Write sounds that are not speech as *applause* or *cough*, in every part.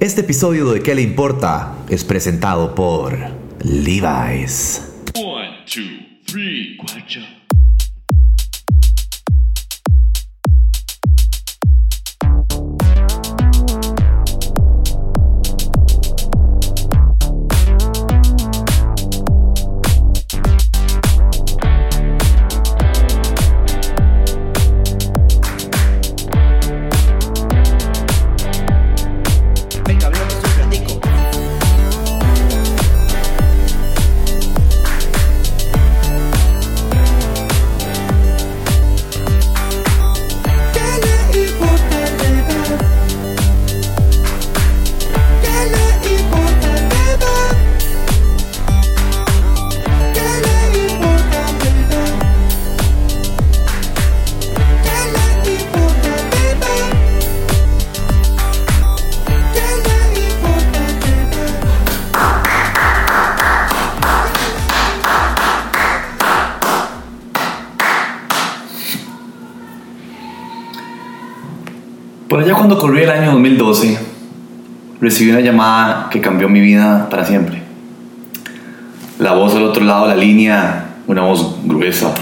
Este episodio de ¿Qué le importa? es presentado por Levi's. One, two, three, Corrió el año 2012, recibí una llamada que cambió mi vida para siempre. La voz del otro lado de la línea, una voz gruesa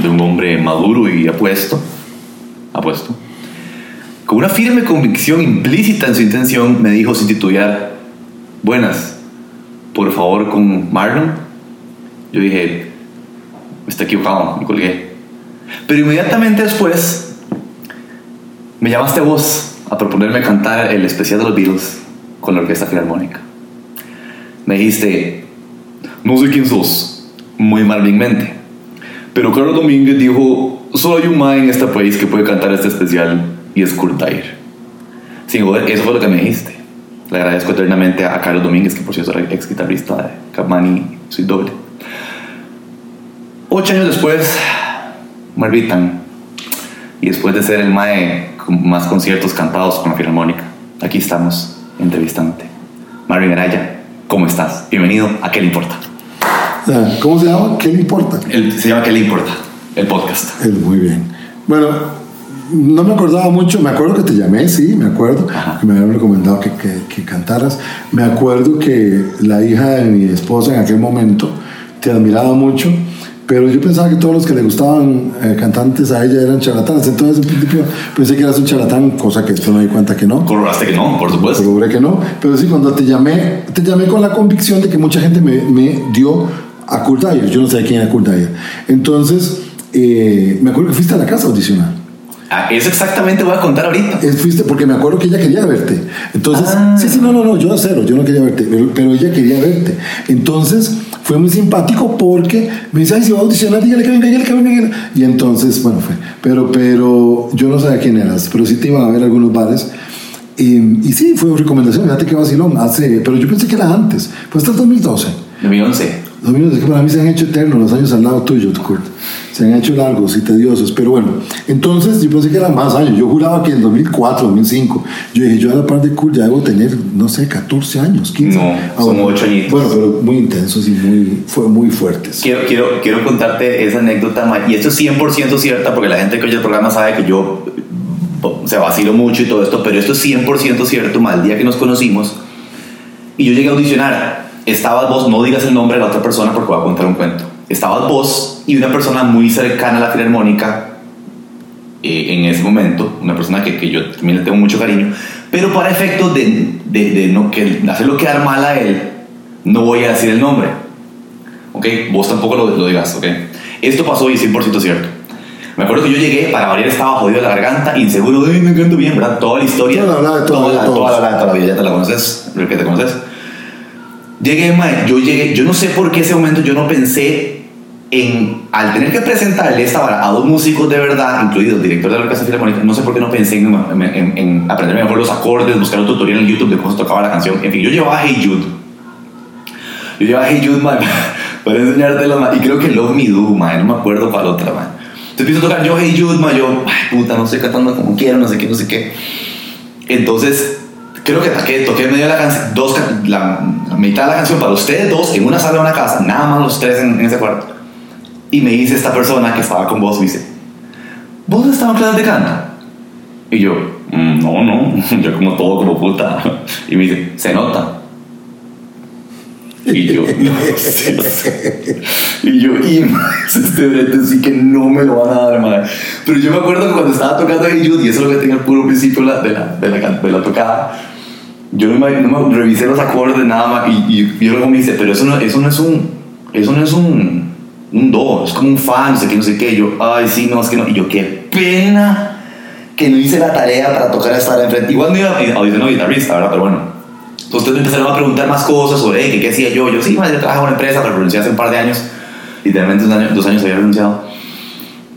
de un hombre maduro y apuesto, apuesto, con una firme convicción implícita en su intención, me dijo sin titubear, buenas, por favor con Marlon. Yo dije, está equivocado, me colgué. Pero inmediatamente después me llamaste vos a proponerme cantar el especial de los Beatles con la Orquesta Filarmónica. Me dijiste, no sé quién sos, muy malmente. Pero Carlos Domínguez dijo, solo hay un man en este país que puede cantar este especial y es Kurt Dyer. Sin joder, eso fue lo que me dijiste. Le agradezco eternamente a Carlos Domínguez, que por cierto era ex guitarrista de Capmani, soy doble. Ocho años después, me olvidan. Y después de ser el mae más conciertos cantados con la Filarmónica, aquí estamos entrevistándote. Marvin Araya, ¿cómo estás? Bienvenido a ¿Qué le importa? Sea, ¿Cómo se llama? ¿Qué le importa? El- se llama ¿Qué le importa? El podcast. Él, muy bien. Bueno, no me acordaba mucho. Me acuerdo que te llamé, sí, me acuerdo. Ajá. Que me habían recomendado que, que, que cantaras. Me acuerdo que la hija de mi esposa en aquel momento te admiraba mucho. Pero yo pensaba que todos los que le gustaban eh, cantantes a ella eran charlatanes. Entonces, en principio, pensé que eras un charlatán, cosa que después me di cuenta que no. Corroboraste que no, por supuesto. Seguro que no. Pero sí, cuando te llamé, te llamé con la convicción de que mucha gente me, me dio a Kurt Dyer. Yo no sabía quién era Kurt Dyer. Entonces, eh, me acuerdo que fuiste a la casa a audicionar. Ah, eso exactamente voy a contar ahorita. Eh, fuiste porque me acuerdo que ella quería verte. Entonces, Ah. sí, sí, no, no, no, yo a cero, yo no quería verte, pero, pero ella quería verte. Entonces, fue muy simpático porque me dice, ay, si va a audicionar, dígale que venga, dígale que venga. dígale". Y entonces, bueno, fue. Pero, pero yo no sabía quién eras, pero sí te iban a ver algunos bares. Y, y sí, fue recomendación, fíjate qué vacilón. Hace, pero yo pensé que era antes, fue hasta el 2012. 2011. Los minutos que para mí se han hecho eternos los años al lado tuyo, Kurt. Se han hecho largos y tediosos. Pero bueno, entonces yo pensé que eran más años. Yo juraba que en 2004, 2005. Yo dije, yo a la par de Kurt ya debo tener, no sé, 14 años, 15. No, son bueno. ocho añitos. Bueno, pero muy intensos y muy, fue muy fuertes. Quiero, quiero, quiero contarte esa anécdota, y esto es 100% cierta, porque la gente que oye el programa sabe que yo o sea, vacilo mucho y todo esto, pero esto es 100% cierto, mal día que nos conocimos, y yo llegué a audicionar, estabas vos, no digas el nombre de la otra persona porque voy a contar un cuento, estabas vos y una persona muy cercana a la filarmónica eh, en ese momento, una persona que, que yo también le tengo mucho cariño, pero para efectos de, de, de no, que, de hacerlo quedar mal a él, no voy a decir el nombre. ¿ok? Vos tampoco lo, lo digas, ¿ok? Esto pasó y es 100% cierto. Me acuerdo que yo llegué, para variar estaba jodido de la garganta, inseguro, "Ay, me canto bien, ¿verdad? Toda la historia. Toda la de toda- toda, de la, toda la de toda la vida, ya te la conoces, el que te conoces. Llegué, mae, yo llegué, yo no sé por qué ese momento yo no pensé en, al tener que presentarle esta vara a dos músicos de verdad, incluido el director de la Orquesta Filarmónica, no sé por qué no pensé en, en, en- en aprender mejor los acordes, buscar un tutorial en YouTube de cómo se tocaba la canción. En fin, yo llevaba Hey Jude. Yo llevaba Hey Jude, man, *laughs* para enseñártelo, man. Y creo que Love Me Do, man, no me acuerdo cuál otra, man. Entonces empiezo a tocar yo Hey Jude, man, yo, ay, puta, no estoy cantando como quiero, no sé qué, no sé qué. Entonces, creo que toqué, toqué medio la canción, dos, la, la mitad de la canción para ustedes dos en una sala de una casa, nada más los tres en, en ese cuarto. Y me dice esta persona que estaba con vos, me dice, ¿vos estabas en clases de canto? Y yo, "Mm, no, no, *laughs* yo como todo como puta. *laughs* Y me dice, se nota. Y yo, *laughs* no. Y yo, y mae, este brete sí que no me lo van a dar, mae. Pero yo me acuerdo que cuando estaba tocando Hey Jude, y eso es lo que tenía al puro principio de la, de la, de la, de la tocada, yo no me, revisé los acordes, nada más, y, y, luego me dice, pero eso no, eso no es un, eso no es un, un do, es como un fa, no sé qué, no sé qué. Yo, ay, sí, no, es que no. Y yo, qué pena que no hice la tarea para tocar estar enfrente. Igual no iba a audicionar guitarrista, ¿verdad? Pero bueno. Entonces me empezaron a preguntar más cosas sobre hey, qué hacía yo. Yo, sí, madre, yo trabajo en una empresa, pero renuncié hace un par de años. Literalmente dos años, había renunciado.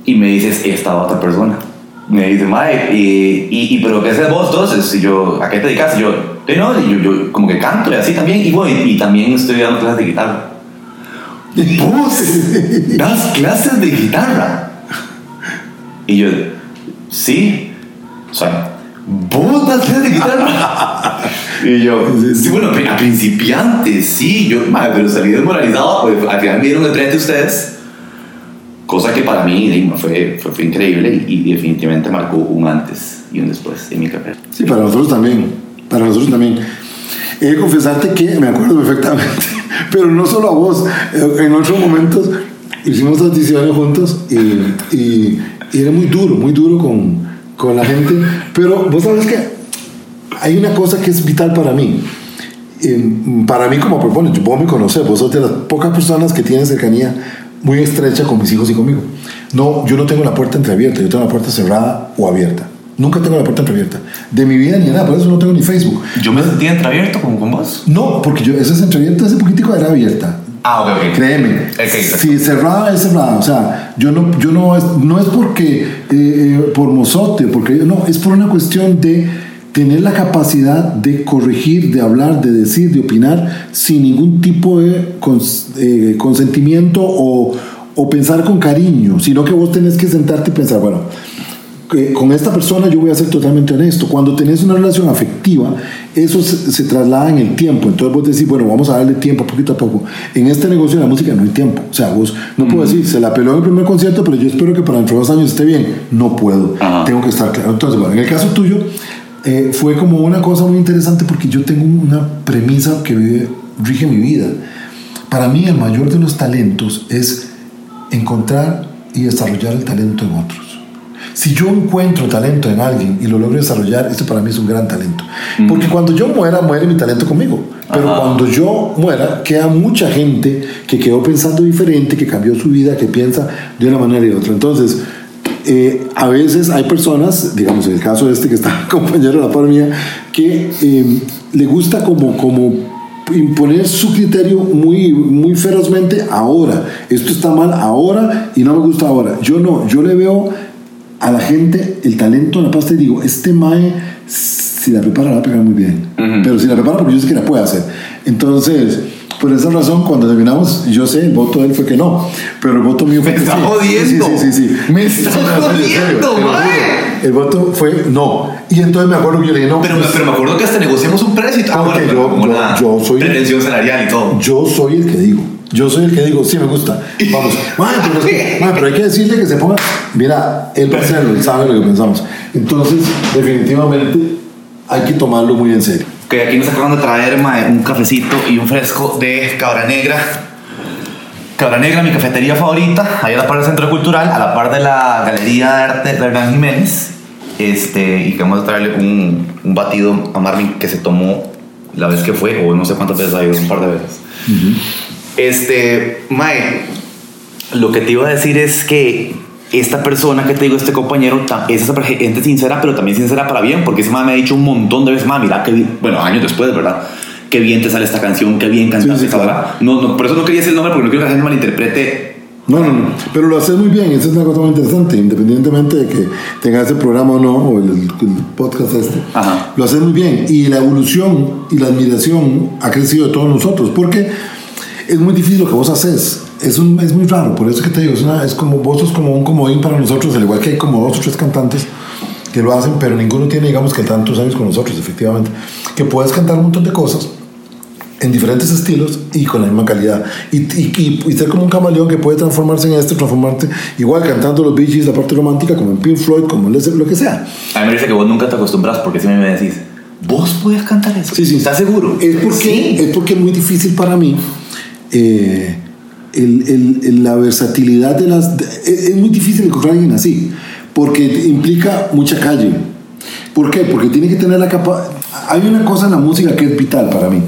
Y me dices, esta otra persona. Me dice, madre, y, y, y, pero ¿qué haces vos entonces? Y yo, ¿a qué te dedicas? Y yo, "Eh, no, y yo, yo como que canto y así también. Y, bueno, y, y también estoy dando clases de guitarra. ¿Vos das clases de guitarra? Y yo, sí. O sea, ¿vos das clases de guitarra? *laughs* y yo, sí, bueno, a principiantes, sí. Yo, madre, pero salí desmoralizado, pues al final me dieron el frente ustedes. Cosa que para mí fue, fue, fue increíble y, y definitivamente marcó un antes y un después en mi carrera. Sí, para nosotros también. Para nosotros también. He de confesarte que me acuerdo perfectamente, *laughs* pero no solo a vos. eh, En otros momentos hicimos audiciones juntos y, y- y era muy duro, muy duro con, con la gente. Pero vos sabes que hay una cosa que es vital para mí. Eh, para mí, como propone, vos me conocés, vos sos de las pocas personas que tienen cercanía muy estrecha con mis hijos y conmigo. No, yo no tengo la puerta entreabierta, yo tengo la puerta cerrada o abierta. Nunca tengo la puerta entreabierta. De mi vida ni nada, por eso no tengo ni Facebook. Yo me sentí entreabierto como con vos. No, porque yo, esa es entreabierta hace poquitico era abierta. Ah, ok, ok. Créeme. Ok, exacto. si cerrada es cerrada. O sea, yo no, yo no, es, no es porque eh, eh, por mozote, porque no, es por una cuestión de tener la capacidad de corregir, de hablar, de decir, de opinar sin ningún tipo de cons- eh, consentimiento o, o pensar con cariño, sino que vos tenés que sentarte y pensar, bueno, con esta persona yo voy a ser totalmente honesto. Cuando tenés una relación afectiva, eso se, se traslada en el tiempo. Entonces vos decís, bueno, vamos a darle tiempo poquito a poco. En este negocio de la música no hay tiempo. O sea, vos no puedo decir, se la peló en el primer concierto, pero yo espero que para dentro de dos años esté bien. No puedo. Tengo que estar claro. Entonces, bueno, en el caso tuyo, eh, fue como una cosa muy interesante porque yo tengo una premisa que vive- rige mi vida. Para mí, el mayor de los talentos es encontrar y desarrollar el talento en otros. Si yo encuentro talento en alguien y lo logro desarrollar, eso para mí es un gran talento. Porque cuando yo muera, muere mi talento conmigo. Pero Ajá. cuando yo muera, queda mucha gente que quedó pensando diferente, que cambió su vida, que piensa de una manera y de otra. Entonces, eh, a veces hay personas, digamos en el caso de este que está *laughs* compañero a la par mía, que eh, le gusta como, como imponer su criterio muy, muy ferozmente ahora. Esto está mal ahora y no me gusta ahora. Yo no, yo le veo a la gente el talento en la pasta y digo, este mae, si la prepara, la va a pegar muy bien. Ujú. Pero si la prepara, porque yo sé que la puede hacer. Entonces, por esa razón, cuando terminamos, yo sé, el voto de él fue que no. Pero el voto mío fue Me que está sí. jodiendo. Sí, sí, sí. sí. Me está jodiendo, mae. El voto fue no. Y entonces me acuerdo que yo le dije, no. Pero, pues, pero me acuerdo que hasta negociamos un precio y todo. Porque bueno, yo- yo- yo soy- pretensión salarial y todo. Yo soy el que digo. Yo soy el que digo, sí me gusta. Vamos. *laughs* Mae, pero, pero hay que decirle que se ponga. Mira, él va a hacerlo, él sabe lo que pensamos. Entonces, definitivamente, hay que tomarlo muy en serio. Que aquí nos acaban de traer un cafecito y un fresco de Cabra Negra. Cabra Negra, mi cafetería favorita, ahí a la par del Centro Cultural, a la par de la Galería de Arte de Hernán Jiménez. Este, y queremos traerle un, un batido a Marvin que se tomó la vez que fue, o no sé cuántas veces ha ido, un par de veces. Este, Mae, lo que te iba a decir es que esta persona que te digo, este compañero, es esa gente sincera, pero también sincera para bien, porque ese mae me ha dicho un montón de veces, mae, mira, que bueno, años después, ¿verdad? Qué bien te sale esta canción, qué bien cantaste, Sí, sí, claro. No, no, por eso no quería decir el nombre, porque no quiero que la gente malinterprete. No, no, no. Pero lo haces muy bien. Esa es una cosa muy interesante. Independientemente de que tengas este programa o no, o el, el podcast este. Ajá. Lo haces muy bien. Y la evolución y la admiración ha crecido de todos nosotros. Porque es muy difícil lo que vos haces. Es, un, es muy raro. Por eso que te digo, es, una- es como vos sos como un comodín para nosotros, al igual que hay como dos o tres cantantes que lo hacen, pero ninguno tiene, digamos, que tantos años con nosotros, efectivamente. Que puedes cantar un montón de cosas en diferentes estilos y con la misma calidad. Y, y, y- y ser como un camaleón que puede transformarse en este, transformarte igual cantando los Bee Gees, la parte romántica, como en Pink Floyd, como en lo que sea. A mí me dice que vos nunca te acostumbras, porque siempre me decís, ¿Vos puedes cantar eso? Sí, sí. ¿Estás seguro? Es porque, Sí. es porque es muy difícil para mí eh, el- el- la versatilidad de las... de- es, muy difícil encontrar a alguien así, porque implica mucha calle. ¿Por qué? Porque tiene que tener la capacidad... Hay una cosa en la música que es vital para mí.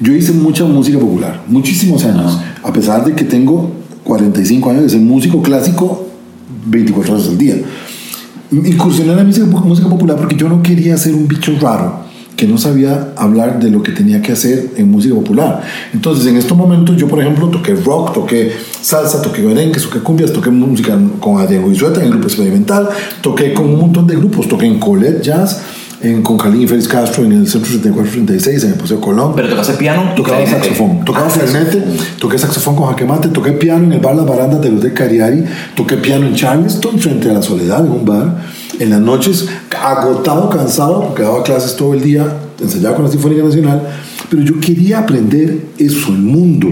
Yo hice mucha música popular, muchísimos años, a pesar de que tengo 45 años de ser músico clásico 24 horas al día. Incursioné en la música, música popular porque yo no quería ser un bicho raro que no sabía hablar de lo que tenía que hacer en música popular. Entonces, en estos momentos, yo, por ejemplo, toqué rock, toqué salsa, toqué merengue, toqué cumbias, toqué música con Adrián Guizueta en el grupo experimental, toqué con un montón de grupos, toqué en Colette Jazz, en, con Jalín y Félix Castro en el Centro 7436, en el Paseo Colón. Pero tocaste piano. Tocaba saxofón, tocaba Ah, clarinete, toqué saxofón con jaquemate, toqué piano en el bar Las Barandas de los de Cariari, toqué piano en Charleston frente a la soledad en un bar. En las noches, agotado, cansado, porque daba clases todo el día, ensayaba con la Sinfónica Nacional, pero yo quería aprender eso, el mundo.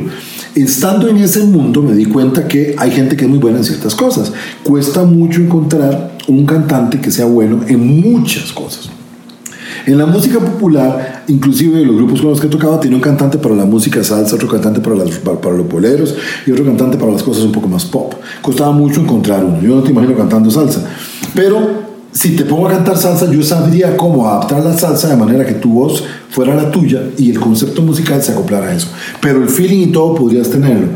Estando en ese mundo me di cuenta que hay gente que es muy buena en ciertas cosas. Cuesta mucho encontrar un cantante que sea bueno en muchas cosas. En la música popular, inclusive los grupos con los que tocaba, tenía un cantante para la música salsa, otro cantante para, las- para, para los boleros y otro cantante para las cosas un poco más pop. Costaba mucho encontrar uno. Yo no te imagino cantando salsa. Pero si te pongo a cantar salsa, yo sabría cómo adaptar la salsa de manera que tu voz fuera la tuya y el concepto musical se acoplara a eso. Pero el feeling y todo podrías tenerlo.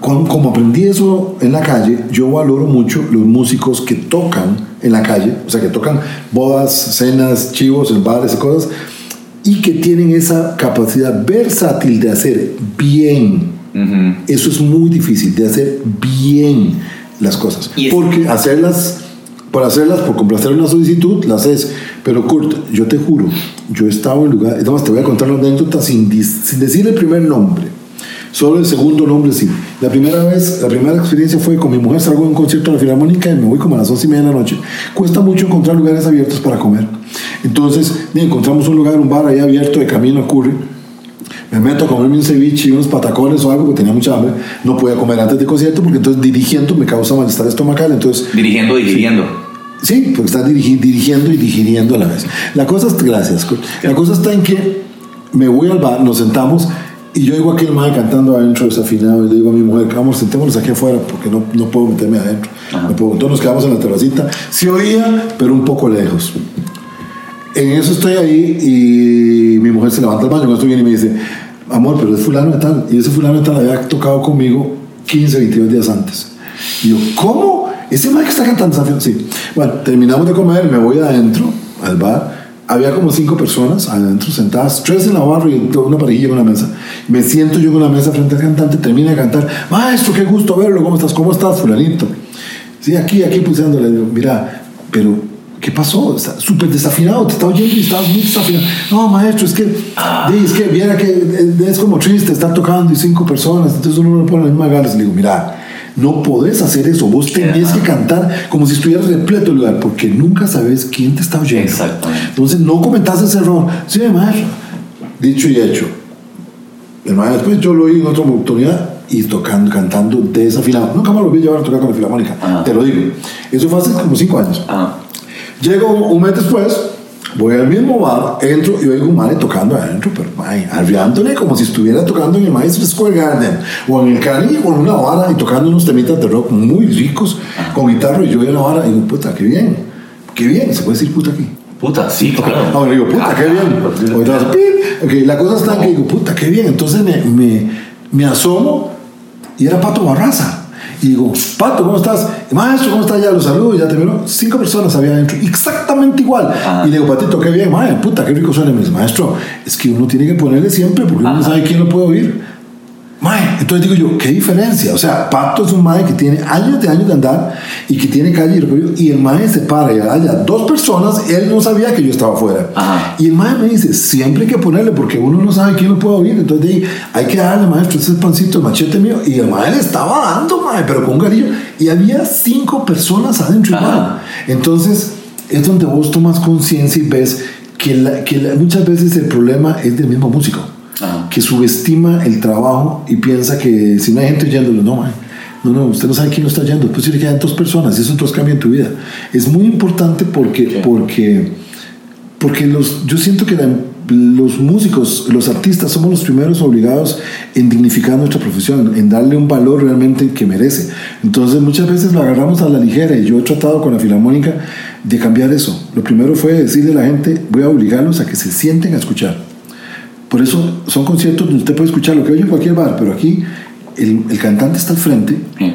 Como aprendí eso en la calle, yo valoro mucho los músicos que tocan en la calle, o sea, que tocan bodas, cenas, chivos, en bares y cosas, y que tienen esa capacidad versátil de hacer bien. Eso es muy difícil, de hacer bien las cosas. Y Porque hacerlas, por hacerlas, por complacer una solicitud, las es. Pero Kurt, yo te juro, yo he estado en lugares, además te voy a contar una anécdota sin, sin decir el primer nombre. Solo el segundo nombre sí. La primera vez, la primera experiencia fue con mi mujer, salgo de un concierto de la Filarmónica y me voy como a las once y media de la noche. Cuesta mucho encontrar lugares abiertos para comer. Entonces, bien, encontramos un lugar, un bar ahí abierto de camino a Curry. Me meto a comerme un ceviche y unos patacones o algo porque tenía mucha hambre. No podía comer antes del concierto porque entonces dirigiendo me causa malestar estomacal. Entonces, Dirigiendo, digiriendo. Sí, porque estás dirigi- dirigiendo y digiriendo a la vez. La cosa es, gracias, la cosa está en que me voy al bar, nos sentamos y yo oigo a aquel mae cantando adentro desafinado y le digo a mi mujer, vamos, sentémonos aquí afuera porque no, no puedo meterme adentro. Entonces nos quedamos en la terracita. Sí oía, pero un poco lejos. En eso estoy ahí y mi mujer se levanta al baño, cuando estoy bien y me dice, amor, pero es fulano de tal. Y ese fulano de tal había tocado conmigo 15, 22 días antes. Y yo, ¿cómo? Ese man que está cantando esa fiesta?" Sí. Bueno, terminamos de comer, me voy adentro al bar. Había como cinco personas adentro sentadas, tres en la barra y una parejilla en una mesa. Me siento yo en una mesa frente al cantante, termina de cantar. Maestro, qué gusto verlo, ¿cómo estás? ¿Cómo estás, fulanito? Sí, aquí, aquí pulsándole. Digo, mira, pero ¿qué pasó? Está súper desafinado, te está oyendo y estabas muy desafinado. No, maestro, es que, es que viera que eh, es como triste estar tocando y cinco personas, entonces uno no pone las mismas ganas. Le digo, mira, no podés hacer eso, vos tenés que cantar como si estuvieras repleto el lugar, porque nunca sabes quién te está oyendo. Exactamente. Entonces no cometas ese error. Sí, maestro. Dicho y hecho. Maestro después yo lo oí en otra oportunidad y tocando, cantando desafinado. Nunca me lo vi llevar a tocar con la filarmónica, Ajá. te lo digo. Eso fue hace como cinco años. Ah. Llego un mes después, voy al mismo bar, entro y oigo un mae tocando adentro, pero mae, arriándole como si estuviera tocando en el Madison Square Garden o en el Cali o en una vara y tocando unos temitas de rock muy ricos con guitarra y yo en la vara y digo, puta, qué bien, qué bien, se puede decir puta aquí. Puta, sí, claro. Ahora digo, puta, qué bien. Otra vez, pip. Ok, la cosa está que digo, puta, qué bien. Entonces me, me, me asomo y era Pato Barraza. Y digo, Pato, ¿cómo estás? Maestro, ¿cómo estás? Ya lo saludo, ya te veo. Cinco personas había adentro, exactamente igual. Ajá. Y le digo, Patito, qué bien, maestro, puta, qué rico suena. Y me dice, maestro, es que uno tiene que ponerle siempre porque uno no sabe quién lo puede oír. Mae, entonces digo yo, ¿qué diferencia? O sea, Pato es un mae que tiene años de años de andar y que tiene calle y recorrido, y el mae se para y haya dos personas, él no sabía que yo estaba afuera. Ajá. Y el mae me dice, siempre hay que ponerle porque uno no sabe quién lo puede oír. Entonces ahí, hay que darle, maestro, ese es pancito, el machete mío. Y el mae le estaba dando, mae, pero con garillo. Y había cinco personas adentro. Entonces, es donde vos tomas conciencia y ves que, la- que la- muchas veces el problema es del mismo músico. Que subestima el trabajo y piensa que si no hay gente oyéndolo, no, mae. no, no, usted no sabe quién lo está oyendo, después si le quedan dos personas y eso entonces cambia en tu vida. Es muy importante porque, porque porque los, yo siento que la- los músicos, los artistas, somos los primeros obligados en dignificar nuestra profesión, en darle un valor realmente que merece. Entonces muchas veces lo agarramos a la ligera y yo he tratado con la Filarmónica de cambiar eso. Lo primero fue decirle a la gente, voy a obligarlos a que se sienten a escuchar. Por eso son conciertos donde usted puede escuchar lo que oye en cualquier bar, pero aquí el, el cantante está al frente Sí.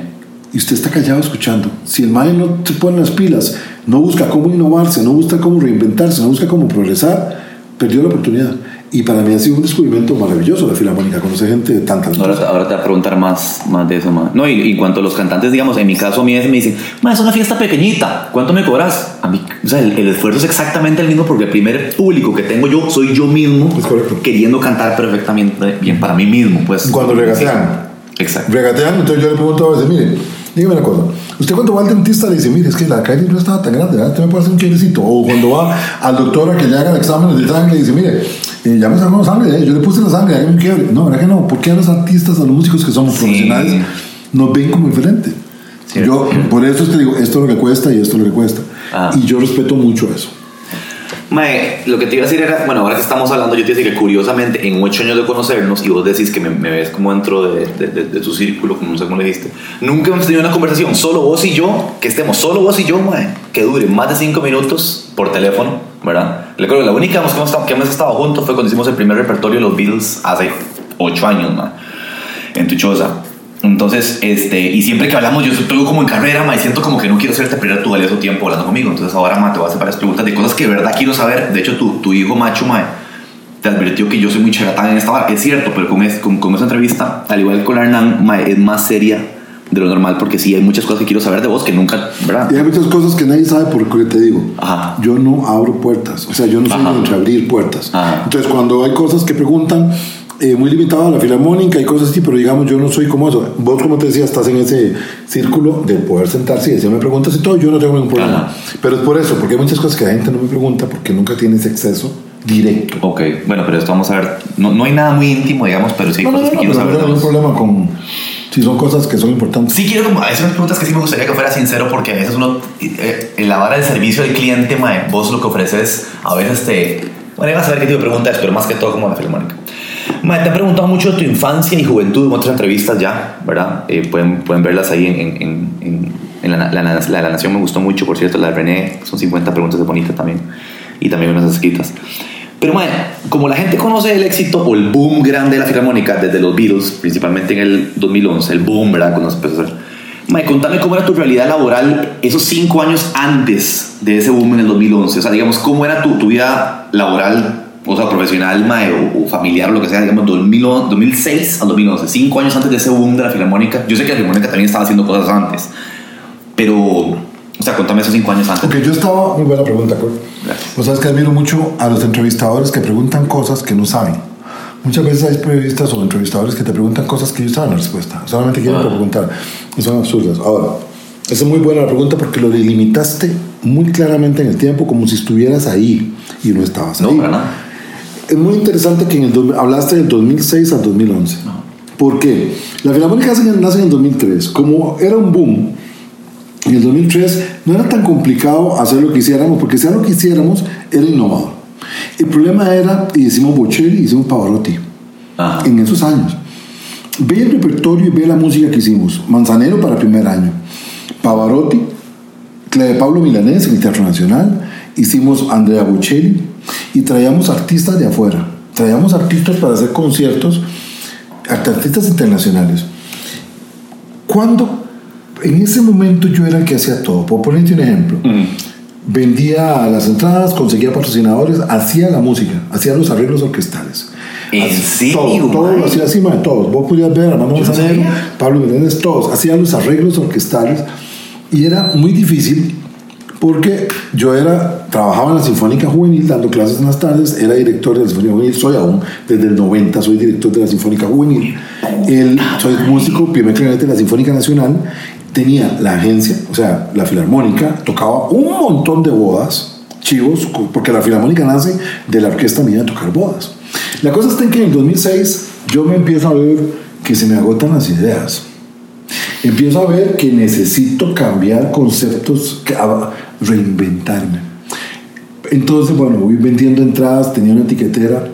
y usted está callado escuchando. Si el maestro no se pone las pilas, no busca cómo innovarse, no busca cómo reinventarse, no busca cómo progresar, perdió la oportunidad. Y para mí ha sido un descubrimiento maravilloso la Filarmónica, conocer gente de tantas Ahora, ahora te voy a preguntar más, más de eso, ma. No, y, en cuanto a los cantantes, digamos, en mi caso a mí me dicen, es una fiesta pequeñita, ¿cuánto me cobras? A mí, o sea, el, el esfuerzo es exactamente el mismo porque el primer público que tengo yo soy yo mismo queriendo cantar perfectamente bien para mí mismo, pues. Cuando regatean. Exacto. Regatean, entonces yo le pregunto a veces, mire, dígame una cosa. Usted cuando va al dentista le dice, mire, es que la calle no estaba tan grande, ¿verdad? Usted me puede hacer un quiebrecito. O cuando va al doctor a que le haga exámenes de sangre, le dice, mire, eh, ya me sacó sangre, eh, yo le puse la sangre, hágame un quiebre. No, ¿verdad que no? ¿Por qué a los artistas, a los músicos que somos Sí. profesionales, nos ven como diferentes? Cierto. Yo, por eso te digo, esto es lo que cuesta y esto es lo que cuesta. Ah. Y yo respeto mucho eso. Mae, lo que te iba a decir era, bueno, ahora que estamos hablando, yo te decía que curiosamente en ocho años de conocernos, y vos decís que me, me ves como dentro de, de, de- de tu círculo, como no sé cómo le dijiste, nunca hemos tenido una conversación, solo vos y yo, que estemos solo vos y yo, mae, que dure más de cinco minutos por teléfono, ¿verdad? Le creo que la única que hemos, que hemos estado juntos fue cuando hicimos el primer repertorio de los Beatles hace ocho años, mae, en tu choza. Entonces, este, y siempre que hablamos, yo estoy como en carrera, ma, y siento como que no quiero hacerte perder tu valioso tiempo hablando conmigo. Entonces, ahora, ma, te voy a hacer varias preguntas de cosas que de verdad quiero saber. De hecho, tu, tu hijo macho, ma, te advirtió que yo soy muy charlatán en esta vara. Es cierto, pero con, es- con, con esa entrevista, al igual que con la Hernán, ma, es más seria de lo normal, porque sí hay muchas cosas que quiero saber de vos que nunca, ¿verdad? Y hay muchas cosas que nadie sabe por qué te digo. Ajá. Yo no abro puertas. O sea, yo no soy de entreabrir puertas. Ajá. Entonces, cuando hay cosas que preguntan, eh, muy limitado a la filarmónica y cosas así, pero digamos, yo no soy como eso. Vos, como te decía, estás en ese círculo de poder sentarse y decirme preguntas y todo. Yo no tengo ningún problema. Ajá. Pero es por eso, porque hay muchas cosas que la gente no me pregunta porque nunca tiene ese acceso directo. Ok, bueno, pero esto vamos a ver. No, no hay nada muy íntimo, digamos, pero sí hay No, no, cosas no, que no, quiero pero no saber de tengo ningún problema con si son cosas que son importantes. Sí quiero como, unas preguntas que sí me gustaría que fuera sincero porque a veces uno, eh, en la vara del servicio al cliente, mae, vos lo que ofreces, a veces te... Bueno, ibas a ver qué tipo de pregunta es, pero más que todo como la filarmónica. Mae, te han preguntado mucho de tu infancia y juventud en otras entrevistas ya, ¿verdad? Eh, pueden, pueden verlas ahí en, en, en, en- la, la, la, la Nación me gustó mucho, por cierto, la de René, son 50 preguntas de bonita también, y también unas escritas. Pero bueno, como la gente conoce el éxito o el boom grande de la filarmónica desde los Beatles, principalmente en el 2011, el boom, ¿verdad? Cuando se empezó a hacer. Contame cómo era tu realidad laboral esos cinco años antes de ese boom en el 2011. O sea, digamos, cómo era tu, tu vida laboral, o sea, profesional, mae, o, o familiar, lo que sea, digamos, 2000 2006 al 2011, cinco años antes de ese boom de la filarmónica. Yo sé que la filarmónica también estaba haciendo cosas antes, pero, o sea, contame esos cinco años antes. Porque yo estaba, muy buena pregunta, Cor. Gracias. O sea, es que admiro mucho a los entrevistadores que preguntan cosas que no saben. Muchas veces hay periodistas o entrevistadores que te preguntan cosas que ellos saben la respuesta. Solamente quieren Ah. preguntar. Y son absurdas. Ahora, esa es muy buena la pregunta porque lo delimitaste muy claramente en el tiempo como si estuvieras ahí y no estabas No, ahí. para nada. Es muy interesante que en el hablaste del 2006 al 2011. ¿Por qué? La Filarmónica nace en- nace en el 2003. Como era un boom, en el 2003 no era tan complicado hacer lo que hiciéramos, porque si era lo que hiciéramos, era innovador. El problema era, y hicimos Bocelli, hicimos Pavarotti, Ajá. en esos años. Ve el repertorio y ve la música que hicimos. Manzanero para primer año. Pavarotti, la de Pablo Milanés en el Teatro Nacional. Hicimos Andrea Bocelli y traíamos artistas de afuera. Traíamos artistas para hacer conciertos, artistas internacionales. Cuando en ese momento yo era el que hacía todo, por ponerte un ejemplo, vendía las entradas, conseguía patrocinadores, hacía la música, hacía los arreglos orquestales. ¿En serio, Todo, todo lo hacía encima de todos. Vos podías ver a Manzanero, sabía. Pablo Milanés, todos. Hacían los arreglos orquestales y era muy difícil porque yo era, trabajaba en la Sinfónica Juvenil dando clases en las tardes, era director de la Sinfónica Juvenil, soy aún, desde el 90 soy director de la Sinfónica Juvenil, el, soy músico, primer clarinete de la Sinfónica Nacional, tenía la agencia, o sea, la Filarmónica, tocaba un montón de bodas, chivos, porque la Filarmónica nace de la orquesta mía de tocar bodas. La cosa está en que en el 2006 yo me empiezo a ver que se me agotan las ideas empiezo a ver que necesito cambiar conceptos, reinventarme. Entonces, bueno, voy vendiendo entradas, tenía una etiquetera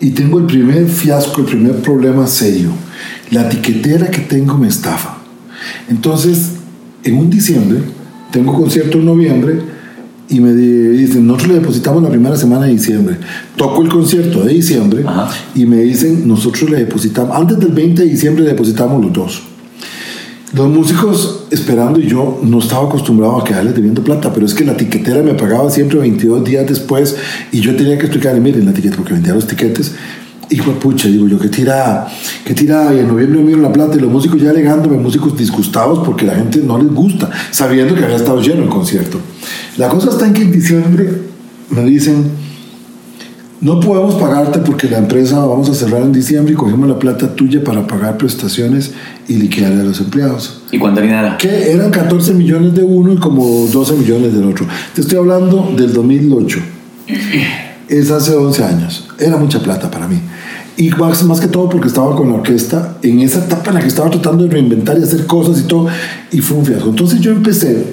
y tengo el primer fiasco, el primer problema serio. La etiquetera que tengo me estafa. Entonces, en un diciembre, tengo concierto en noviembre y me di- dicen, nosotros le depositamos la primera semana de diciembre. Toco el concierto de diciembre Ajá. y me dicen, nosotros le depositamos, antes del 20 de diciembre le depositamos los dos. Los músicos esperando y yo no estaba acostumbrado a quedarles debiendo plata, pero es que la tiquetera me pagaba siempre 22 días después y yo tenía que explicarle, miren, la tiqueta, porque vendía los tiquetes. Hijo de pucha, digo yo, qué tirada, qué tirada. Y en noviembre me la plata y los músicos ya alegándome, músicos disgustados porque la gente no les gusta, sabiendo que había estado lleno el concierto. La cosa está en que en diciembre me dicen, no podemos pagarte porque la empresa vamos a cerrar en diciembre y cogemos la plata tuya para pagar prestaciones y liquidar a los empleados. ¿Y cuánta era? Que eran 14 millones de uno y como 12 millones del otro. Te estoy hablando del 2008. Es hace 11 años. Era mucha plata para mí. Y más, más que todo porque estaba con la orquesta en esa etapa en la que estaba tratando de reinventar y hacer cosas y todo. Y fue un fiasco. Entonces yo empecé,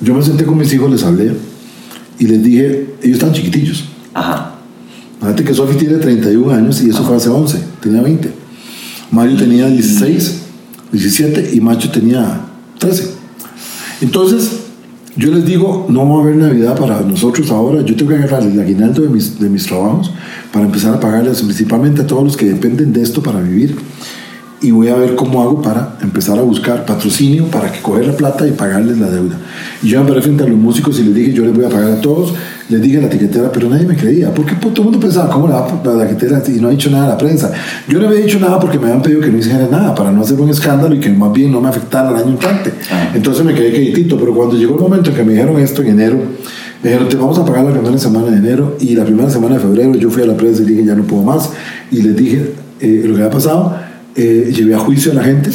yo me senté con mis hijos, les hablé y les dije, ellos están chiquitillos. Ajá. Fíjate que Sofi tiene 31 años y eso fue hace 11, tenía 20. Mario tenía 16, 17 y Macho tenía 13. Entonces, yo les digo, no va a haber Navidad para nosotros ahora, yo tengo que agarrar el aguinaldo de mis, de mis trabajos para empezar a pagarles principalmente a todos los que dependen de esto para vivir. Y voy a ver cómo hago para empezar a buscar patrocinio para que coger la plata y pagarles la deuda. Y yo me paré frente a los músicos y les dije, yo les voy a pagar a todos, les dije a la tiquetera, pero nadie me creía, porque todo el mundo pensaba, ¿cómo le va a la tiquetera y no ha dicho nada a la prensa? Yo no había dicho nada porque me habían pedido que no hiciera nada, para no hacer un escándalo y que más bien no me afectara el año entrante. Ah. Entonces me quedé quietito, pero cuando llegó el momento en que me dijeron esto en enero, me dijeron, te vamos a pagar la primera semana de enero y la primera semana de febrero yo fui a la prensa y dije, ya no puedo más. Y les dije eh, lo que había pasado, eh, llevé a juicio a la gente,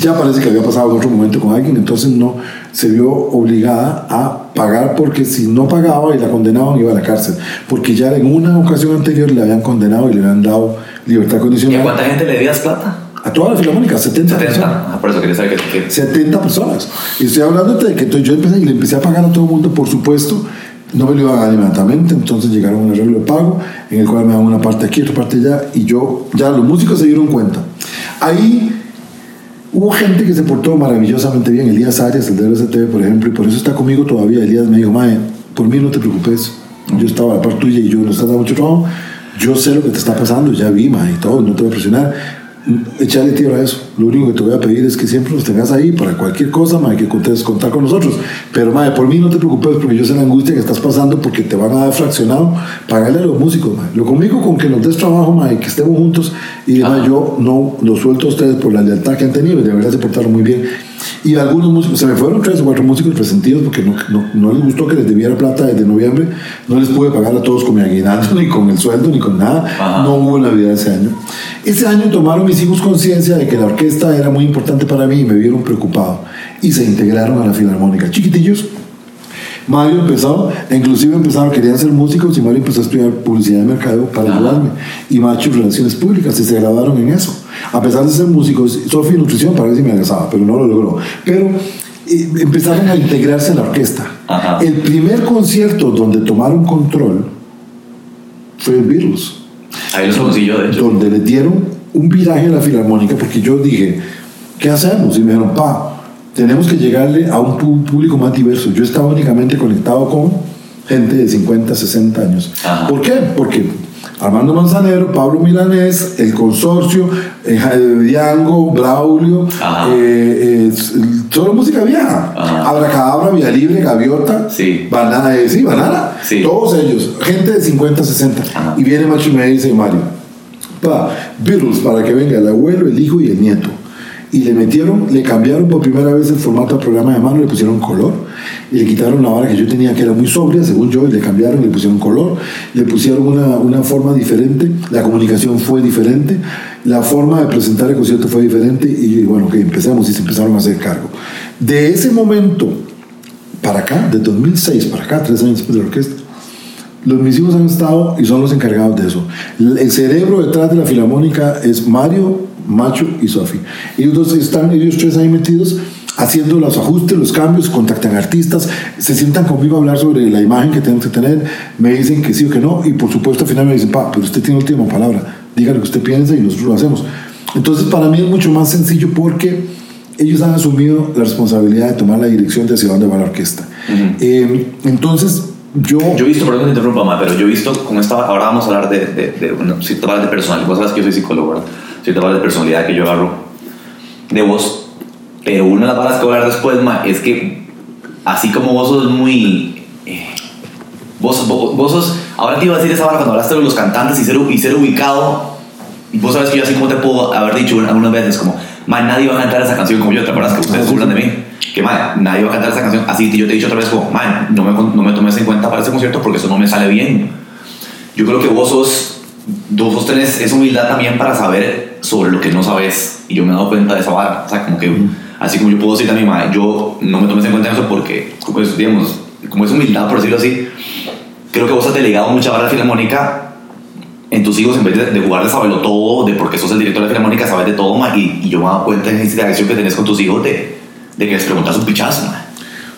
ya parece que había pasado en otro momento con alguien, entonces no se vio obligada a pagar porque si no pagaba y la condenaban iba a la cárcel, porque ya en una ocasión anterior le habían condenado y le habían dado libertad ¿Y a condicional cuánta gente le debías plata? a toda la filarmónica, 70 personas. 70. Ah, por eso quería saber que, que 70 personas. Y estoy hablando de que entonces yo empecé y le empecé a pagar a todo el mundo, por supuesto, no me lo iban a dar inmediatamente, entonces llegaron a un arreglo de pago en el cual me daban una parte aquí, otra parte allá, y yo, ya los músicos se dieron cuenta. Ahí hubo gente que se portó maravillosamente bien, Elías Arias, el de LSTV, por ejemplo, y por eso está conmigo todavía. Elías me dijo, Mae, por mí no te preocupes, yo estaba a la par tuya y yo no dando mucho trabajo, yo sé lo que te está pasando, ya vi, Mae, y todo, no te voy a presionar. Echarle tierra a eso. Lo único que te voy a pedir es que siempre nos tengas ahí para cualquier cosa, mae, que contes contar con nosotros. Pero, mae, por mí no te preocupes porque yo sé la angustia que estás pasando porque te van a dar fraccionado. Pagarle a los músicos, mae. Lo conmigo con que nos des trabajo, mae, que estemos juntos. Y, mae, yo no los suelto a ustedes por la lealtad que han tenido y de verdad se portaron muy bien. Y algunos músicos, se me fueron tres o cuatro músicos resentidos porque no, no, no les gustó que les debiera plata desde noviembre. No les pude pagar a todos con mi aguinaldo, *laughs* ni con el sueldo, ni con nada. No hubo Navidad ese año. Ese año tomaron mis hijos conciencia de que la orquesta era muy importante para mí y me vieron preocupado. Y se integraron a la filarmónica. Chiquitillos. Mario empezó, inclusive empezaron, querían ser músicos y Mario empezó a estudiar publicidad de mercado para Ajá. ayudarme. Y Macho relaciones públicas y se graduaron en eso. A pesar de ser músicos, Sofía nutrición para ver si me agresaba, pero no lo logró. Pero eh, empezaron a integrarse en la orquesta. Ajá. El primer concierto donde tomaron control fue el Beatles ahí los conocí yo, de hecho. donde le dieron un viraje a la filarmónica porque yo dije, ¿qué hacemos? Y me dijeron, pa, tenemos que llegarle a un público más diverso. Yo estaba únicamente conectado con gente de 50, 60 años. Ajá. ¿Por qué? Porque Armando Manzanero, Pablo Milanés, el consorcio, eh, Jaime Diango, Braulio, eh, eh, solo música vieja. Ajá. Abracadabra, Vía Libre, Gaviota, Sí. Banana, eh, sí, Banana, Sí. todos ellos, gente de 50, 60. Ajá. Y viene Macho y me dice, Mario, pa, Beatles para que venga el abuelo, el hijo y el nieto. Y le metieron, le cambiaron por primera vez el formato del programa de mano, le pusieron color. Y le quitaron la vara que yo tenía, que era muy sobria, según yo, y le cambiaron, le pusieron color. Le pusieron una, una forma diferente, la comunicación fue diferente, la forma de presentar el concierto fue diferente. Y bueno, que empezamos y se empezaron a hacer cargo. De ese momento para acá, de 2006 para acá, tres años después de la orquesta, los mis hijos han estado y son los encargados de eso. El cerebro detrás de la filarmónica es Mario, Macho y Sofi. Ellos dos están, ellos tres ahí metidos haciendo los ajustes, los cambios, contactan artistas, se sientan conmigo a hablar sobre la imagen que tenemos que tener, me dicen que sí o que no, y por supuesto al final me dicen, pa, pero usted tiene última palabra, diga lo que usted piensa y nosotros lo hacemos. Entonces para mí es mucho más sencillo porque ellos han asumido la responsabilidad de tomar la dirección de hacia dónde va la orquesta. Eh, entonces yo... Yo he visto, perdón que te interrumpa, ma, pero yo he visto, como estaba, ahora vamos a hablar de, de, de bueno, ciertas partes de personalidad. Vos sabes que yo soy psicólogo, ¿verdad? Ciertas partes de personalidad que yo agarro de vos. Pero una de las palabras que voy a hablar después, ma, es que así como vos sos muy. eh, vos, vos, vos sos. Ahora te iba a decir esa palabra cuando hablaste de los cantantes y ser, y ser ubicado. Y vos sabes que yo así como te puedo haber dicho algunas veces, como, ma, nadie va a cantar esa canción como yo, ¿te acuerdas que ustedes burlan de mí? Que, ma, nadie va a cantar esa canción. Así yo te he dicho otra vez, como, ma, no me, no me tomes en cuenta para ese concierto porque eso no me sale bien. Yo creo que vos sos, vos tenés esa humildad también para saber sobre lo que no sabes. Y yo me he dado cuenta de esa vara. O sea, como que, así como yo puedo decir también, ma, yo no me tomes en cuenta en eso porque, como es, digamos, como es humildad, por decirlo así, creo que vos has delegado mucha vara filarmónica en tus hijos en vez de, de jugar de saberlo todo, de porque sos el director de la filarmónica, sabes de todo, ma, y, y yo me he dado cuenta en esa interacción que tenés con tus hijos de, de que les preguntas un pichazo.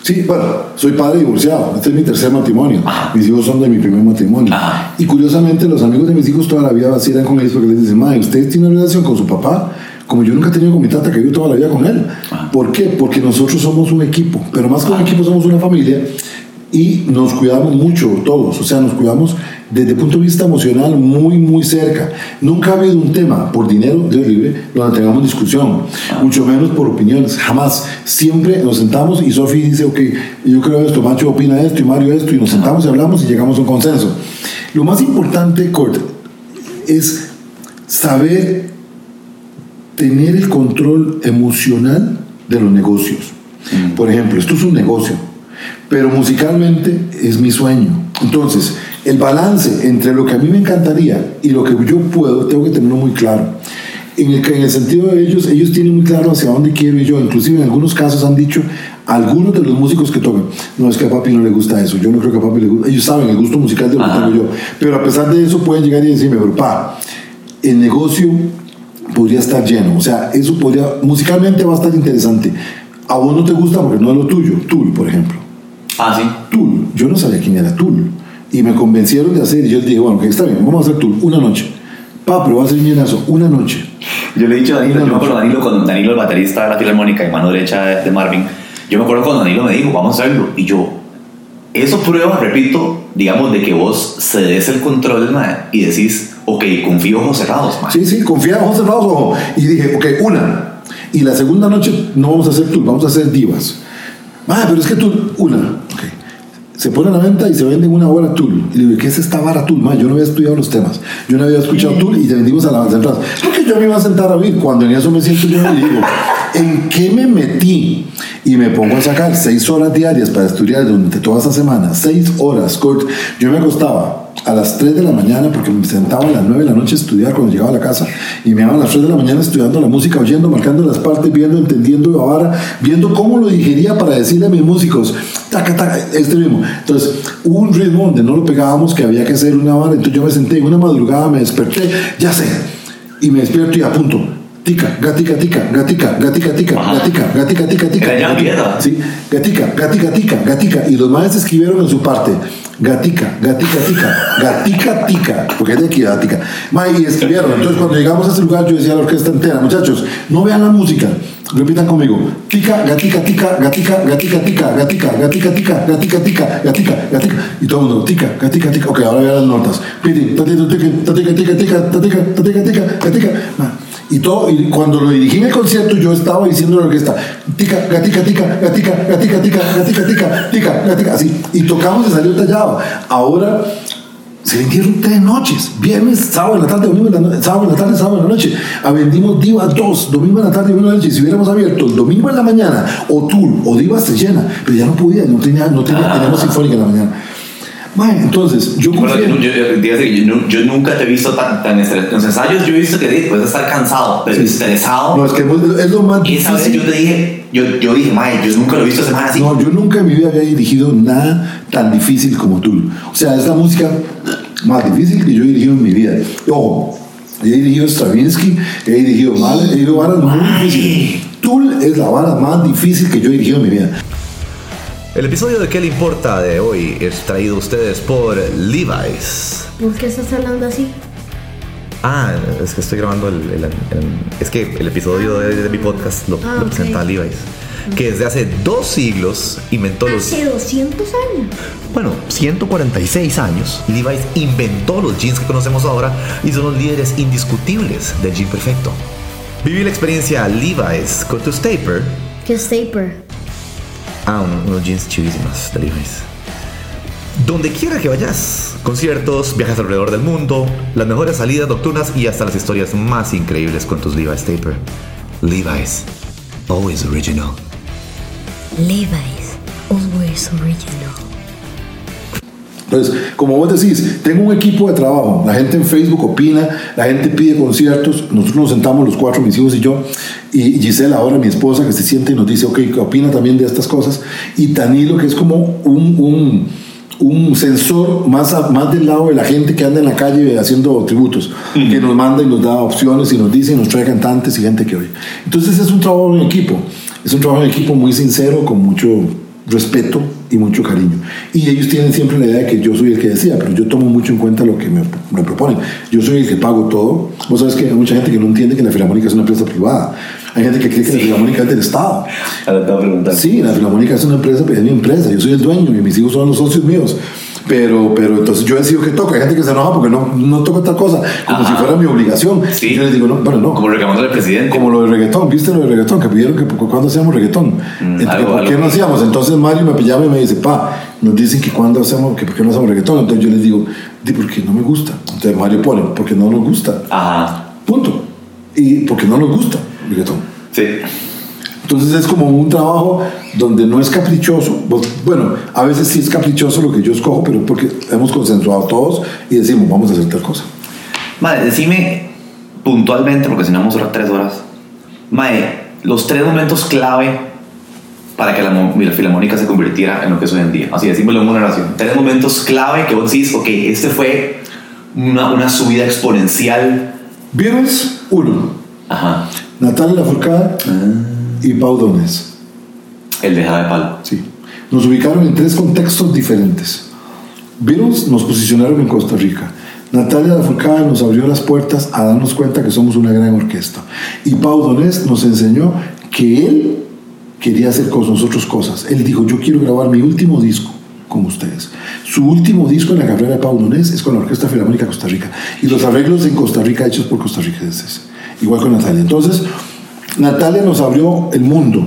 Sí, bueno, soy padre divorciado. Este es mi tercer matrimonio. Ajá. Mis hijos son de mi primer matrimonio. Ajá. Y curiosamente, los amigos de mis hijos toda la vida vacilan con ellos porque les dicen, madre, usted tiene una relación con su papá como yo nunca he tenido con mi tata, que vivo toda la vida con él. Ajá. ¿Por qué? Porque nosotros somos un equipo, pero más que un equipo somos una familia y nos cuidamos mucho todos, o sea, nos cuidamos desde el punto de vista emocional muy, muy cerca. Nunca ha habido un tema por dinero, Dios libre, donde tengamos discusión, mucho menos por opiniones, jamás. Siempre nos sentamos y Sofi dice, ok, yo creo esto, Macho opina esto y Mario esto, y nos sentamos y hablamos y llegamos a un consenso. Lo más importante, Kurt, es saber tener el control emocional de los negocios. Por ejemplo, esto es un negocio, pero musicalmente es mi sueño. Entonces, el balance entre lo que a mí me encantaría y lo que yo puedo, tengo que tenerlo muy claro. En el, en el sentido de ellos, ellos tienen muy claro hacia dónde quiero ir yo. Inclusive en algunos casos han dicho, algunos de los músicos que tocan, no es que a papi no le gusta eso, yo no creo que a papi le gusta, ellos saben el gusto musical de lo que tengo yo. Pero a pesar de eso pueden llegar y decirme, pero pa, el negocio podría estar lleno. O sea, eso podría, musicalmente va a estar interesante. A vos no te gusta porque no es lo tuyo. Tool, por ejemplo. Ah, sí. Tool. Yo no sabía quién era Tool. Y me convencieron de hacer. Y yo dije, bueno, que está bien, vamos a hacer Tool una noche. Pa, pero va a ser eso, una noche. Yo le he dicho a Danilo, Una yo me acuerdo. Danilo, cuando Danilo, el baterista de la filarmónica y mano derecha de, Marvin, yo me acuerdo cuando Danilo me dijo, vamos a hacerlo. Y yo, eso prueba, repito, digamos, de que vos cedes el control, mae, y decís, ok, confío ojos cerrados, mae. Sí, sí, confiaba, ojos cerrados, ojo. Y dije, ok, una. Y la segunda noche no vamos a hacer Tool, vamos a hacer divas. Ah, pero es que Tool, una. Ok. Se pone a la venta y se vende en una hora Tool. Y le digo, ¿qué es esta vara Tool? Ma, yo no había estudiado los temas. Yo no había escuchado Tool y te vendimos a la entrada. Porque yo me iba a sentar a oír. Cuando en eso me siento yo y digo, ¿en qué me metí? Y me pongo a sacar seis horas diarias para estudiar durante toda esa semana. Seis horas, Kurt. Yo me acostaba a las 3 de la mañana porque me sentaba a las 9 de la noche a estudiar cuando llegaba a la casa y me iba a las 3 de la mañana estudiando la música, oyendo, marcando las partes, viendo, entendiendo la vara, viendo cómo lo digería para decirle a mis músicos, taca, taca, este ritmo. Entonces, hubo un ritmo donde no lo pegábamos, que había que hacer una vara, entonces yo me senté en una madrugada, me desperté, ya sé, y me despierto y apunto. Tica, gatica, tica, gatica, gatica, tica, gatica, gatica, tica, tica. Era ya gatica. mierda. Sí, gatica, gatica, tica, gatica. Y los maestros escribieron en su parte, gatica, gatica, tica, gatica, tica, porque es de aquí, gatica. Y escribieron. Entonces, cuando llegamos a ese lugar, yo decía a la orquesta entera, muchachos, no vean la música, repitan conmigo, tica, gatica, tica, gatica, gatica, tica, gatica, gatica, tica, gatica, tica, gatica, gatica. Y todo el mundo, tica, gatica, tica. Ok, ahora vean las notas. Piti, tatito, tica, tatica, tica, tica, tatica, tatica, tica, gatica. Y todo, y cuando lo dirigí en el concierto, yo estaba diciendo a la orquesta, tica, gatica, tica, gatica, gatica, tica, gatica, tica, tica, gatica, así. Y tocamos y salió tallado. Ahora se vendieron tres noches, viernes, sábado en la tarde, domingo en la sábado en la tarde, sábado en la noche. Ah, vendimos Divas dos, domingo en la tarde, domingo en la noche. Si hubiéramos abierto domingo en la mañana, o Tour, o Divas se llena, pero ya no podía, no tenía, no tenía, teníamos sinfónica en la mañana. Mae, entonces, yo Bueno, confié. yo, yo, yo- yo nu- yo nunca te he visto tan, tan estresado. En los ensayos yo he visto que puedes estar cansado, pero estresado. No, es que es lo más Esa vez yo difícil. te dije, yo, yo dije, mae, yo nunca lo he visto semana así. No, yo nunca en mi vida había dirigido nada tan difícil como Tool. O sea, es la música más difícil que yo he dirigido en mi vida. Ojo, he dirigido Stravinsky, he dirigido Mahler, he dirigido varas muy difíciles. Tool es la banda más difícil que yo he dirigido en mi vida. El episodio de ¿Qué le importa? de hoy es traído a ustedes por Levi's. ¿Por qué estás hablando así? Ah, es que estoy grabando el, el- el- es que el episodio de, de mi podcast lo, Ah, lo ok. presenta Levi's, que desde hace dos siglos inventó los Hace 200 años. Bueno, 146 años, Levi's inventó los jeans que conocemos ahora y son los líderes indiscutibles del jean perfecto. Viví la experiencia Levi's con tu Staper. ¿Qué es taper? Ah, un- unos jeans chidísimos de Levi's. Donde quiera que vayas, conciertos, viajes alrededor del mundo, las mejores salidas nocturnas y hasta las historias más increíbles con tus Levi's Taper. Levi's, always original. Levi's. Always original. Entonces, como vos decís, tengo un equipo de trabajo. La gente en Facebook opina, la gente pide conciertos. Nosotros nos sentamos los cuatro, mis hijos y yo. Y Gisela, ahora mi esposa, que se siente y nos dice, ok, opina también de estas cosas. Y Tanilo, que es como un, un, un sensor más, a- más del lado de la gente que anda en la calle haciendo tributos, que nos manda y nos da opciones y nos dice y nos trae cantantes y gente que oye. Entonces es un trabajo en equipo. Es un trabajo en equipo muy sincero, con mucho respeto y mucho cariño. Y ellos tienen siempre la idea de que yo soy el que decía, pero yo tomo mucho en cuenta lo que me, me proponen. Yo soy el que pago todo. Vos sabes que hay mucha gente que no entiende que la Filarmónica es una empresa privada. Hay gente que cree que la Filarmónica es del Estado. Ahora te voy a preguntar. Sí, la Filarmónica es una empresa, es mi empresa. Yo soy el dueño y mis hijos son los socios míos. Pero, pero entonces yo decido que toco. Hay gente que se enoja porque no, no toco tal cosa, como Ajá. si fuera mi obligación. Sí. Yo les digo, no, bueno, no. Como reclamando al presidente. Como lo de reggaetón, ¿viste lo de reggaetón? Que pidieron que cuando hacíamos reggaetón. Entonces, algo- ¿Por qué algo. no hacíamos? Entonces Mario me pillaba y me dice, pa, nos dicen que cuando hacemos, que por qué no hacemos reggaetón. Entonces yo les digo, di, porque no me gusta. Entonces Mario pone, porque no nos gusta. Ajá. Punto. Y porque no nos gusta el reggaetón. Sí. Entonces es como un trabajo donde no es caprichoso. Bueno, a veces sí es caprichoso lo que yo escojo, pero porque hemos consensuado todos y decimos, vamos a hacer tal cosa. Madre, decime puntualmente, porque si no vamos a durar tres horas. Madre, los tres momentos clave para que la, la filarmónica se convirtiera en lo que es hoy en día. Así decímoslo en una oración. Tres momentos clave que vos decís, ok, este fue una, una subida exponencial. Beatles, uno. Ajá. Natalia Lafourcade y Pau Donés. El de de Palo. Sí. Nos ubicaron en tres contextos diferentes. Beatles nos posicionaron en Costa Rica. Natalia Lafourcade nos abrió las puertas a darnos cuenta que somos una gran orquesta. Y Pau Donés nos enseñó que él quería hacer con nosotros cosas. Él dijo, yo quiero grabar mi último disco con ustedes. Su último disco en la carrera de Pau Donés es con la Orquesta Filarmónica de Costa Rica. Y los arreglos en Costa Rica hechos por costarricenses. Igual con Natalia. Entonces, Natalia nos abrió el mundo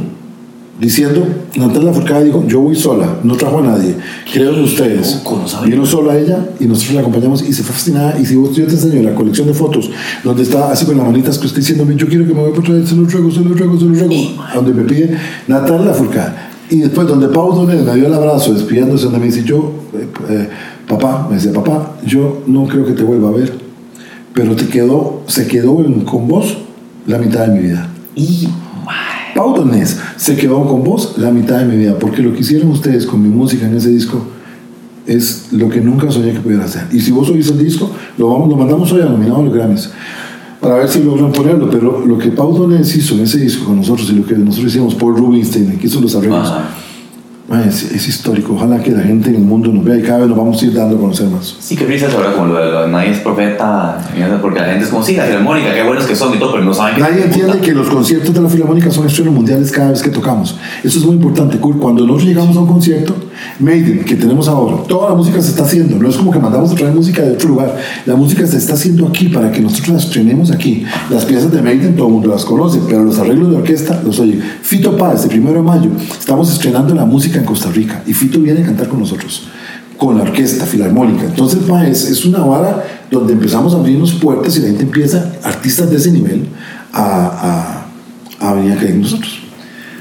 diciendo, Natalia Lafourcade dijo, yo voy sola, no trajo a nadie, creo en ustedes. loco, no. Vino sola ella y nosotros la acompañamos y se fue fascinada. Y si vos, yo te enseño la colección de fotos donde está así con las manitas que usted diciéndome, yo quiero que me vaya por traer, se lo ruego, se lo ruego, se lo ruego, donde me pide Natalia Lafourcade. Y después donde Pau Donel me dio el abrazo despidiéndose, donde me dice, yo, eh, eh, papá, me decía, papá, yo no creo que te vuelva a ver, pero te quedó, se quedó en- con vos la mitad de mi vida. Y, Pau Donés se quedó con vos la mitad de mi vida, porque lo que hicieron ustedes con mi música en ese disco es lo que nunca soñé que pudiera hacer. Y si vos oís el disco, lo, vamos, lo mandamos hoy a nominado los Grammys, para ver si logran ponerlo, pero lo que Pau Donés hizo en ese disco con nosotros y lo que nosotros hicimos, Paul Rubinstein, que hizo los arreglos, Ajá. Es, es histórico. Ojalá que la gente en el mundo nos vea y cada vez nos vamos a ir dando a conocer más. Sí, que risa ahora como lo de, lo nadie es profeta, porque la gente es como, sí, la filarmónica, qué buenos que son y todo, pero no saben que Nadie entiende que los conciertos de la Filarmónica son estrenos mundiales cada vez que tocamos. Eso es muy importante, Kurt. Cuando nosotros llegamos a un concierto, Maiden, que tenemos ahora, toda la música se está haciendo. No es como que mandamos a traer música de otro lugar. La música se está haciendo aquí para que nosotros la estrenemos aquí. Las piezas de Maiden todo el mundo las conoce, pero los arreglos de orquesta los oye. Fito Páez, el primero de mayo, estamos estrenando la música en Costa Rica y Fito viene a cantar con nosotros con la orquesta filarmónica. Entonces, ma, es, es una vara donde empezamos a abrirnos puertas y la gente empieza, artistas de ese nivel, a, a, a venir a creer en nosotros.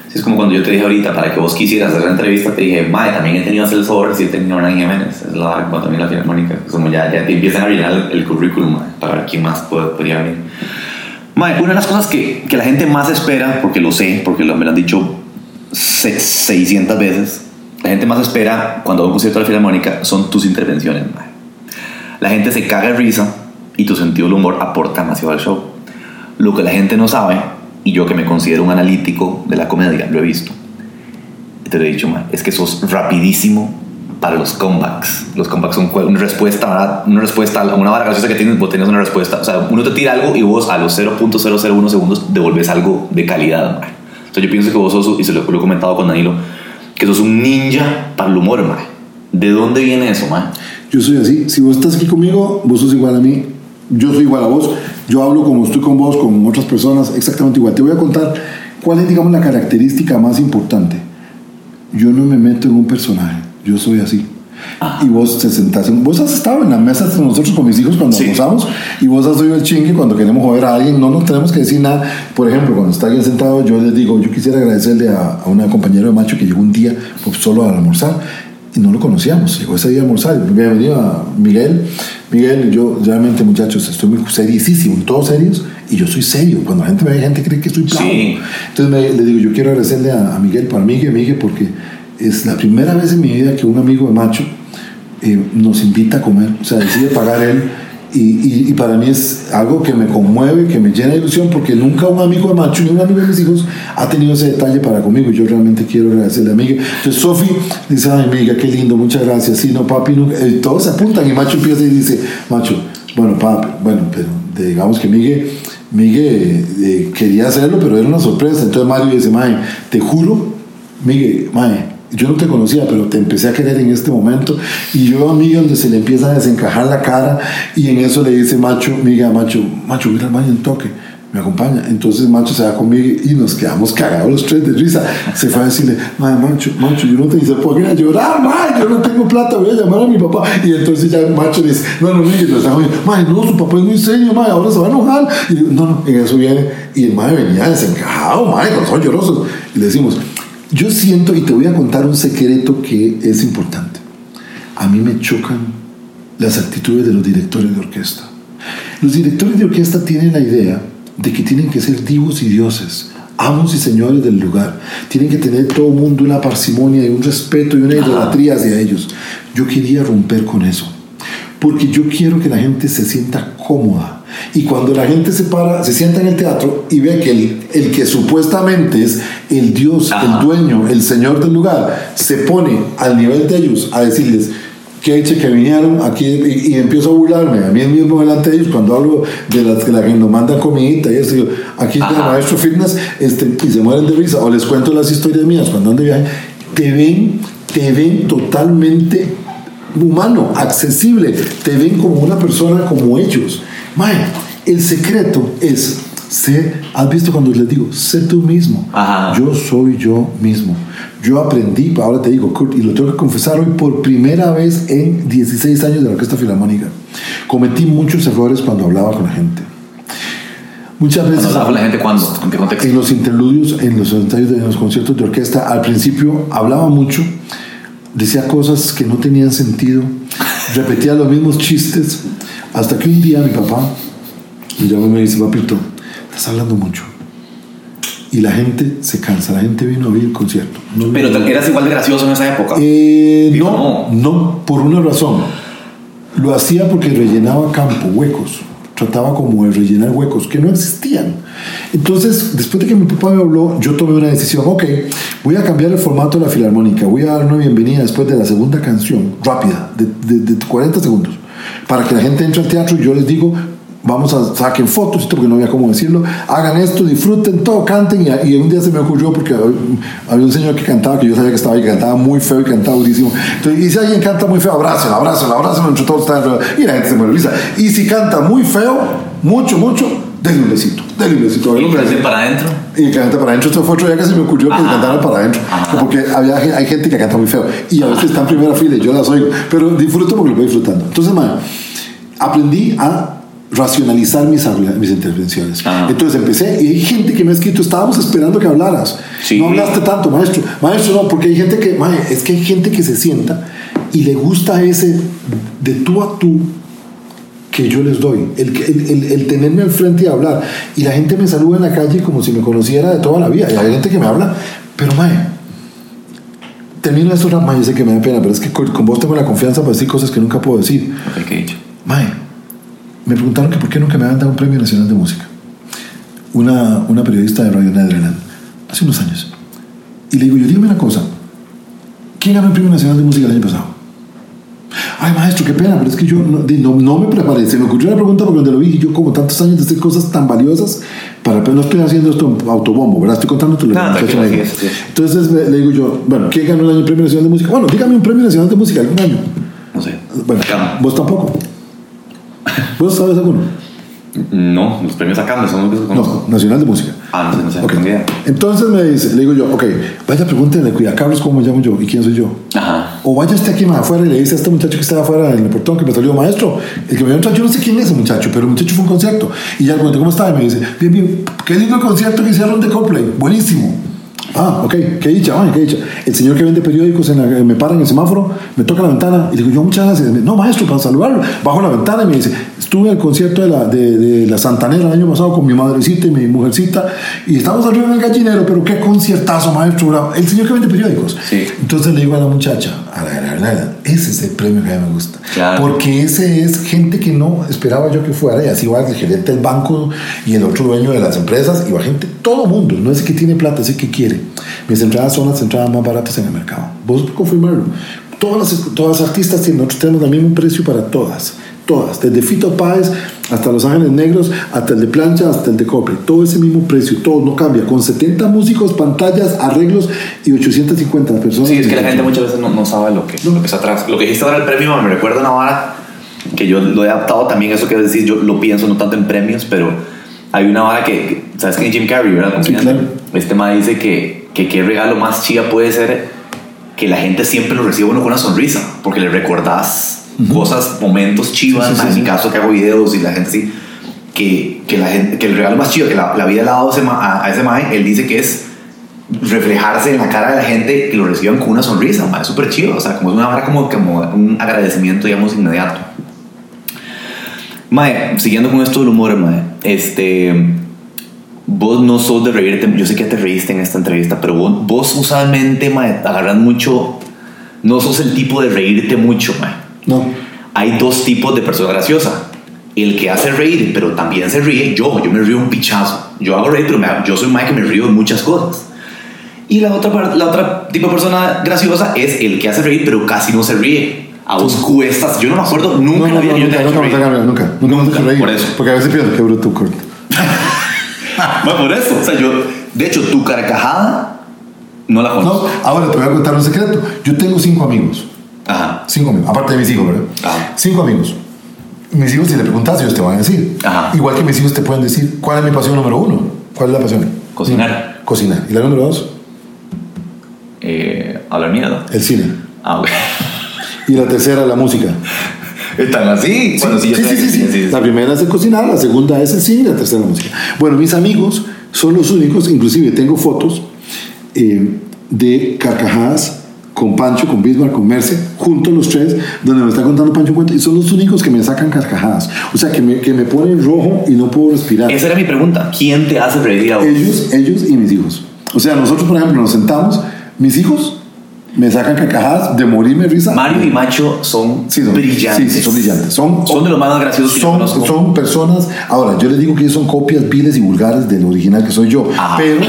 Sí, es como cuando yo te dije ahorita, para que vos quisieras hacer la entrevista, te dije, mae, también he tenido a Celso Borges y he tenido a Hernán Jiménez. Es la bueno, también la filarmónica. Como ya, ya te empiezan a llenar el, el currículum, para ver quién más puede- podría venir. Mae, una de las cosas que, que la gente más espera, porque lo sé, porque lo, me lo han dicho 600 veces, la gente más espera cuando va a un concierto de la filarmónica son tus intervenciones. La gente se caga de risa y tu sentido del humor aporta demasiado al show. Lo que la gente no sabe y yo que me considero un analítico de la comedia, lo he visto. Te lo he dicho, man, es que sos rapidísimo para los comebacks. Los comebacks son una respuesta, una respuesta a una vara graciosa que tienes, vos tenés una respuesta. O sea, uno te tira algo y vos a los 0.001 segundos devolves algo de calidad. man. Sea, yo pienso que vos sos, y se lo, lo he comentado con Danilo, que sos un ninja para el humor, man. ¿De dónde viene eso, man? Yo soy así. Si vos estás aquí conmigo, vos sos igual a mí. Yo soy igual a vos. Yo hablo como estoy con vos, con otras personas, exactamente igual. Te voy a contar cuál es, digamos, la característica más importante. Yo no me meto en un personaje. Yo soy así. Y vos te sentás. en- vos has estado en la mesa con nosotros, con mis hijos, cuando Sí. almorzamos. Y vos has oído el chingue cuando queremos joder a alguien. No nos tenemos que decir nada. Por ejemplo, cuando está alguien sentado, yo les digo, yo quisiera agradecerle a, a una compañera de macho que llegó un día pues, solo a almorzar y no lo conocíamos. Llegó ese día a almorzar. Bienvenido a Miguel. Miguel, yo realmente, muchachos, estoy muy seriosísimo, todos serios, y yo soy serio. Cuando la gente me ve, gente cree que estoy plano. Sí. Entonces me- le digo, yo quiero agradecerle a, a Miguel, para Miguel, Miguel, porque es la primera vez en mi vida que un amigo de macho eh, nos invita a comer, o sea, decide pagar él. Y, y- para mí es algo que me conmueve, que me llena de ilusión, porque nunca un amigo de macho, ni un amigo de mis hijos ha tenido ese detalle para conmigo. y Yo realmente quiero agradecerle a Miguel. Entonces Sofi dice, ay, amiga, qué lindo, muchas gracias. Sí, no, papi. Eh, todos se apuntan y macho empieza y dice, macho, bueno, papi, bueno, pero digamos que Miguel, Miguel eh, quería hacerlo, pero era una sorpresa. Entonces Mario dice, mae, te juro, Miguel, mae, yo no te conocía, pero te empecé a querer en este momento. Y yo a Miguel donde se le empieza a desencajar la cara y en eso le dice Macho, Miguel, Macho, Macho, voy a ir al baño en toque. Me acompaña. Entonces Macho se va conmigo y nos quedamos cagados los tres de risa. Se fue a decirle, Macho, Macho, yo no te dice, ¿por qué a llorar, mae? Yo no tengo plata, voy a llamar a mi papá. Y entonces ya Macho dice, no, no, jodiendo. Mae, no, su papá es muy serio, mae, ahora se va a enojar. No, no, en eso viene. Y el mae venía desencajado, mae, con los ojos llorosos. Y le decimos, yo siento, y te voy a contar un secreto que es importante. A mí me chocan las actitudes de los directores de orquesta. Los directores de orquesta tienen la idea de que tienen que ser divos y dioses, amos y señores del lugar. Tienen que tener todo el mundo una parsimonia y un respeto y una idolatría hacia ellos. Yo quería romper con eso. Porque yo quiero que la gente se sienta cómoda. Y cuando la gente se para, se sienta en el teatro y ve que el, el que supuestamente es el Dios, Ajá. el dueño, el señor del lugar, se pone al nivel de ellos a decirles, que eche que vinieron aquí y, y empiezo a burlarme a mí mismo delante de ellos cuando hablo de las que la gente nos manda comidita y eso digo, aquí está el maestro fitness este, y se mueren de risa o les cuento las historias mías cuando ando viaje. Te ven te ven totalmente humano accesible te ven como una persona como ellos Mae, el secreto es ser has visto cuando les digo sé tú mismo Ajá. yo soy yo mismo. Yo aprendí, ahora te digo, Kurt, y lo tengo que confesar hoy por primera vez en 16 años de la Orquesta Filarmónica. Cometí muchos errores cuando hablaba con la gente. Muchas veces. ¿Cuando hablaba con la gente cuándo? ¿En qué contexto? En los interludios, en los ensayos de los conciertos de orquesta, al principio hablaba mucho, decía cosas que no tenían sentido, repetía los mismos chistes, hasta que un día mi papá me llamó y me dice, papito, estás hablando mucho. Y la gente se cansa, la gente vino a oír el concierto. No Pero vino- eras igual de gracioso en esa época. eh, no, no, por una razón. Lo hacía porque rellenaba campo, huecos. Trataba como de rellenar huecos que no existían. Entonces, después de que mi papá me habló, yo tomé una decisión. Ok, voy a cambiar el formato de la filarmónica. Voy a dar una bienvenida después de la segunda canción, rápida, de, de- de 40 segundos, para que la gente entre al teatro y yo les digo, vamos a saquen fotos, porque no había cómo decirlo, hagan esto, disfruten todo, canten. Y, y un día se me ocurrió porque había un señor que cantaba, que yo sabía que estaba ahí, que cantaba muy feo y cantaba durísimo. Entonces, y si alguien canta muy feo, abrácelo, abrácelo, abrácelo, entre todos está alrededor. Y la gente se me risa. Y si canta muy feo, mucho, mucho, denle un besito, denle un besito. Y besito. para adentro. Y que canta para adentro, esto fue otro día que se me ocurrió que cantaran para adentro. Ajá. Porque había, hay gente que canta muy feo. Y a veces está en primera fila y yo las oigo. Pero disfruto porque lo voy disfrutando. Entonces, man, aprendí a racionalizar mis, mis intervenciones. Ajá. Entonces empecé y hay gente que me ha escrito, estábamos esperando que hablaras. Sí. No hablaste tanto, maestro. Maestro, no, porque hay gente que, mae, es que hay gente que se sienta y le gusta ese de tú a tú que yo les doy, el, el, el- el tenerme al frente y hablar. Y la gente me saluda en la calle como si me conociera de toda la vida. Y hay gente que me habla, pero mae, termino esto, mae, yo sé que me da pena, pero es que con, vos tengo la confianza para decir cosas que nunca puedo decir. Ok, ¿qué he dicho? Mae, me preguntaron que por qué nunca me habían dado un premio nacional de música. una, una periodista de Radio Netherland, hace unos años. Y le digo, yo dígame una cosa, ¿quién ganó el Premio Nacional de Música el año pasado? Ay, maestro, qué pena, pero es que yo no, no, no me preparé. Se me ocurrió la pregunta porque cuando lo vi, yo como tantos años de hacer cosas tan valiosas, para pero no estoy haciendo esto autobombo, ¿verdad? Estoy contando tu No. Entonces le, le digo yo, bueno, ¿quién ganó el año el Premio Nacional de Música? Bueno, dígame un Premio Nacional de Música algún año. No sé. Bueno, Acá. vos tampoco. ¿Vos sabes alguno? No, los premios acá no son los que se No, conozco. Nacional de Música. Ah, no no sé, no Ok. tengo idea. Entonces me dice, le digo yo, ok, vaya pregúntenle, cuida Carlos, ¿cómo me llamo yo? ¿Y quién soy yo? Ajá. O vaya usted aquí más afuera y le dice a este muchacho que estaba afuera en el portón que me salió maestro, el que me dio yo no sé quién es ese muchacho, pero el muchacho fue a un concierto. Y ya le pregunté cómo estaba y me dice, bien, bien, qué lindo el concierto que hicieron de Coldplay, buenísimo. Ah, ok, qué dicha, ay, qué dicha. El señor que vende periódicos en la- me para en el semáforo, me toca la ventana y le digo, yo muchas gracias. No, maestro, para saludarlo. Bajo la ventana y me dice, estuve en el concierto de la, de, de la Santanera el año pasado con mi madrecita y mi mujercita y estamos arriba en el gallinero, pero qué conciertazo, maestro. bravo". El señor que vende periódicos. Sí. Entonces le digo a la muchacha, a la, la- la- ese es el premio que a mí me gusta. Claro. Porque ese es gente que no esperaba yo que fuera, y así va el gerente del banco y el otro dueño de las empresas, y va gente, todo mundo, no es el que tiene plata, es el que quiere. Mis entradas son las entradas más baratas en el mercado. Vos confirmarlo. Todas las, todas las artistas tienen, nosotros tenemos el mismo precio para todas. Todas, desde Fito Páez hasta Los Ángeles Negros, hasta el de Plancha, hasta el de Cobre, todo ese mismo precio, todo no cambia, con 70 músicos, pantallas, arreglos y 850 personas. Sí, es que la gente muchas veces no, no sabe lo que, lo que está atrás. Lo que dijiste ahora del premio me recuerda una vara que yo lo he adaptado también, eso que decir, yo lo pienso no tanto en premios, pero hay una vara que, que- ¿sabes es Jim Carrey, verdad? Sí, claro. Este ma dice que, que qué regalo más chiva puede ser que la gente siempre lo reciba uno con una sonrisa, porque le recordás cosas, momentos chivas, Sí, sí, en sí. mi caso que hago videos y la gente así, que, que, la gente, que el regalo más chido que la, la vida le ha dado a ese, mae, él dice que es reflejarse en la cara de la gente que lo reciban con una sonrisa, ma, es súper chido, o sea, como es una hora como, como un agradecimiento, digamos, inmediato. Mae, siguiendo con esto del humor, mae, este, vos no sos de reírte, yo sé que te reíste en esta entrevista, pero vos, vos usualmente, agarras mucho, no sos el tipo de reírte mucho, mae. No. Hay dos tipos de persona graciosa. El que hace reír, pero también se ríe, yo, yo me río un pichazo. Yo hago reír, pero me- yo soy Mike que me río de muchas cosas. Y la otra, la otra tipo de persona graciosa es el que hace reír, pero casi no se ríe. A vos cuestas, yo no me acuerdo nunca No, no, no, que yo te nunca, he hecho nunca, reír. nunca, nunca, nunca, me has hecho reír. por eso. Porque a veces pienso que bruto corto. Bueno, por eso. O sea, yo, de hecho, tu carcajada no la No, conozco. ahora te voy a contar un secreto. Yo tengo cinco amigos. Ajá. Cinco amigos, aparte de mis hijos, ¿verdad? Ajá. Cinco amigos. Mis hijos, si le preguntas, ellos te van a decir. Ajá. Igual que mis hijos te pueden decir, ¿cuál es mi pasión número uno? ¿Cuál es la pasión? Cocinar. Cocinar. ¿Y la número dos? Eh, hablar mierda. El cine. Ah, ok. Y la tercera, la música. *laughs* ¿Están así? Bueno, sí, sí, sí, sí, sí. La primera es el cocinar, la segunda es el cine y la tercera la música. Bueno, mis amigos son los únicos, inclusive tengo fotos eh, de carcajadas con Pancho, con Bismarck, con Merce, juntos los tres, donde me está contando Pancho un cuento, y son los únicos que me sacan carcajadas. O sea, que me, que me ponen rojo y no puedo respirar. Esa era mi pregunta. ¿Quién te hace reír a vos? Ellos, ellos y mis hijos. O sea, nosotros, por ejemplo, nos sentamos, mis hijos me sacan carcajadas de morirme risa. Mario y Macho son, Sí, son brillantes. Sí, son brillantes. Son, Son de los más graciosos que son, son personas. Ahora, yo les digo que ellos son copias viles y vulgares del original que soy yo. Ajá. Pero,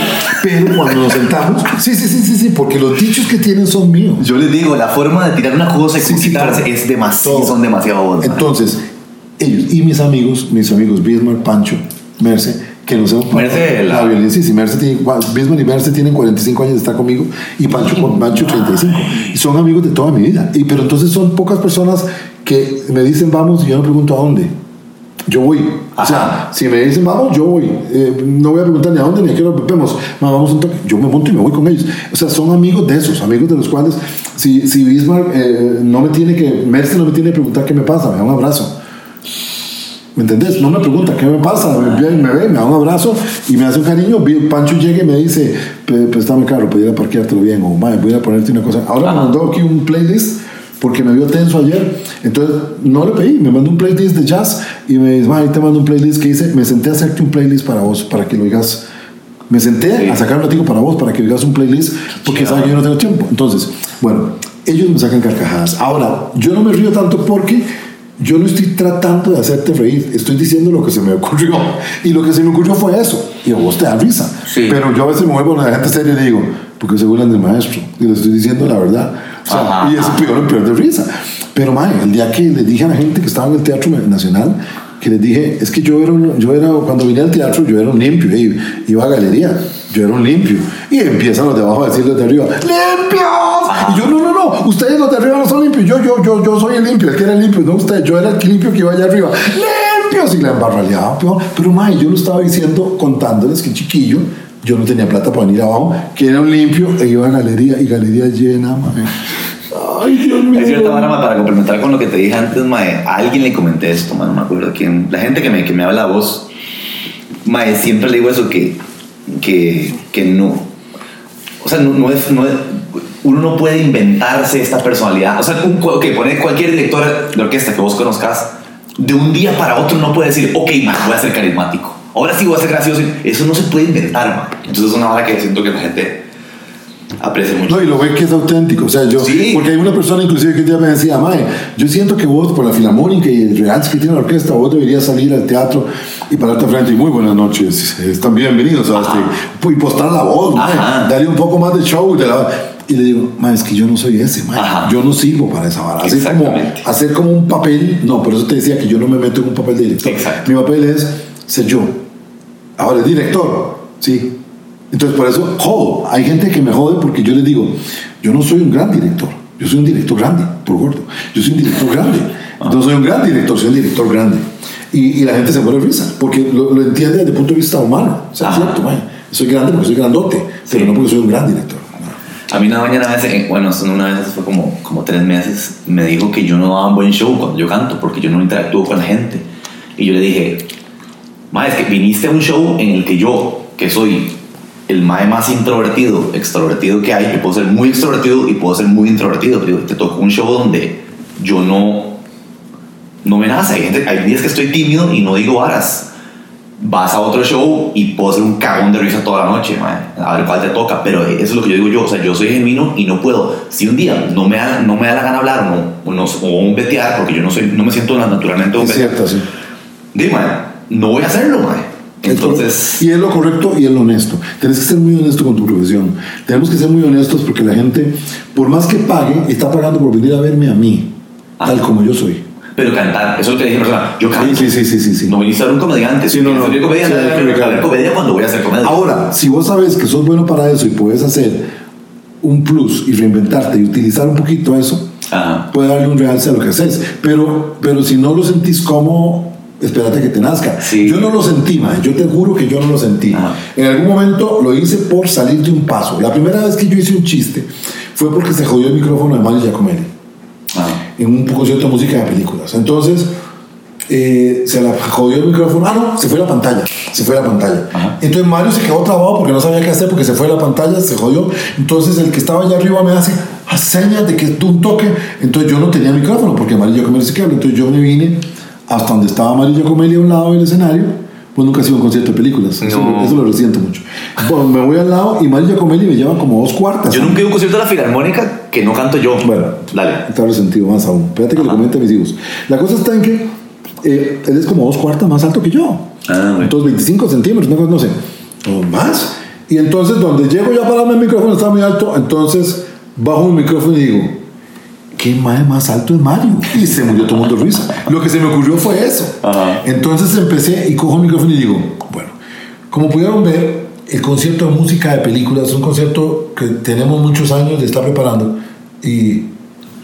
pero cuando nos sentamos, sí, sí, sí, sí, sí, porque los dichos que tienen son míos. Yo les digo, la forma de tirar una cosa y Sí, quitarse es demasiado, son demasiado buenos. Entonces, ellos y mis amigos, mis amigos Bismarck, Pancho, Merce, que nos hemos Merce, la- la violencia. Sí, Merce tiene, Bismarck y Merce tienen 45 años de estar conmigo y Pancho con Pancho 35. Y son amigos de toda mi vida. Y, pero entonces son pocas personas que me dicen vamos y yo no pregunto a dónde. Yo voy. O sea, Ajá. si me dicen vamos, yo voy. Eh, no voy a preguntar ni a dónde ni a qué hora vemos. Vamos un toque. Yo me monto y me voy con ellos. O sea, son amigos de esos, amigos de los cuales, si, si Bismarck eh, no me tiene que, Merce no me tiene que preguntar qué me pasa, me da un abrazo. ¿Me entendés? No me pregunta qué me pasa, me, ve- me ve, me da un abrazo y me hace un cariño. Pancho llega y me dice, "Pe- préstame carro, pudiera parqueártelo bien, o "Mae, voy a ponerte una cosa. Ahora me Ajá. mandó aquí un playlist porque me vio tenso ayer. Entonces no le pedí, me mandó un playlist de jazz y me dice, "Mae, ahí te mando un playlist que dice, me senté a hacerte un playlist para vos, para que lo digas. Me senté Sí. a sacar un ratito para vos, para que digas un playlist, porque Chido. sabe que yo no tengo tiempo. Entonces, bueno, ellos me sacan carcajadas. Ahora, yo no me río tanto porque yo no estoy tratando de hacerte reír, estoy diciendo lo que se me ocurrió. Y lo que se me ocurrió fue eso. Y a vos te da risa. Sí. Pero yo a veces me vuelvo a la gente seria y le digo, porque se burlan del maestro. Y le estoy diciendo la verdad. O sea, Ajá, y es peor, peor de risa. Pero, mae, el día que le dije a la gente que estaba en el Teatro Nacional, que les dije, es que yo era, un- yo era cuando vine al teatro, yo era un limpio, iba a galería, yo era un limpio. Y empiezan los de abajo a decir los de arriba, ¡limpios! Y yo, no, no, no, ustedes los de arriba no son limpios, yo, yo, yo, yo soy el limpio, el que era limpio, no usted, yo era el limpio que iba allá arriba, ¡limpios! Y la embarraleaba, peor. Pero, mae, yo lo estaba diciendo, contándoles que chiquillo, yo no tenía plata para venir abajo, que era un limpio, e iba a galería, y galería llena, mae. Ay, Dios mío. Es ma, para complementar con lo que te dije antes, mae, a alguien le comenté esto, ma, no me acuerdo quién. La gente que me, que me habla a vos, mae, siempre le digo eso, que, que, que no. O sea, no, no es, no es- Uno no puede inventarse esta personalidad. O sea, un, que pone cualquier director de orquesta que vos conozcas, de un día para otro no puede decir, ok, ma, voy a ser carismático. Ahora sí voy a ser gracioso. Eso no se puede inventar, ma. Entonces es una vara que siento que la gente aprecia mucho. No, y lo ve que es auténtico. O sea, yo. Sí. Porque hay una persona, inclusive, que un día me decía, Mae, yo siento que vos, por la filarmónica y el realce que tiene la orquesta, vos deberías salir al teatro y pararte frente y muy buenas noches. Están bienvenidos. Sea, este, y postar la voz, mae, Ajá. darle un poco más de show. de la- y le digo, Mae, es que yo no soy ese. Ajá. Yo no sirvo para esa vara. Hacer como, hacer como un papel. No, por eso te decía que yo no me meto en un papel de director. Exacto. Mi papel es ser yo. Ahora, el director, sí. Entonces, por eso, jodo. Hay gente que me jode porque yo les digo, yo no soy un gran director. Yo soy un director grande, por gordo. Yo soy un director grande. No soy un gran director, soy un director grande. Y, y la gente se muere de risa, porque lo, lo entiende desde el punto de vista humano. O sea, es cierto, mae. Soy grande porque soy grandote, pero no porque soy un gran director. A mí una mañana vez, eh, bueno, una vez, fue como, tres meses, me dijo que yo no daba un buen show cuando yo canto porque yo no interactúo con la gente. Y yo le dije, ma, es que viniste a un show en el que yo, que soy el mae más introvertido, extrovertido que hay, que puedo ser muy extrovertido y puedo ser muy introvertido, pero te tocó un show donde yo no, no me nace. Hay, hay días que estoy tímido y no digo varas vas a otro show y puedo ser un cagón de risa toda la noche, mae, a ver cuál te toca, pero eso es lo que yo digo yo, o sea, yo soy genuino y no puedo, si un día no me da, no me da la gana hablar o, no, o, no- o un vetear, porque yo no, soy, no me siento naturalmente un Es vetear, cierto, sí. dime, no voy a hacerlo. Es entonces, y es lo correcto y es lo honesto. Tienes que ser muy honesto con tu profesión. Tenemos que ser muy honestos porque la gente, por más que pague, está pagando por venir a verme a mí, tal Ajá. como yo soy. Pero cantar, eso que dije, persona, yo canto, Sí, sí, sí, sí, sí. no viniste a ser un comediante, Sí, no, no. soy comediante, comedia cuando voy a hacer comedia. Ahora, si vos sabes que sos bueno para eso y puedes hacer un plus y reinventarte y utilizar un poquito eso, Ajá. puede darle un realce a lo que haces. Pero, pero si no lo sentís como, espérate que te nazca. Sí. Yo no lo sentí, mae. yo te juro que yo no lo sentí. Ajá. En algún momento lo hice por salir de un paso. La primera vez que yo hice un chiste fue porque se jodió el micrófono de Mario Giacomelli. En un concierto de música de películas. Entonces, eh, se la jodió el micrófono. Ah, no, se fue la pantalla. Se fue la pantalla. Ajá. Entonces Mario se quedó trabado porque no sabía qué hacer porque se fue la pantalla, se jodió. Entonces el que estaba allá arriba me hace señas de que es un toque. Entonces yo no tenía micrófono porque Mario Giacomelli se quedó. Entonces yo me vine hasta donde estaba Mario Giacomelli a un lado del escenario. Pues nunca ha sido un concierto de películas. Eso, No. eso lo resiento mucho. Bueno, me voy al lado y Mario Giacomelli me lleva como dos cuartas. Yo nunca he ido a un concierto de la Filarmónica que no canto yo. Bueno, dale. Está resentido más aún. Espérate que le comente a mis hijos. La cosa está en que eh, él es como dos cuartas más alto que yo. Ah. Entonces 25 centímetros, no sé. O más. Y entonces donde llego yo a pararme el micrófono está muy alto. Entonces bajo mi micrófono y digo, ¿qué mae más alto es Mario? *laughs* Y se murió todo el mundo de risa. Lo que se me ocurrió fue eso. Ajá. Entonces empecé y cojo el micrófono y digo, bueno, como pudieron ver, el concierto de música de películas es un concierto que tenemos muchos años de estar preparando y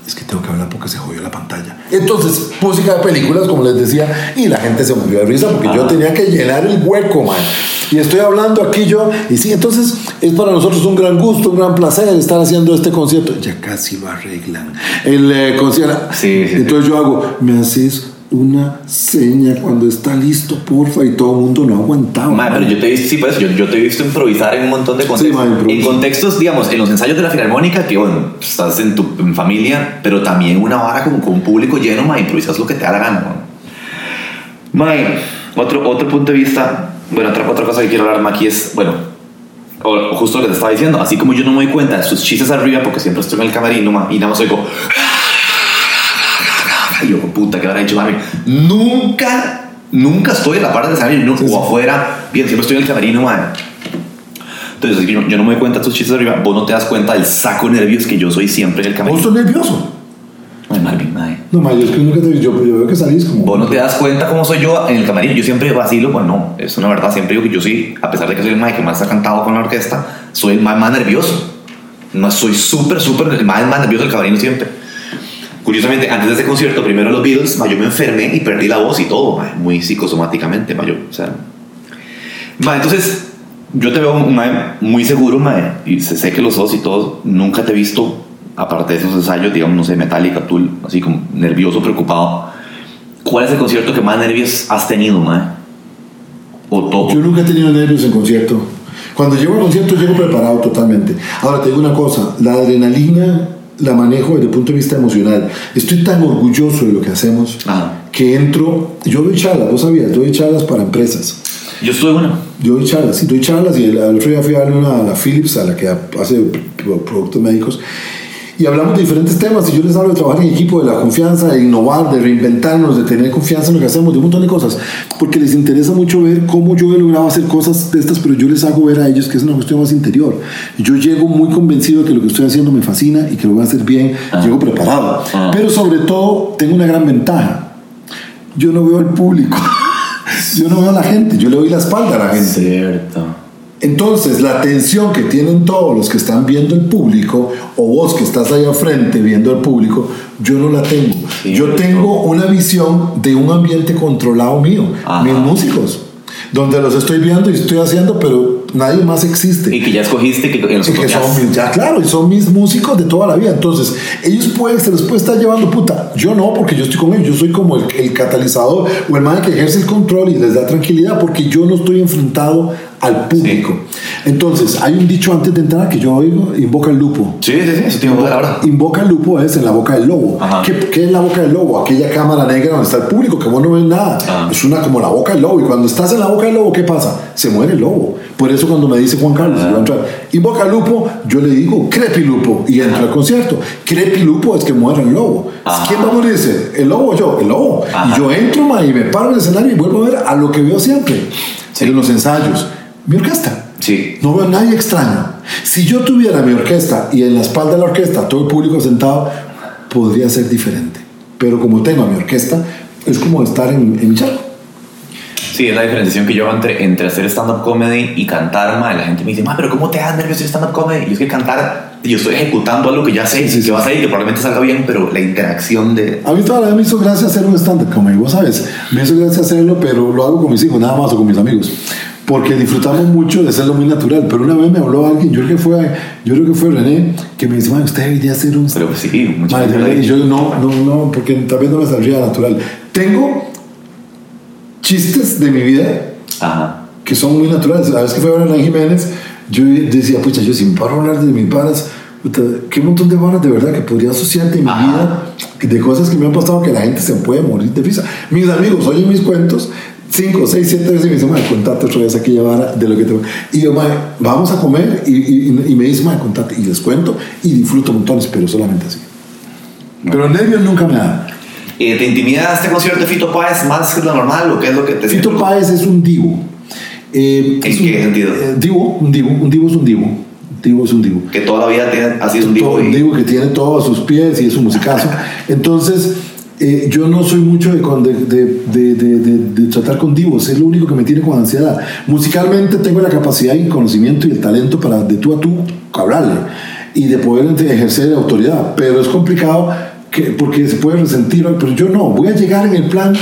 es que tengo que hablar porque se jodió la pantalla. Entonces, música de películas, como les decía, y la gente se murió de risa porque yo tenía que llenar el hueco, man. Y estoy hablando aquí yo, y sí, entonces es para nosotros un gran gusto, un gran placer estar haciendo este concierto. Ya casi lo arreglan. El eh, concierto. Sí, sí, sí. Entonces yo hago, me haces una seña cuando está listo, porfa, y todo el mundo no aguantaba. Ma, pero yo te he visto, sí, pues, yo, yo te he visto improvisar en un montón de contextos. ma, improviso. en contextos, digamos, en los ensayos de la Filarmónica, que bueno, estás en tu en familia, pero también una vara como con un público lleno, ma, improvisas lo que te da la gana, ma. Ma, otro, otro punto de vista, bueno, otra, otra cosa que quiero hablar ma, aquí es, bueno, o- justo lo que te estaba diciendo, así como yo no me doy cuenta de sus chistes arriba, porque siempre estoy en el camerino, ma, y nada más oigo. Yo, puta, que habrá dicho mami. Nunca, nunca estoy a la par del escenario no, o afuera. Bien, siempre estoy en el camerino, man. Entonces, yo, yo no me doy cuenta de tus chistes arriba. Vos no te das cuenta del saco de nervios que yo soy siempre en el ¿Vos camerino. sos nervioso? Ay, Marvin, mae. No, ma, yo es que nunca te yo, yo veo que salís como. Vos no te das cuenta cómo soy yo en el camarín. Yo siempre vacilo, pues no, es una verdad. Siempre digo que yo sí, a pesar de que soy el mae que más ha cantado con la orquesta, soy el mae más nervioso. No soy súper, súper, el mae más nervioso del camarino siempre. Curiosamente, antes de ese concierto, primero los Beatles, mae, yo me enfermé y perdí la voz y todo, mae, muy psicosomáticamente, mae, yo, o sea. entonces, yo te veo muy seguro, y sé que lo sos y todo. Nunca te he visto, aparte de esos ensayos, digamos, no sé, Metallica, Tool, así como nervioso, preocupado. ¿Cuál es el concierto que más nervios has tenido, mae? O todo. Yo nunca he tenido nervios en concierto. Cuando llego al concierto llego preparado totalmente. Ahora te digo una cosa, la adrenalina la manejo desde el punto de vista emocional. Estoy tan orgulloso de lo que hacemos Ajá. que entro, yo doy charlas, vos sabías, doy charlas para empresas. Yo estuve una. Yo doy charlas, sí, doy charlas y el, el otro día fui a darle una a la Philips, a la que hace pro- productos médicos, y hablamos de diferentes temas y yo les hablo de trabajar en equipo, de la confianza, de innovar, de reinventarnos, de tener confianza en lo que hacemos, de un montón de cosas, porque les interesa mucho ver cómo yo he logrado hacer cosas de estas, pero yo les hago ver a ellos que es una cuestión más interior. Yo llego muy convencido de que lo que estoy haciendo me fascina y que lo voy a hacer bien, llego preparado, Ah. pero sobre todo tengo una gran ventaja. Yo no veo al público. *laughs* Yo no veo a la gente, yo le doy la espalda a la gente. Cierto. Entonces, la atención que tienen todos los que están viendo el público, o vos que estás ahí al frente viendo el público, yo no la tengo. Sí, yo tengo una visión de un ambiente controlado mío, Ajá. mis músicos, donde los estoy viendo y estoy haciendo, pero nadie más existe. Y que ya escogiste que en los Y que son mis, ya claro, y son mis músicos de toda la vida. Entonces, ellos pueden, se les puede estar llevando puta. Yo no, porque yo estoy con ellos. Yo soy como el, el catalizador o el man que ejerce el control y les da tranquilidad, porque yo no estoy enfrentado al público. Entonces, hay un dicho antes de entrar que yo oigo: invoca el lupo. Sí, sí, sí, eso te iba a hablar ahora. Invoca el lupo es en la boca del lobo. Ajá. ¿Qué, qué es la boca del lobo? Aquella cámara negra donde está el público, que vos no ves nada. Ah. Es una como la boca del lobo. Y cuando estás en la boca del lobo, ¿qué pasa? Se muere el lobo. Por eso cuando me dice Juan Carlos, Ah. voy a entrar, invoca el lupo, yo le digo crepilupo y entro al concierto. Crepilupo es que muera el lobo. Ajá. ¿Quién va a morirse? ¿El lobo o yo? El lobo. Ajá. Y yo entro ma, y me paro en el escenario y vuelvo a ver a lo que veo siempre. En los ensayos. Mi orquesta. Sí. No veo a nadie extraño. Si yo tuviera mi orquesta y en la espalda de la orquesta todo el público sentado, podría ser diferente. Pero como tengo a mi orquesta, es como estar en, en mi charco. Sí, es la diferenciación que yo hago entre, entre hacer stand-up comedy y cantar, ma. La gente me dice, ma, pero ¿cómo te das nervios hacer stand-up comedy? Y es que cantar, yo estoy ejecutando algo que ya sé, Sí, sí, que va a sí. salir, que probablemente salga bien, pero la interacción de... A mí toda la vida me hizo gracia hacer un stand-up comedy, vos sabes. Me hizo gracia hacerlo, pero lo hago con mis hijos, nada más, o con mis amigos. Porque disfrutamos mucho de hacerlo muy natural. Pero una vez me habló alguien, yo creo que fue, yo creo que fue René, que me dice, "Man, usted debería hacer un Pero sí, Madre, y yo no, no, no, porque también no me saldría natural. Tengo chistes de mi vida Ajá. que son muy naturales. La vez que fui a ver a Hernán Jiménez, yo decía, pucha, yo si me paro hablar de mis paras, qué montón de varas de verdad que podría asociarte en mi Ajá. vida, de cosas que me han pasado que la gente se puede morir de risa. Mis amigos oyen mis cuentos. Cinco, seis, siete veces y me dicen, madre, contate otra vez aquella vara de lo que te... Y yo, madre, vamos a comer y, y, y me dicen, madre, contate. Y les cuento y disfruto montones, pero solamente así. Pero nervios nunca me. Eh, ¿Te intimida este concierto de Fito Páez más que lo normal o qué es lo que te Fito Páez es un divo. Eh, ¿En es qué un- sentido? eh, divo, un divo, un divo es un divo. Divo es un divo. Que toda la vida tiene, ha sido un tipo un divo que tiene todo a sus pies y es un musicazo. *laughs* Entonces, eh, yo no soy mucho de, de, de- de- tratar con divos, es lo único que me tiene con ansiedad. Musicalmente tengo la capacidad y el conocimiento y el talento para de tú a tú hablarle y de poder ejercer autoridad, pero es complicado que, porque se puede resentir, pero yo no, voy a llegar en el plan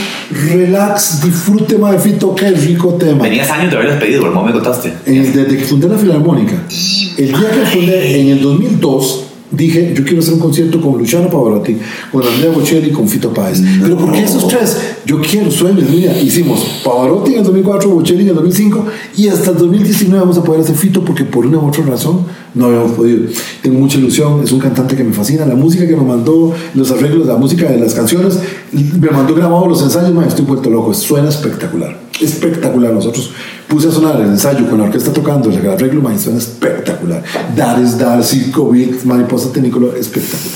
relax, disfrute más de Fito, qué rico tema. Tenías años de haber despedido, ¿por cómo me contaste? Eh, desde que fundé la Filarmónica. El día que fundé, en el 2002, dije, yo quiero hacer un concierto con Luciano Pavarotti, con Andrea Bocelli y con Fito Páez. Pero ¿por qué esos tres? Yo quiero, sueños, mira, hicimos Pavarotti en el 2004, Bocelli en el 2005 y hasta el 2019 vamos a poder hacer Fito porque por una u otra razón no habíamos podido. Tengo mucha ilusión, es un cantante que me fascina, la música que nos mandó, los arreglos, la música de las canciones, me mandó grabado los ensayos, man, estoy vuelto loco, suena espectacular, espectacular. Nosotros puse a sonar el ensayo con la orquesta tocando, el arreglo, man, suena espectacular. Dar es dar, circo, beat, mariposa tecnicolor, espectacular.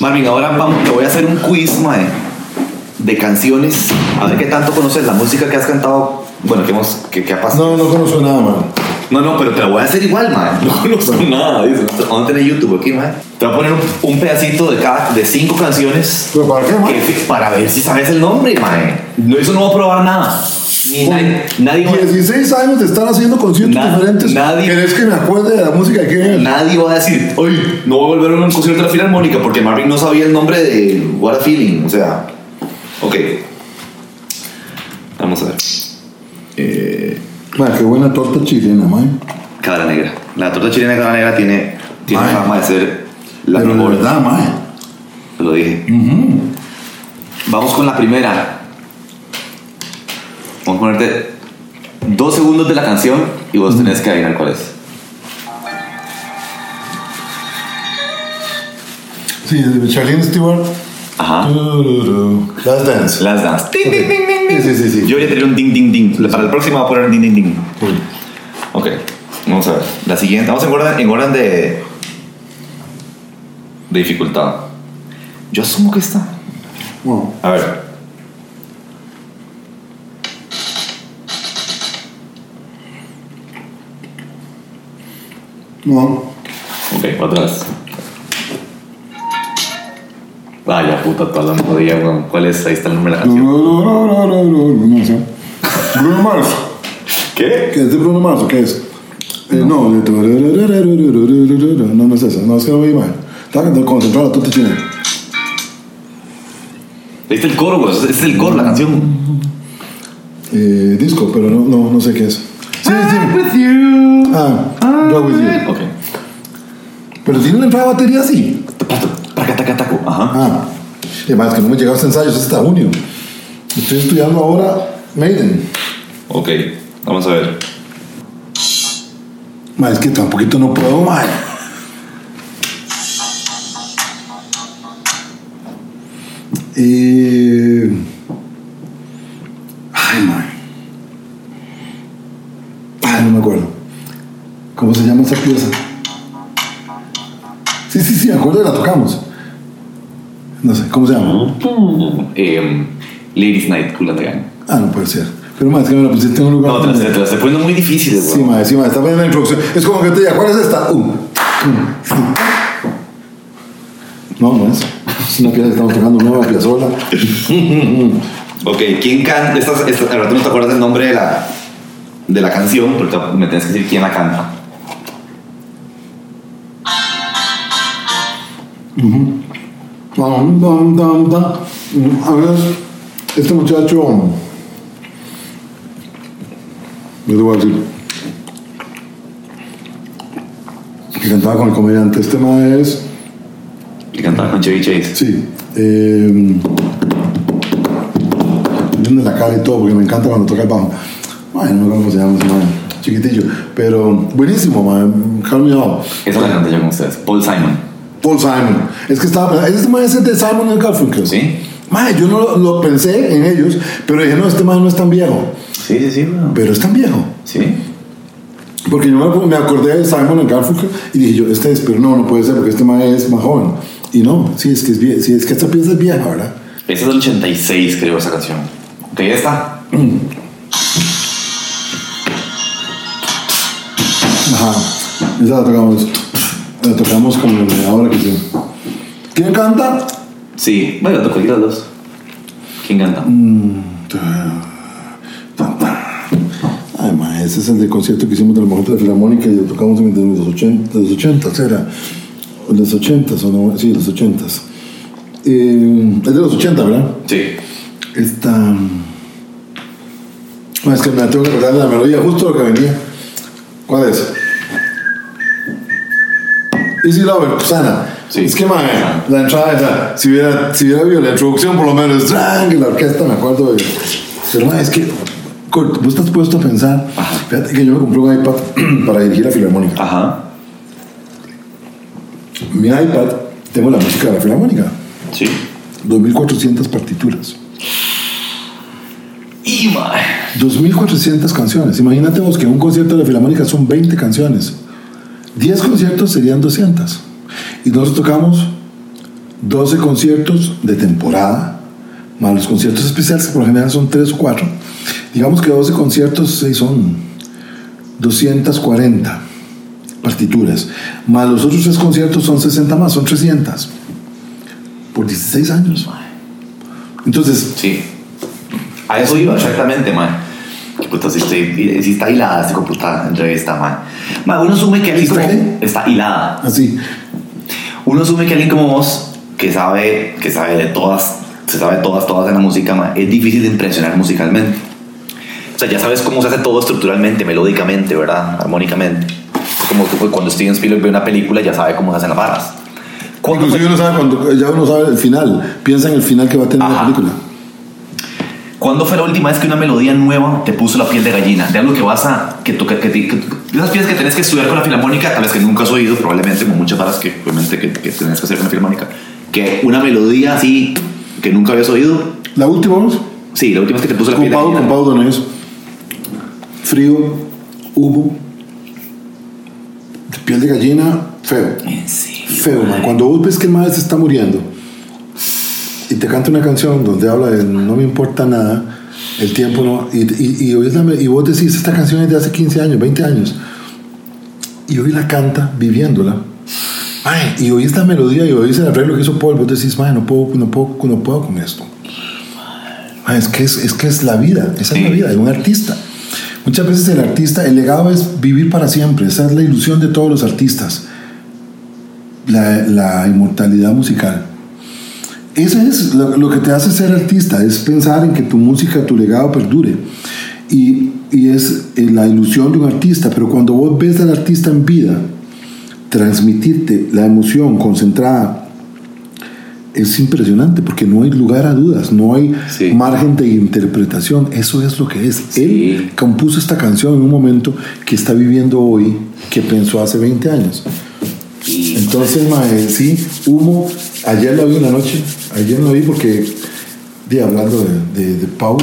Marvin, ahora vamos, te voy a hacer un quiz, mae, de canciones. A ver qué tanto conoces la música que has cantado. Bueno, que, hemos, que, que ha pasado. No, no conozco nada, man. No, no, pero te la voy a hacer igual, man. *laughs* No conozco nada. Dice, a tener YouTube aquí, man. Te voy a poner un, un pedacito de cada, de cinco canciones. ¿Pero para qué, man? que- para ver si sabes el nombre, man. No, eso no va a probar nada. Ni nadie, nadie va- 16 años de estar haciendo conciertos Na- diferentes. nadie- ¿Querés que me acuerde de la música que Nadie va a decir, oye, no voy a volver a un concierto de la Filarmónica porque Marvin no sabía el nombre de What a Feeling. O sea, ok. Vamos a ver. Eh, Man, qué buena torta chilena, man. Cabra Negra. La torta chilena de Cabra Negra tiene, tiene Ay. fama de ser la Pero mejor. verdad, man. Lo dije. Vamos con la primera. Vamos a ponerte dos segundos de la canción y vos tenés que adivinar cuál es. Sí, de Charlene Stewart. Ajá. Last Dance. Last Dance. Ding, ding, ding, ding, ding. Sí, sí, sí. Yo voy a tener un ding, ding, ding. Para el próximo voy a poner un ding, ding, ding. Ok. Vamos a ver. La siguiente. Vamos en orden, en orden de, de dificultad. Yo asumo que está. Bueno, A ver. no. Ok, otra vez. Vaya puta, toda la melodía, weón. ¿Cuál es? Ahí está el nombre de la canción. no, sé. Bruno Mars. ¿Qué? ¿Qué es de Bruno Mars o qué es? Eh, no, no, no es esa. No, es que no vi mal. Estaba concentrado la torta chilena. Ahí está el coro, weón. Es el coro, la canción. Eh, disco, pero no, no, no sé qué es. Sí, sí. With you. Ah, Rock With You. Ok. Pero tiene una entrada de batería así. Taca, taca, taco. Ajá. Ah, y además que no me llegaba a ensayos hasta junio. Estoy estudiando ahora Maiden. Ok. Vamos a ver. Ma, es que tampoco no puedo, ma. Eh... Ay, ma. Ay, no me acuerdo. ¿Cómo se llama esa pieza? Sí, sí, sí, me acuerdo que la tocamos. No sé, ¿cómo se llama? Eh, Ladies Night, Cool and the Gang. Ah, no puede ser. Pero más que me la pusiste en un lugar. No, te las estoy poniendo muy difíciles, Sí, weón. ma, sí, ma, está poniendo la introducción. Es como que te diga, ¿cuál es esta? Uh. No, no es. Es una pieza que estamos tocando nueva piazola. *laughs* Ok, ¿quién canta? Estas, estas, al rato no te acuerdas del nombre de la, de la canción, pero me tienes que decir quién la canta. Mm, A ver, este muchacho. Yo te voy a decir. Que cantaba con el comediante. Este ma es. Que cantaba con Chevy Chase. Sí. Eh, de la cara y todo, porque me encanta cuando toca el bajo. Ay, no acuerdo cómo se llama ese man, chiquitillo. Pero buenísimo, man. Calm me out. Esa la canté yo con ustedes. Paul Simon. Paul Simon. Es que estaba. Este man es el de Simon and Garfunkel. ¿Sí? Mae, yo no lo, lo pensé en ellos, pero dije, no, este man no es tan viejo. Sí, sí, sí, weón. Pero es tan viejo. Sí. Porque yo me, me acordé de Simon and Garfunkel y dije yo, este es, pero no, no puede ser porque este man es más joven. Y no, sí, es que es vie- sí, es que esta pieza es vieja, ¿verdad? Esa es del 86, creo, esa canción. Ok, ya está. *clears throat* Ajá. Esa la tocamos. La tocamos como ahora que sí. ¿Quién canta? Sí. Bueno, tocó ir a los dos. ¿Quién canta? Ay, ma, ese es el de concierto que hicimos de la mujer de la Filarmónica y lo tocamos en los 80, de los 80 era. Los 80 o no, sí, los 80 eh, Es de los 80, ¿verdad? Sí. Esta. Ma, es que me tengo que acordar de la melodía, justo lo que venía. ¿Cuál es? Easy Lover, Susana. Sí. Es que, ma, la entrada, esa, si hubiera, si hubiera habido la introducción, por lo menos, ¡drang! y la orquesta, me acuerdo de. Pero, es que, Kurt, vos estás puesto a pensar. Fíjate que yo me compré un iPad *clears throat* para dirigir la filarmónica. Ajá. Mi iPad, tengo la música de la filarmónica. Sí. 2.400 partituras. Y, mae. 2.400 canciones. Imagínate vos que en un concierto de la Filarmónica son 20 canciones. 10 conciertos serían 200. Y nosotros tocamos 12 conciertos de temporada, más los conciertos especiales, que por lo general son 3 o 4. Digamos que 12 conciertos son 240 partituras, más los otros 3 conciertos son 60 más, son 300. Por 16 años. Entonces, Sí. A eso iba exactamente, man. Puta, si, estoy, si está hilada esta puta entrevista, man. Man, uno asume que alguien ¿Está como... Está hilada. así. Uno asume que alguien como vos, que sabe, que sabe de todas, se sabe todas, todas en la música, man, es difícil de impresionar musicalmente. O sea, ya sabes cómo se hace todo estructuralmente, melódicamente, ¿verdad? Armónicamente. Es como cuando Steven Spielberg ve una película, ya sabe cómo se hacen las barras. ¿Cuándo fue- Inclusive uno sabe cuando, ya uno sabe el final, piensa en el final que va a tener la Ajá. película. ¿Cuándo fue la última vez que una melodía nueva te puso la piel de gallina? De algo que vas a. que tú. que, que, que- esas piezas que tenés que estudiar con la filarmónica, tal vez que nunca has oído, probablemente, como muchas varas que obviamente que, que tenés que hacer con la filarmónica. Que una melodía así que nunca habías oído. La última vez, Sí, la última vez que te puso la con piel de gallina. con Pau Donés. Frío, humo, piel de gallina, feo. En serio. Feo, man. Cuando vos ves que el maestro está muriendo y te canta una canción donde habla de no me importa nada, el tiempo no. Y, y, y, y vos decís, esta canción es de hace 15 años, 20 años. Y hoy la canta viviéndola. Ay, y oís la melodía y oís el arreglo que hizo Paul, vos decís, "Mae, no puedo, no puedo, no puedo con esto. Mae, es, que es, es que es la vida, esa es la vida de un artista. Muchas veces el artista, el legado es vivir para siempre, esa es la ilusión de todos los artistas la, la inmortalidad musical. Eso es lo, lo que te hace ser artista, es pensar en que tu música, tu legado perdure. Y, y es eh, la ilusión de un artista, pero cuando vos ves al artista en vida, transmitirte la emoción concentrada, es impresionante porque no hay lugar a dudas, no hay Sí. margen de interpretación, eso es lo que es. Sí. Él compuso esta canción en un momento que está viviendo hoy, que pensó hace 20 años. Entonces, mae, sí, humo. Ayer la vi en la noche. Ayer la vi porque, di, hablando de, de, de Pau,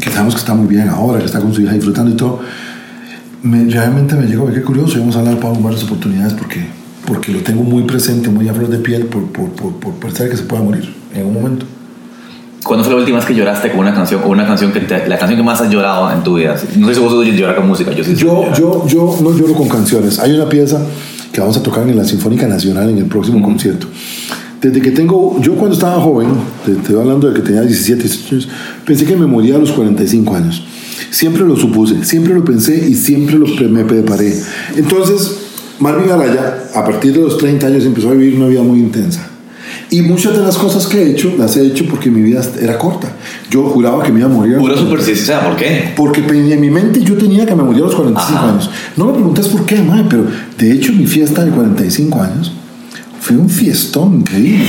que sabemos que está muy bien ahora, que está con su hija disfrutando y todo, me, realmente me llegó, qué curioso. Vamos a hablar de Pau en varias oportunidades porque, porque lo tengo muy presente, muy a flor de piel, por, por, por, por pensar que se pueda morir en un momento. ¿Cuándo fue la última vez que lloraste con una canción o una canción que te- la canción que más has llorado en tu vida? No sé si vos llorar con música, yo sí. Yo, yo, yo no lloro con canciones. Hay una pieza que vamos a tocar en la Sinfónica Nacional en el próximo concierto. Desde que tengo, yo cuando estaba joven, te, estoy hablando de que tenía 17, 18 años, pensé que me moría a los 45 años. Siempre lo supuse, siempre lo pensé y siempre lo me preparé. Entonces, Marvin Araya, a partir de los 30 años, empezó a vivir una vida muy intensa. Y muchas de las cosas que he hecho, las he hecho porque mi vida era corta. Yo juraba que me iba a morir. Pura superstición, ¿por qué? porque en mi mente yo tenía que me moría a los 45 Ajá. años. No me preguntes por qué, madre, pero de hecho mi fiesta de 45 años fue un fiestón increíble.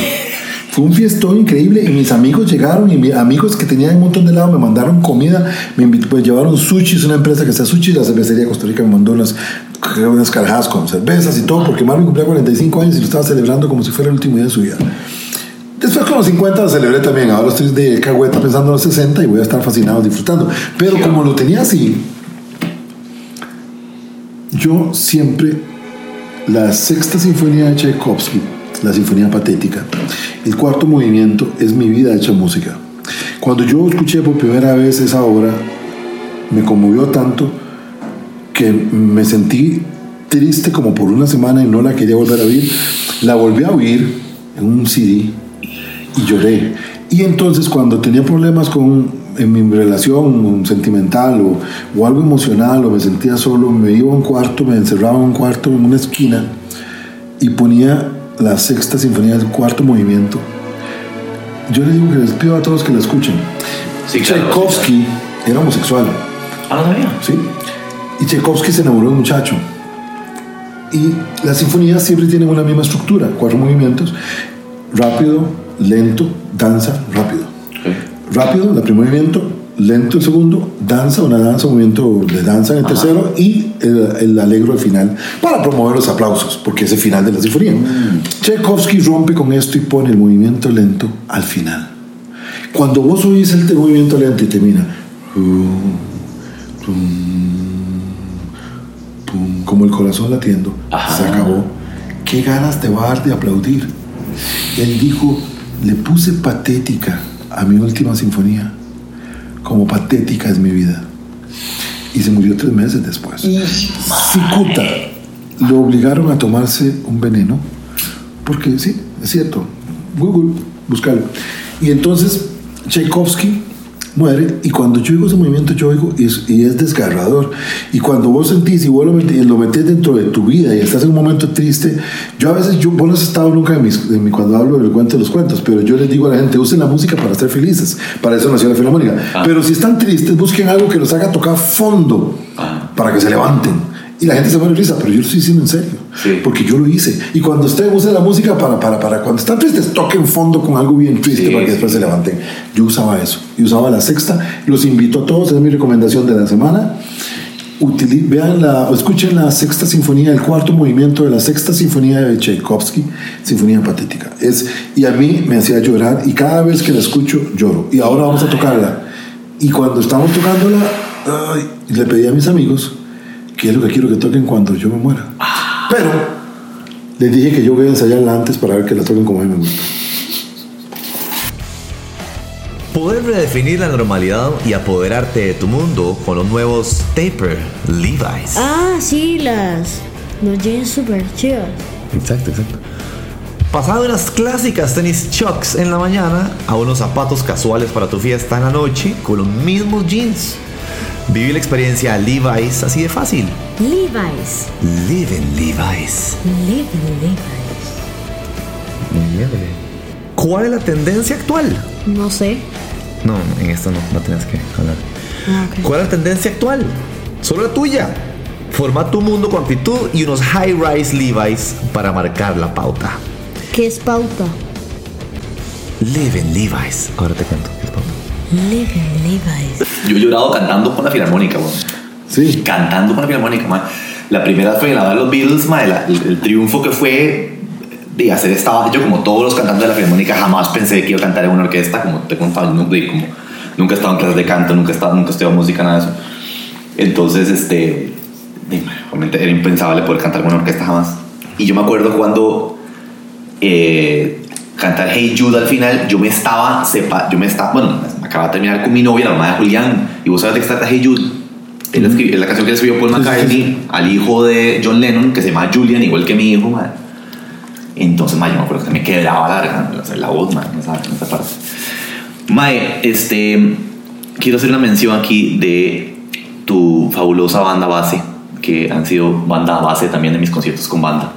Fue un fiestón increíble y mis amigos llegaron y mis amigos que tenían un montón de lado me mandaron comida, me pues, llevaron sushi, es una empresa que está sushi, la cervecería de Costa Rica me mandó unas, unas con cervezas y todo, porque Marvin cumplía 45 años y lo estaba celebrando como si fuera el último día de su vida. Después con los 50 lo celebré también, ahora estoy de cagüeta pensando en los 60 y voy a estar fascinado disfrutando. Pero como lo tenía así, yo siempre, la sexta sinfonía de Tchaikovsky, la sinfonía patética, el cuarto movimiento es mi vida hecha música. Cuando yo escuché por primera vez esa obra, me conmovió tanto que me sentí triste como por una semana y no la quería volver a oír. La volví a oír en un CD y lloré. Y entonces cuando tenía problemas con en mi relación sentimental o, o algo emocional o me sentía solo, me iba a un cuarto, me encerraba en un cuarto, en una esquina y ponía la sexta sinfonía del cuarto movimiento. Yo les digo que les pido a todos que la escuchen. Sí, claro, Tchaikovsky era homosexual. Ah, no sabía. ¿sí? Y Tchaikovsky se enamoró de un muchacho. Y las sinfonías siempre tienen una misma estructura, cuatro movimientos, rápido, lento, danza, rápido. Rápido, el primer movimiento, lento el segundo, danza, una danza, un movimiento de danza en el tercero y el, el alegro al final para promover los aplausos, porque es el final de la sinfonía. Tchaikovsky rompe con esto y pone el movimiento lento al final. Cuando vos oís el movimiento lento y termina, como el corazón latiendo, Ajá. se acabó. ¿Qué ganas te va a dar de aplaudir? Él dijo, le puse patética a mi última sinfonía, como patética es mi vida. Y se murió tres meses después. Cicuta, lo obligaron a tomarse un veneno, porque sí, es cierto, Google, buscarlo. Y entonces Tchaikovsky muere y cuando yo oigo ese movimiento yo oigo y es, y es desgarrador. Y cuando vos sentís y vos lo metés, lo metés dentro de tu vida y estás en un momento triste yo a veces yo vos no has estado nunca en, mis, en mi- cuando hablo del cuento de los cuentos pero yo les digo a la gente usen la música para ser felices. Para eso nació la filarmónica. Pero si están tristes busquen algo que los haga tocar fondo para que se levanten y la gente se muere risa pero yo lo estoy diciendo en serio Sí. porque yo lo hice y cuando ustedes usen la música para, para, para cuando están tristes toquen fondo con algo bien triste Sí, para que sí. después se levanten yo usaba eso y usaba la sexta los invito a todos es mi recomendación de la semana Utili- vean la, o escuchen la sexta sinfonía, el cuarto movimiento de la sexta sinfonía de Tchaikovsky, sinfonía patética. Es, y a mí me hacía llorar y cada vez que la escucho lloro. Y ahora vamos a tocarla. Y cuando estamos tocándola, ay, le pedí a mis amigos que es lo que quiero que toquen cuando yo me muera. Pero les dije que yo voy a ensayarla antes para ver que la toquen como a mí me gusta. Poder redefinir la normalidad y apoderarte de tu mundo con los nuevos Taper Levi's. Ah, sí, las. Los jeans super chivas. Exacto, exacto. Pasado de unas clásicas tenis chucks en la mañana a unos zapatos casuales para tu fiesta en la noche con los mismos jeans. Vive la experiencia Levi's así de fácil. Levi's. Live in Levi's. Live in Levi's. ¿Cuál es la tendencia actual? No sé. No, en esto no, no tienes que hablar. Ah. ¿Cuál es la tendencia actual? Solo la tuya. Forma tu mundo con actitud y unos high-rise Levi's para marcar la pauta. ¿Qué es pauta? Live in Levi's. Ahora te cuento qué es pauta. Live in Levi's. Yo he llorado cantando con la filarmónica, weón. Sí. Cantando con la filarmónica, man. La primera fue la de los Beatles, man, la- el, el triunfo que fue de hacer esta Yo, como todos los cantantes de la filarmónica, jamás pensé que iba a cantar en una orquesta, como te contaba, nunca, como, nunca he estado en clases de canto, nunca he, estado, nunca he estudiado música, nada de eso. Entonces, este, obviamente era impensable poder cantar en una orquesta jamás. Y yo me acuerdo cuando eh, cantar Hey Jude al final, yo me estaba, sepa, yo me estaba, bueno, me acababa de terminar con mi novia, la mamá de Julián, y vos sabes de qué trata Hey Jude. Él escribió- es la canción que le escribió Paul Sí, sí, sí, McCartney al hijo de John Lennon, que se llama Julian, igual que mi hijo, man. Entonces, man, yo me acuerdo que me quedaba larga la voz, man, en esa, en esa parte. Mae, este, quiero hacer una mención aquí de tu fabulosa banda base, que han sido banda base también de mis conciertos con banda.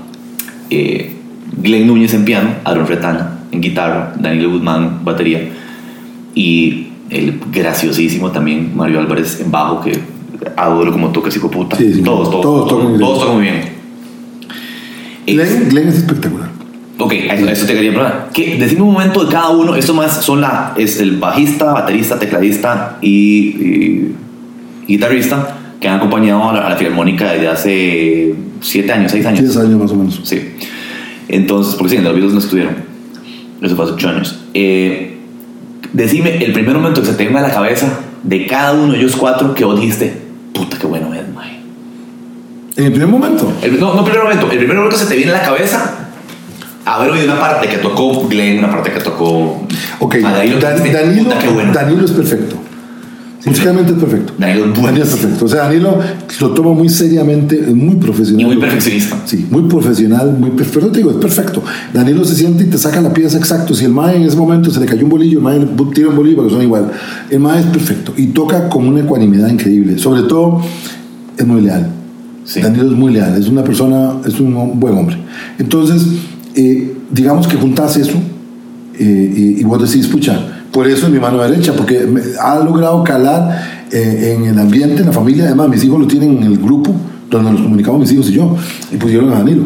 Eh, Glenn Núñez en piano, Aaron Retana en guitarra, Daniel Guzmán batería y el graciosísimo también Mario Álvarez en bajo, que adoro como toca ese hijo de puta. Sí, sí, todos, todos, todos tocan bien. todos tocan muy bien. Glenn, Glenn es espectacular. Ok, eso, eso te quería preguntar. ¿Qué? Decime un momento de cada uno. Esto más son la, es el bajista, baterista, tecladista y, y guitarrista que han acompañado a la, a la Filarmónica desde hace siete años, seis años. 10 años más o menos. Sí. Entonces, porque sí, en los Beatles no estuvieron. Eso fue hace ocho años. Eh, decime el primer momento que se te venga a la cabeza de cada uno de ellos cuatro que vos dijiste, puta, qué bueno es, mae. En el primer momento. El- no, no primer momento. El primer momento que se te viene a la cabeza, haber oído una parte que tocó Glenn, una parte que tocó. Ok, Danilo, Dan- dijiste, Danilo, puta, qué bueno. Danilo es perfecto. Musicalmente es perfecto. Danilo es Danilo es perfecto. O sea, Danilo lo toma muy seriamente, es muy profesional. Y muy perfeccionista. Sí, muy profesional, muy perfecto. Te digo, es perfecto. Danilo se siente y te saca la pieza exacto. Si el mae en ese momento se le cayó un bolillo, el mae tira un bolillo porque son igual. El mae es perfecto y toca con una ecuanimidad increíble. Sobre todo, es muy leal. Sí. Danilo es muy leal, es una persona, es un buen hombre. Entonces, eh, digamos que juntas eso eh, y, y vos decís, pucha, por eso es mi mano derecha, porque ha logrado calar eh, en el ambiente, en la familia. Además, mis hijos lo tienen en el grupo donde nos comunicamos mis hijos y yo, y pusieron a Danilo.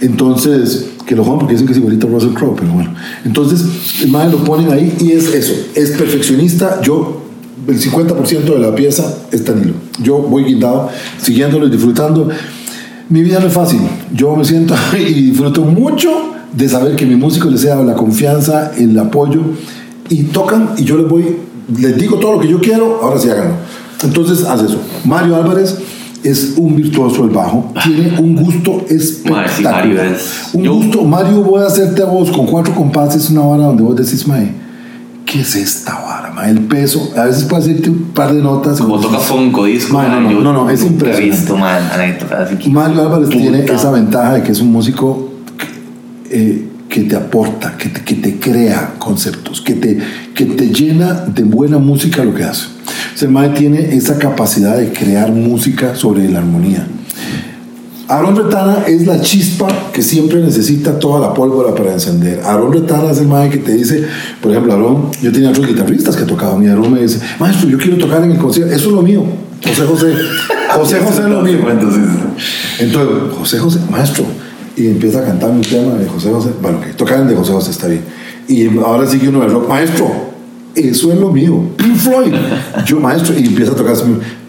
Entonces, que lo jodan porque dicen que es igualito a Russell Crowe, pero bueno. Entonces, el madre lo ponen ahí y es eso, es perfeccionista. Yo, el 50% de la pieza es Danilo. Yo voy guindado, siguiéndolo y disfrutando. Mi vida no es fácil. Yo me siento *laughs* y disfruto mucho de saber que mi músico les da la confianza, el apoyo y tocan y yo les voy, les digo todo lo que yo quiero, ahora sí háganlo. Entonces, haz eso. Mario Álvarez es un virtuoso del bajo, tiene un gusto espectacular. Mario es- Un yo- gusto, Mario, voy a hacerte a vos con cuatro compases una hora donde vos decís, mae, ¿qué es esta vara, mae? El peso, a veces puede hacerte un par de notas. Como toca Fonco disco. Man, no, no, yo no, no, es impresionante. visto, man, Mario Álvarez tiene esa ventaja de que es un músico eh, que te aporta, que te, que te crea conceptos, que te, que te llena de buena música lo que hace. Mae tiene esa capacidad de crear música sobre la armonía. Aaron Retana es la chispa que siempre necesita toda la pólvora para encender. Aaron Retana es el mae que te dice, por ejemplo, Aaron, yo tenía otros guitarristas que tocaban y Aaron me dice, maestro, yo quiero tocar en el concierto, eso es lo mío. José José, José José es lo *laughs* mío. Entonces, José José, maestro, y empieza a cantar un tema de José José, bueno, que tocar el de José José está bien. Y ahora sigue uno de rock, maestro, eso es lo mío, Pink Floyd, yo maestro, y empieza a tocar,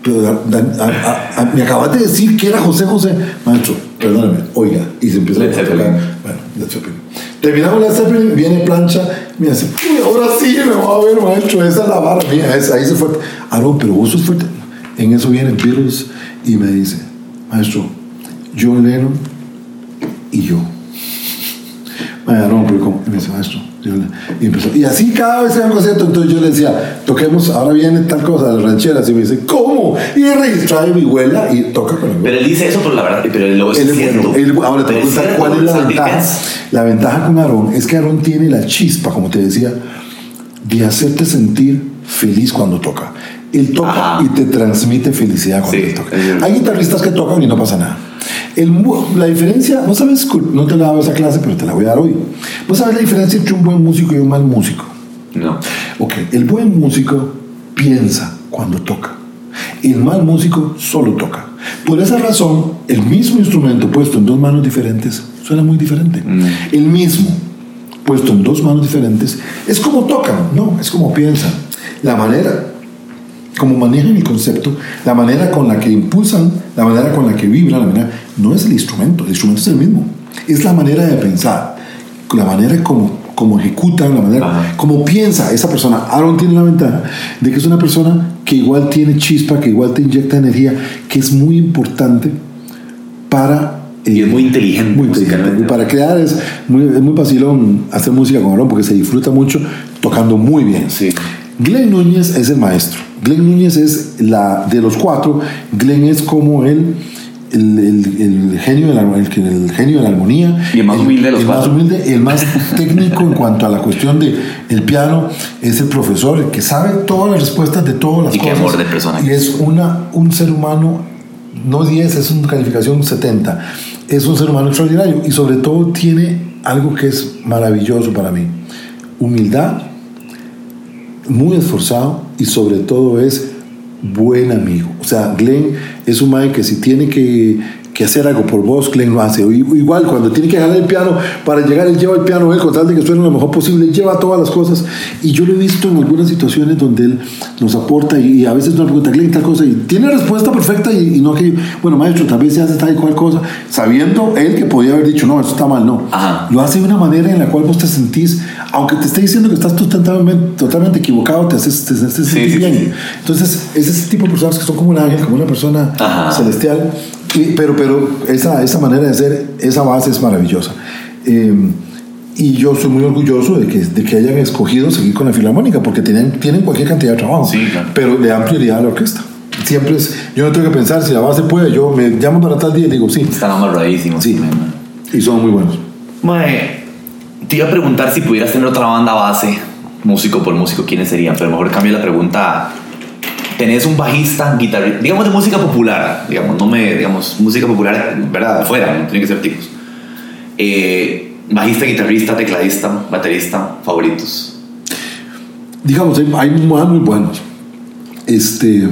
pero a- a- a- me acabas de decir que era José José, maestro, perdóname, oiga, y se empieza a tocar, bueno, Led Zeppelin. Terminamos Led Zeppelin, viene plancha, me dice, "Uy, ahora sí me va a ver, maestro, esa es la vara mía, esa, ahí se fuerte. Aaron, pero vos sos fuerte. En eso viene Beatles y me dice, maestro, John Lennon y yo. Vaya, no, pero ¿cómo? Y me dice, maestro, yo le- y empezó. Y así cada vez que era un concierto, entonces yo le decía, toquemos, ahora viene tal cosa, las rancheras. Y me dice, ¿cómo? Y registraba mi abuela y toca con el pero él dice eso, pero la verdad, pero es él es cierto. bueno. Él- ahora te voy a es contar cierto, cuál es la ventaja. La ventaja con Aarón es que Aarón tiene la chispa, como te decía, de hacerte sentir feliz cuando toca. Él toca Ajá. y te transmite felicidad cuando Sí, él toca. Hay guitarristas que tocan y no pasa nada. El la diferencia, no sabes, no te la he dado esa clase, pero te la voy a dar hoy. ¿No sabes la diferencia entre un buen músico y un mal músico? No. Ok, el buen músico piensa cuando toca. El mal músico solo toca. Por esa razón, el mismo instrumento puesto en dos manos diferentes suena muy diferente. El mismo puesto en dos manos diferentes es como tocan, no, es como piensan. La manera como manejan el concepto, la manera con la que impulsan, la manera con la que vibran, la manera, no es el instrumento, el instrumento es el mismo. Es la manera de pensar, la manera como, como ejecutan, la manera Ajá. como piensa esa persona. Aaron tiene la ventaja de que es una persona que igual tiene chispa, que igual te inyecta energía, que es muy importante para... Y es eh, muy inteligente muy inteligente. Para crear es muy, es muy vacilón hacer música con Aaron porque se disfruta mucho tocando muy bien. Sí. Glenn Núñez es el maestro. Glenn Núñez es la de los cuatro. Glenn es como él. El, el- el genio de la, el, el genio de la armonía Y el más humilde de los el más cuatro. humilde, el más *laughs* técnico en cuanto a la cuestión de el piano es el profesor el que sabe todas las respuestas de todas las Y qué cosas amor de persona y es una un ser humano no 10 es una calificación 70 es un ser humano extraordinario y sobre todo tiene algo que es maravilloso para mí humildad muy esforzado y sobre todo es buen amigo. O sea, Glenn es un mae que si tiene que, que hacer algo por vos, Glenn lo hace. Igual cuando tiene que ganar el piano, para llegar él lleva el piano, él con tal de que suene lo mejor posible, él lleva todas las cosas. Y yo lo he visto en algunas situaciones donde él nos aporta y, y a veces nos pregunta, Glenn, tal cosa, y tiene respuesta perfecta y, y no que, bueno, maestro, tal vez se hace tal y cual cosa, sabiendo él que podía haber dicho, no, eso está mal, no. Ajá. Lo hace de una manera en la cual vos te sentís, aunque te esté diciendo que estás totalmente, totalmente equivocado, te haces, te, haces sentir sí, bien. sí. Entonces, es ese tipo de personas que son como un ángel, como una persona Ajá. celestial, y- pero, pero esa, esa manera de ser, esa base es maravillosa. Eh, y yo soy muy orgulloso de que, de que hayan escogido seguir con la Filarmónica, porque tienen, tienen cualquier cantidad de trabajo, Sí, claro. pero le dan prioridad a la orquesta. Siempre es, yo no tengo que pensar si la base puede, yo me llamo para tal día y digo sí, Están amarradísimos. Sí. también, y son muy buenos. Mae, te iba a preguntar si pudieras tener otra banda base, músico por músico, ¿quiénes serían? Pero mejor cambio la pregunta. a, Tenés un bajista, guitarrista, digamos de música popular, digamos, no me, digamos, música popular, ¿verdad? Afuera, no tiene que ser tipos. Eh, bajista, guitarrista, tecladista, baterista, favoritos. digamos, hay, hay muy, muy buenos. Este,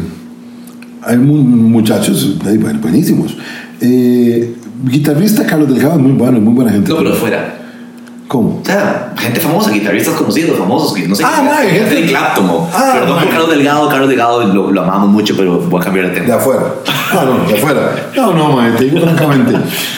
hay mu- muchachos buen- buenísimos. Eh, guitarrista Carlos Delgado es muy bueno, es muy buena gente. No, pero afuera. ¿Cómo? O sea, gente famosa, guitarristas conocidos, famosos, que no sé. Ah, mae, gente de Clapton. Ah, Perdón por Carlos Delgado, Carlos Delgado lo, lo amamos mucho, pero voy a cambiar de tema. De afuera. Ah, no, de afuera. No, no, te digo francamente.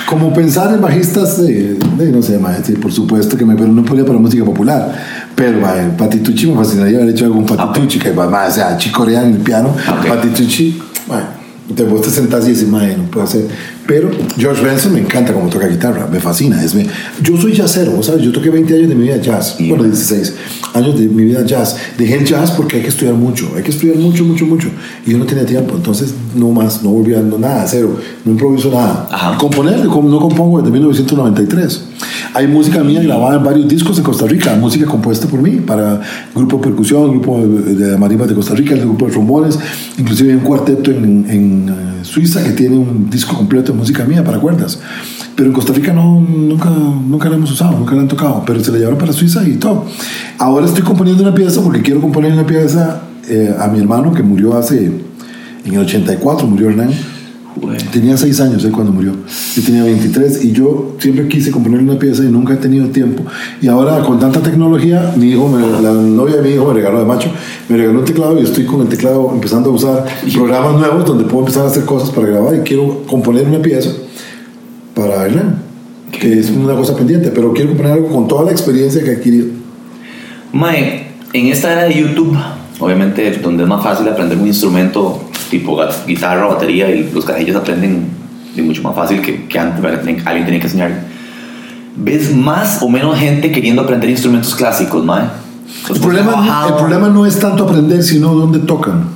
Como pensar en bajistas de, no sé, sí, por supuesto que me, pero no podía para música popular. Pero, mae, Patitucci me fascinaría haber hecho algún Patitucci, que, mae, o sea, chicorea en el piano. Ok. Patitucci, mae, Te vos te sentás y dices, "Mae, no puede ser. Pero George Benson me encanta como toca guitarra, me fascina. Es me- yo soy jazzero, ¿sabes? Yo toqué 20 años de mi vida jazz, bueno, 16 años de mi vida jazz. Dejé el jazz porque hay que estudiar mucho, hay que estudiar mucho, mucho, mucho. Y yo no tenía tiempo, entonces no más, no volví a nada, cero, no improviso nada. Ajá. Componer, no compongo desde 1993. Hay música mía grabada en varios discos en Costa Rica, música compuesta por mí, para grupo de percusión, grupo de, marimbas de Costa Rica, el grupo de trombones, inclusive hay un cuarteto en, en, eh, Suiza que tiene un disco completo de música mía para cuerdas. Pero en Costa Rica no, nunca, nunca la hemos usado, nunca la han tocado, pero se la llevaron para Suiza y todo. Ahora estoy componiendo una pieza porque quiero componer una pieza eh, a mi hermano que murió hace, en el 84, murió Hernán. Güey. Tenía seis años él cuando murió. Yo tenía 23 y yo siempre quise componer una pieza y nunca he tenido tiempo. Y ahora con tanta tecnología, mi hijo, me- la novia de mi hijo me regaló de macho, me regaló un teclado y estoy con el teclado empezando a usar programas nuevos donde puedo empezar a hacer cosas para grabar y quiero componer una pieza para Hernán, que es una cosa pendiente, pero quiero componer algo con toda la experiencia que he adquirido. Mae, en esta era de YouTube, obviamente donde es más fácil aprender un instrumento tipo guitarra, batería, y los carajillos aprenden de mucho más fácil que, que antes, alguien tenía que enseñar. ¿Ves más o menos gente queriendo aprender instrumentos clásicos, Mae? El problema, el problema no es tanto aprender, sino dónde tocan.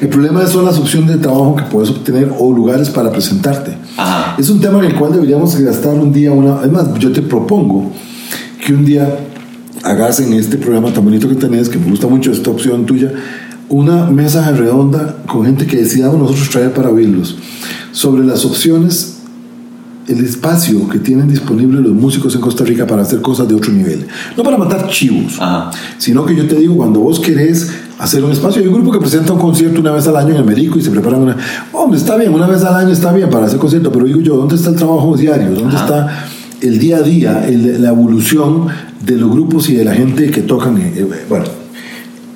El problema son las opciones de trabajo que puedes obtener o lugares para presentarte. Ajá. Es un tema en el cual deberíamos gastar un día una... Es más, yo te propongo que un día hagas en este programa tan bonito que tenés, que me gusta mucho esta opción tuya, una mesa redonda con gente que decidamos nosotros traer para oírlos sobre las opciones el espacio que tienen disponible los músicos en Costa Rica para hacer cosas de otro nivel. No para matar chivos, Ajá. sino que yo te digo, cuando vos querés hacer un espacio, hay un grupo que presenta un concierto una vez al año en el Merico y se preparan una... Hombre, está bien, una vez al año está bien para hacer concierto, pero digo yo, ¿dónde está el trabajo diario? ¿Dónde Ajá. está el día a día, el- la evolución de los grupos y de la gente que tocan? eh, eh, bueno,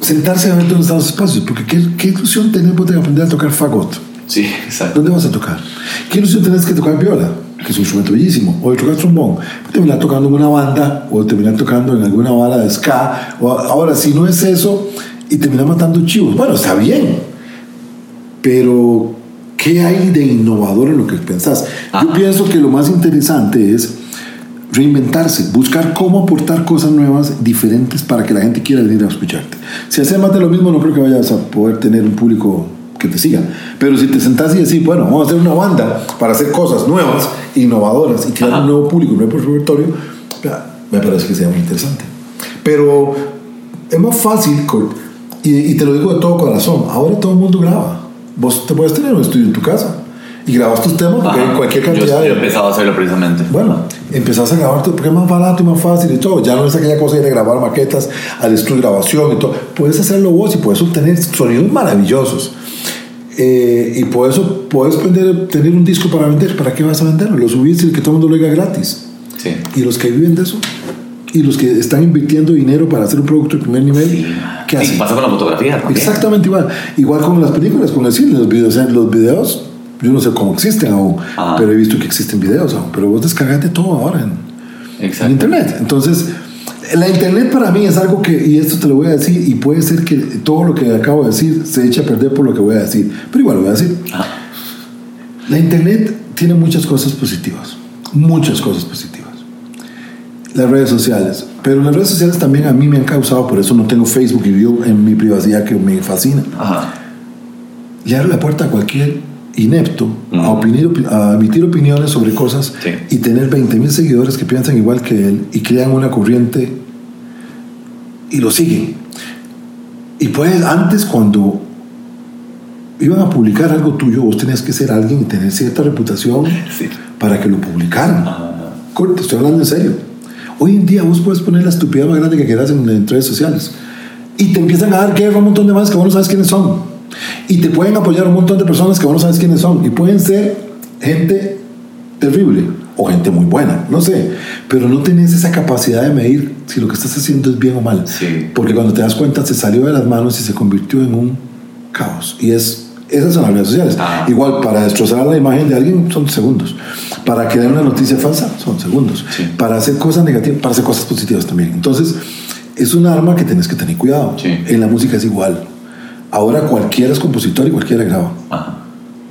sentarse dónde están los espacios, porque ¿qué, qué ilusión tenés de aprender a tocar fagot? Sí, exacto. ¿Dónde vas a tocar? ¿Qué ilusión tenés que tocar viola? Que es un instrumento bellísimo. O de tocar trombón. Terminar tocando en una banda o terminar tocando en alguna bala de ska. O, ahora, si no es eso y terminar matando chivos, bueno, está bien. Pero, ¿qué hay de innovador en lo que pensás? Yo Ajá. pienso que lo más interesante es reinventarse, buscar cómo aportar cosas nuevas, diferentes, para que la gente quiera venir a escucharte. Si haces más de lo mismo, no creo que vayas a poder tener un público que te siga. Pero si te sentás y decís, bueno, vamos a hacer una banda para hacer cosas nuevas, innovadoras y crear Ajá. un nuevo público, un nuevo repertorio, me parece que sería muy interesante. Pero es más fácil, y, y te lo digo de todo corazón, ahora todo el mundo graba. Vos te puedes tener un estudio en tu casa y grabas tus temas porque Ajá. cualquier Yo- cantidad yo, he de... empezado a hacerlo precisamente. Bueno, empezás a grabar porque es más barato y más fácil y todo. Ya no es aquella cosa de grabar maquetas al estudio de grabación y todo. Puedes hacerlo vos y puedes obtener sonidos maravillosos. Eh, y por eso puedes vender, tener un disco para vender. ¿Para qué vas a venderlo? Lo subís y que todo el mundo lo oiga gratis. Sí. Y los que viven de eso y los que están invirtiendo dinero para hacer un producto de primer nivel, Sí. ¿qué Y hacen? pasa con la fotografía. Exactamente igual. Igual con las películas, con el cine, los videos. Los videos, yo no sé cómo existen aún, Ajá. pero he visto que existen videos aún. Pero vos descargaste todo ahora en, en internet. Entonces, la internet para mí es algo que, y esto te lo voy a decir, y puede ser que todo lo que acabo de decir se eche a perder por lo que voy a decir, pero igual lo voy a decir. Ajá. La internet tiene muchas cosas positivas, muchas cosas positivas. Las redes sociales, pero las redes sociales también a mí me han causado, por eso no tengo Facebook y vivo en mi privacidad que me fascina. Ajá. Le abre la puerta a cualquier inepto a, Ujú. opinir, opi- a emitir opiniones sobre cosas Sí. y tener 20 mil seguidores que piensan igual que él y crean una corriente y lo siguen. Y pues antes cuando iban a publicar algo tuyo, vos tenías que ser alguien y tener cierta reputación Sí. para que lo publicaran. Ajá. Corte, estoy hablando en serio. Hoy en día vos puedes poner la estupidez más grande que quieras en, en redes sociales. Y te empiezan a dar guerra a un montón de más que vos no sabes quiénes son. Y te pueden apoyar un montón de personas que vos no sabes quiénes son. Y pueden ser gente terrible o gente muy buena, no sé. Pero no tenés esa capacidad de medir si lo que estás haciendo es bien o mal. Sí. Porque cuando te das cuenta se salió de las manos y se convirtió en un caos. Y es, esas son las redes sociales. Ah. Igual para destrozar la imagen de alguien son segundos. Para crear una noticia falsa son segundos. Sí. Para hacer cosas negativas, para hacer cosas positivas también. Entonces, es un arma que tienes que tener cuidado. Sí. En la música es igual. Ahora cualquiera es compositor y cualquiera graba. Ajá.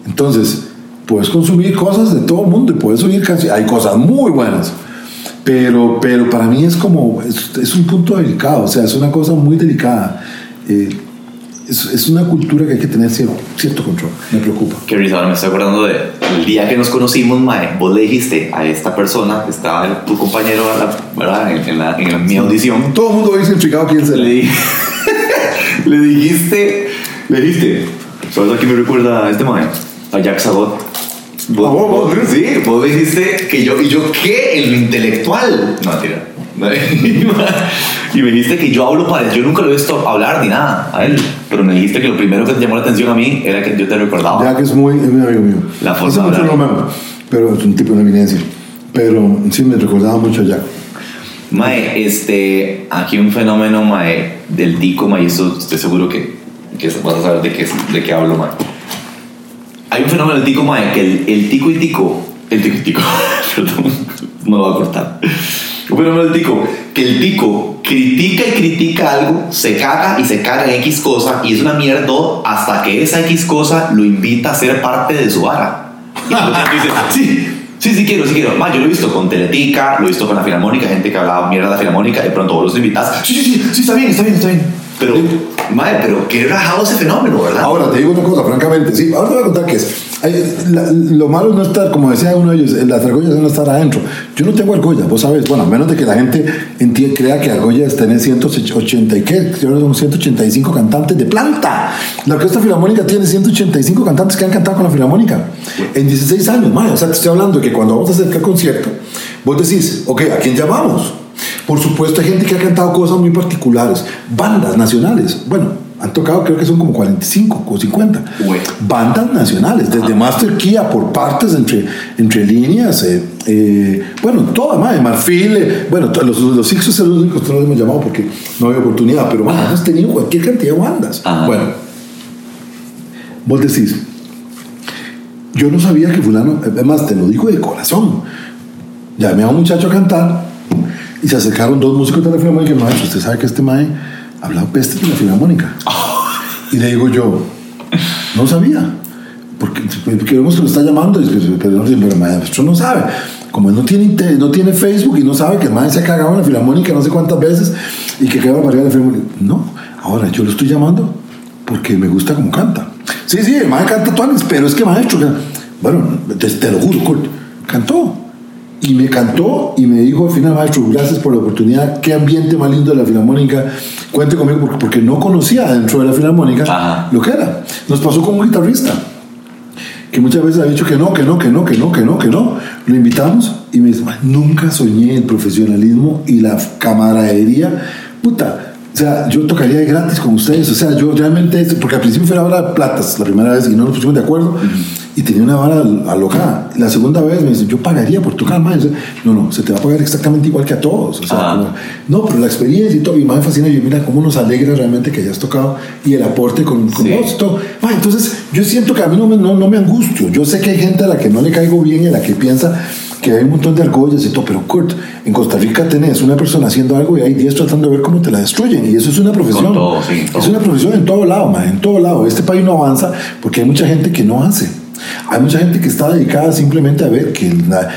Entonces, puedes consumir cosas de todo el mundo y puedes oír canciones. Hay cosas muy buenas. Pero, pero para mí es como, es, es un punto delicado, o sea, es una cosa muy delicada. Eh, es, es una cultura que hay que tener cierto, cierto control, me preocupa. Risa, ahora me estoy acordando de el día que nos conocimos, mae, vos le dijiste a esta persona, que estaba tu compañero ¿verdad? En, en la- en mi audición, Todo el mundo dice explicado quién será. le, *laughs* le dijiste, le dijiste, ¿sabes a quién me recuerda a este mae? A Jack Sabot. Vos, ¿A vos, vos, sí, vos dijiste que yo, y yo, ¿qué? En lo intelectual. No, mentira. *laughs* Y me dijiste que yo hablo para él. Yo nunca lo he visto hablar ni nada a él. Pero me dijiste que lo primero que te llamó la atención a mí era que yo te recordaba. Ya que es muy, es muy amigo mío. La forma mucho no me amo, pero es un tipo de eminencia. Pero sí me recordaba mucho a Jack. Mae, este, aquí un fenómeno, mae, del tico, mae, eso estoy seguro que, que vas a saber de qué, de qué hablo, mae. Hay un fenómeno del tico, mae, que el, el tico y tico, el tico y tico, *laughs* no lo voy a cortar. Un fenómeno del tico, que el tico critica y critica algo, se caga y se caga en X cosa, y es una mierda hasta que esa X cosa lo invita a ser parte de su vara. Y *laughs* dices, sí, Sí, sí quiero, sí quiero. Ma, yo lo he visto con Teletica, lo he visto con la Filarmónica, gente que hablaba mierda de la Filarmónica, de pronto vos los invitas. Sí, sí, sí, sí, está bien, está bien, está bien. Pero, madre, pero qué rajado ese fenómeno, ¿verdad? Ahora te digo una cosa, francamente, sí, ahora te voy a contar que es. hay- la- lo malo no estar, como decía uno de ellos, las argollas no estar adentro. Yo no tengo argollas, vos sabes, bueno, a menos de que la gente enti- crea que argollas tiene 180 y qué, son 185 cantantes de planta. La Orquesta Filarmónica tiene 185 cantantes que han cantado con la Filarmónica en 16 años, más. O sea, te estoy hablando de que cuando vamos a hacer el concierto, vos decís, ok, ¿a quién llamamos? Por supuesto, hay gente que ha cantado cosas muy particulares, bandas nacionales. Bueno, han tocado, creo que son como 45 o 50. Uy. Bandas nacionales, desde Master Kia por partes entre, entre líneas, eh, eh, bueno, toda, madre, Marfil, eh, bueno, los, los Sixos son los únicos que no los hemos llamado porque no había oportunidad, pero bueno, hemos tenido cualquier cantidad de bandas. Ajá. Bueno, vos decís, yo no sabía que fulano, además te lo digo de corazón, llamé a un muchacho a cantar y se acercaron dos músicos de la Filarmónica y me dijeron, usted sabe que este mae hablaba peste de la Filarmónica. *laughs* Y le digo yo, no sabía. Porque, porque vemos que lo está llamando, y pero, pero maestro no sabe. Como él no tiene, no tiene Facebook y no sabe que el maestro se ha cagado en la Filarmónica no sé cuántas veces y que queda para la Filarmónica. No, ahora yo lo estoy llamando porque me gusta como canta. Sí, sí, el maestro canta tuanes, pero es que maestro, bueno, te, te lo juro, cantó. Y me cantó y me dijo al final, maestro, gracias por la oportunidad, qué ambiente más lindo de la Filarmónica, cuente conmigo porque, no conocía dentro de la Filarmónica Ajá. lo que era. Nos pasó con un guitarrista que muchas veces ha dicho que no, que no, que no, que no, que no, que no. Lo invitamos y me dice, "Ma, nunca soñé el profesionalismo y la camaradería. Puta, o sea, yo tocaría de gratis con ustedes. O sea, yo realmente, porque al principio fue la hora de platas, la primera vez, y no nos pusimos de acuerdo, y tenía una vara alocada. La segunda vez me dice, yo pagaría por tocar más. No, no, se te va a pagar exactamente igual que a todos. O sea, Ah. como- no, pero la experiencia y todo, y más me fascina, yo mira cómo nos alegra realmente que hayas tocado y el aporte con, con Sí. vos y todo. Ah, entonces, yo siento que a mí no me, no, no me angustio. Yo sé que hay gente a la que no le caigo bien y a la que piensa que hay un montón de argollas y todo, pero Kurt, en Costa Rica tenés una persona haciendo algo y hay 10 tratando de ver cómo te la destruyen. Y eso es una profesión. Todo, sí, todo. Es una profesión en todo lado, man, en todo lado. Este país no avanza porque hay mucha gente que no hace. Hay mucha gente que está dedicada simplemente a ver que la-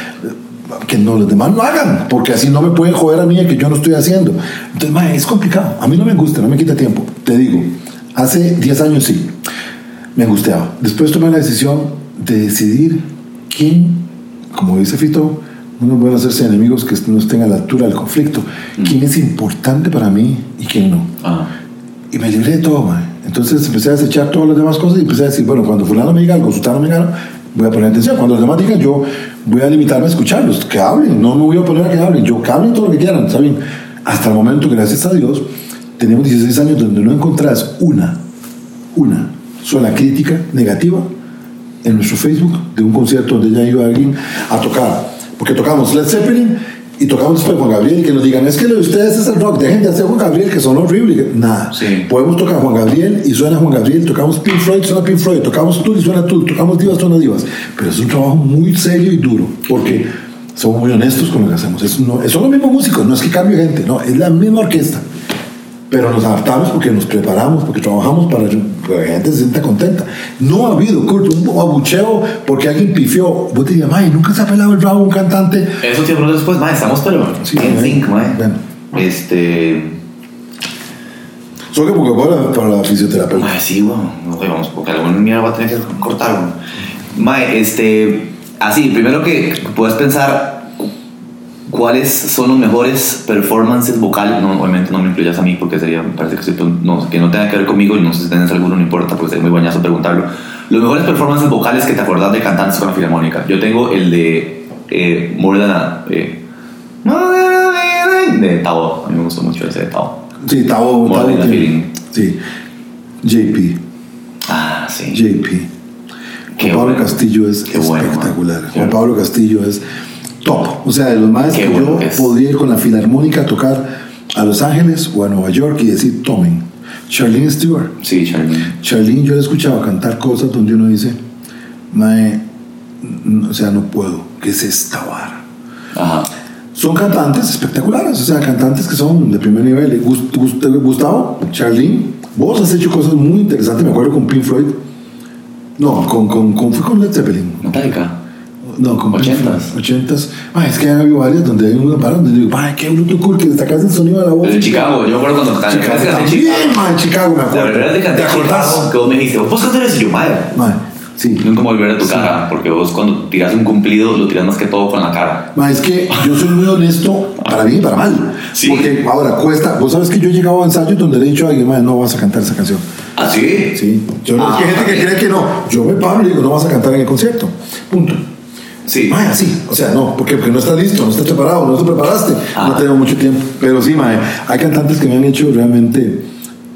que no, los demás no hagan, porque así no me pueden joder a mí que yo no estoy haciendo. Entonces, mae, es complicado. A mí no me gusta, no me quita tiempo. Te digo, hace 10 años sí, me angustiaba. Después tomé la decisión de decidir quién, como dice Fito, uno puede hacerse enemigos que no estén a la altura del conflicto. ¿Quién es importante para mí y quién no? Ah. Y me libré de todo, mae. Entonces empecé a desechar todas las demás cosas y empecé a decir, bueno, cuando fulano me diga algo, sultano me diga algo, voy a poner atención. Cuando los demás digan, yo voy a limitarme a escucharlos, que hablen, no me voy a poner a que hablen, yo que hablen todo lo que quieran, ¿saben? Hasta el momento, gracias a Dios, tenemos 16 años donde no encontrás una, una sola crítica negativa en nuestro Facebook de un concierto donde ya iba alguien a tocar. Porque tocamos Led Zeppelin y tocamos después Juan Gabriel y que nos digan, es que lo de ustedes es el rock, dejen de hacer Juan Gabriel que son horribles. Nada. Sí. Podemos tocar Juan Gabriel y suena Juan Gabriel, tocamos Pink Floyd, suena Pink Floyd, tocamos Tool y suena Tool, tocamos Divas, suena Divas. Pero es un trabajo muy serio y duro porque somos muy honestos con lo que hacemos. Es no, son los mismos músicos, no es que cambie gente, no, es la misma orquesta. Pero nos adaptamos porque nos preparamos, porque trabajamos para que la gente se sienta contenta. No ha habido, Kurt, un abucheo porque alguien pifió. Vos te dirías, "Mae, nunca se ha pelado el rabo un cantante. Eso tiempo después, mae, estamos pero Sí, en sync, mae. Bueno. Este. Solo que porque para, para la fisioterapeuta. Mae, sí, weón. No, güey, vamos, porque alguna mierda va a tener que cortar, weón. Mae, este. Así, primero que puedes pensar cuáles son los mejores performances vocales. No, obviamente no me incluyas a mí porque sería, parece que, estoy no, que no tenga que ver conmigo y no sé si tenés alguno, no importa, porque sería muy bañazo preguntarlo. Los mejores performances vocales que te acordás de cantantes con la filarmónica. Yo tengo el de eh, More Than a. eh, de Tao. A mí me gustó mucho ese de Tao. Sí, Tavo, More than a feeling. Sí. JP, Ah, sí. JP. Qué Juan Pablo bueno. Castillo es Qué bueno, espectacular. man. Juan Pablo Castillo es top. O sea, de los más que bueno yo es. podría ir con la filarmónica a tocar a Los Ángeles o a Nueva York y decir, tomen. Charlene Stewart. Sí, Charlie. Charlene, yo le he escuchado cantar cosas donde uno dice, Mae, o sea, no puedo. ¿Qué es esta vara? Ajá. Son cantantes espectaculares, o sea, cantantes que son de primer nivel. Gust- Gust- Gustavo, Charlene, vos has hecho cosas muy interesantes, me acuerdo con Pink Floyd. No, con, con, con, fue con Led Zeppelin. Metallica. No, Ochentas. Floyd, Ochentas. Ah, es que hay varias donde hay una parada donde digo, ay, qué bruto cool que destacas el sonido de la voz. Pero en Chicago, yo me acuerdo cuando canté Chicago en Chicago. me La acuerdo. verdad es que ¿Te acordás? Que vos me dijiste, ¿vos cantar eso? Yo, madre. Man, sí. Nunca volví a tu cara, porque vos cuando tiras un cumplido lo tiras más que todo con la cara. Ma, es que yo soy muy honesto para bien y para mal. Sí. Porque ahora cuesta. Vos sabes que yo he llegado a ensayos donde le he dicho a alguien, "Ma, no vas a cantar esa canción. ¿Ah, sí? Sí. Yo Ah, es que hay gente que cree que no. Yo me paro y digo, no vas a cantar en el concierto. Punto. Sí. Ma, así. O sea, no, porque, porque no estás listo, no estás preparado, no te preparaste. Ah. No tengo mucho tiempo. Pero sí, ma, hay cantantes que me han hecho realmente.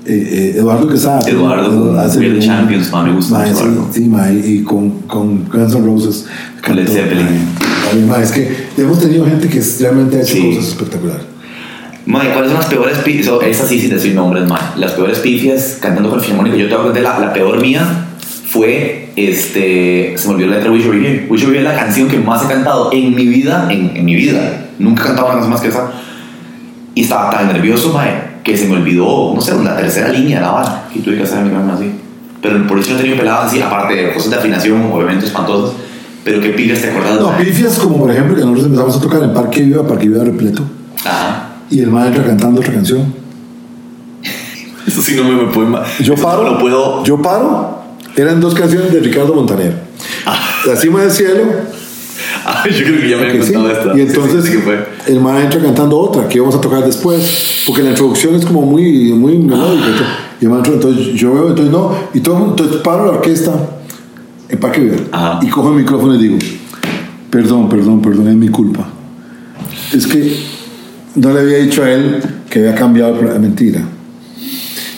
eh, eh, Eduardo Quesada. Eduardo, hace un- Champions, ma, me gusta Ma, mucho sí, Eduardo. Sí, ma, y, y con, con Guns N' Roses. Con Led Zeppelin. ma. También, ma, es que hemos tenido gente que realmente ha hecho Sí. cosas espectaculares. Mae, ¿cuáles son las peores pifias? Esas sí, sin decir nombres, mae. Las peores pifias cantando con el filarmónico. Yo te voy a contar la, la peor mía fue, este, se me olvidó la letra de Wish You Were Here. Wish You Were Here es la canción que más he cantado en mi vida, en, en mi vida. Nunca he cantado una canción más que esa. Y estaba tan nervioso, mae, que se me olvidó, no sé, la tercera línea de la bala. Y tuve que hacer mi mano así. Pero por eso no tenido peladas así, aparte de cosas de afinación, obviamente espantosas. Pero qué pifias te acordás, No, mae? pifias como por ejemplo que nosotros empezamos a tocar en Parque Viva, Parque Viva repleto, Ajá. y el maestro cantando otra canción. *laughs* Eso sí no me, me puede... Yo paro, No puedo... yo paro, eran dos canciones de Ricardo Montaner. La cima del cielo, Ay, *laughs* yo creo que ya me que sí, contado esta. y Sí, entonces sí, sí el maestro cantando otra que íbamos a tocar después, porque la introducción es como muy, muy melódica. y todo. Y el maestro, entonces yo veo, entonces no, y todo entonces paro la orquesta en Parque Viva, Ajá. y cojo el micrófono y digo, perdón, perdón, perdón, es mi culpa. Es que no le había dicho a él que había cambiado mentira.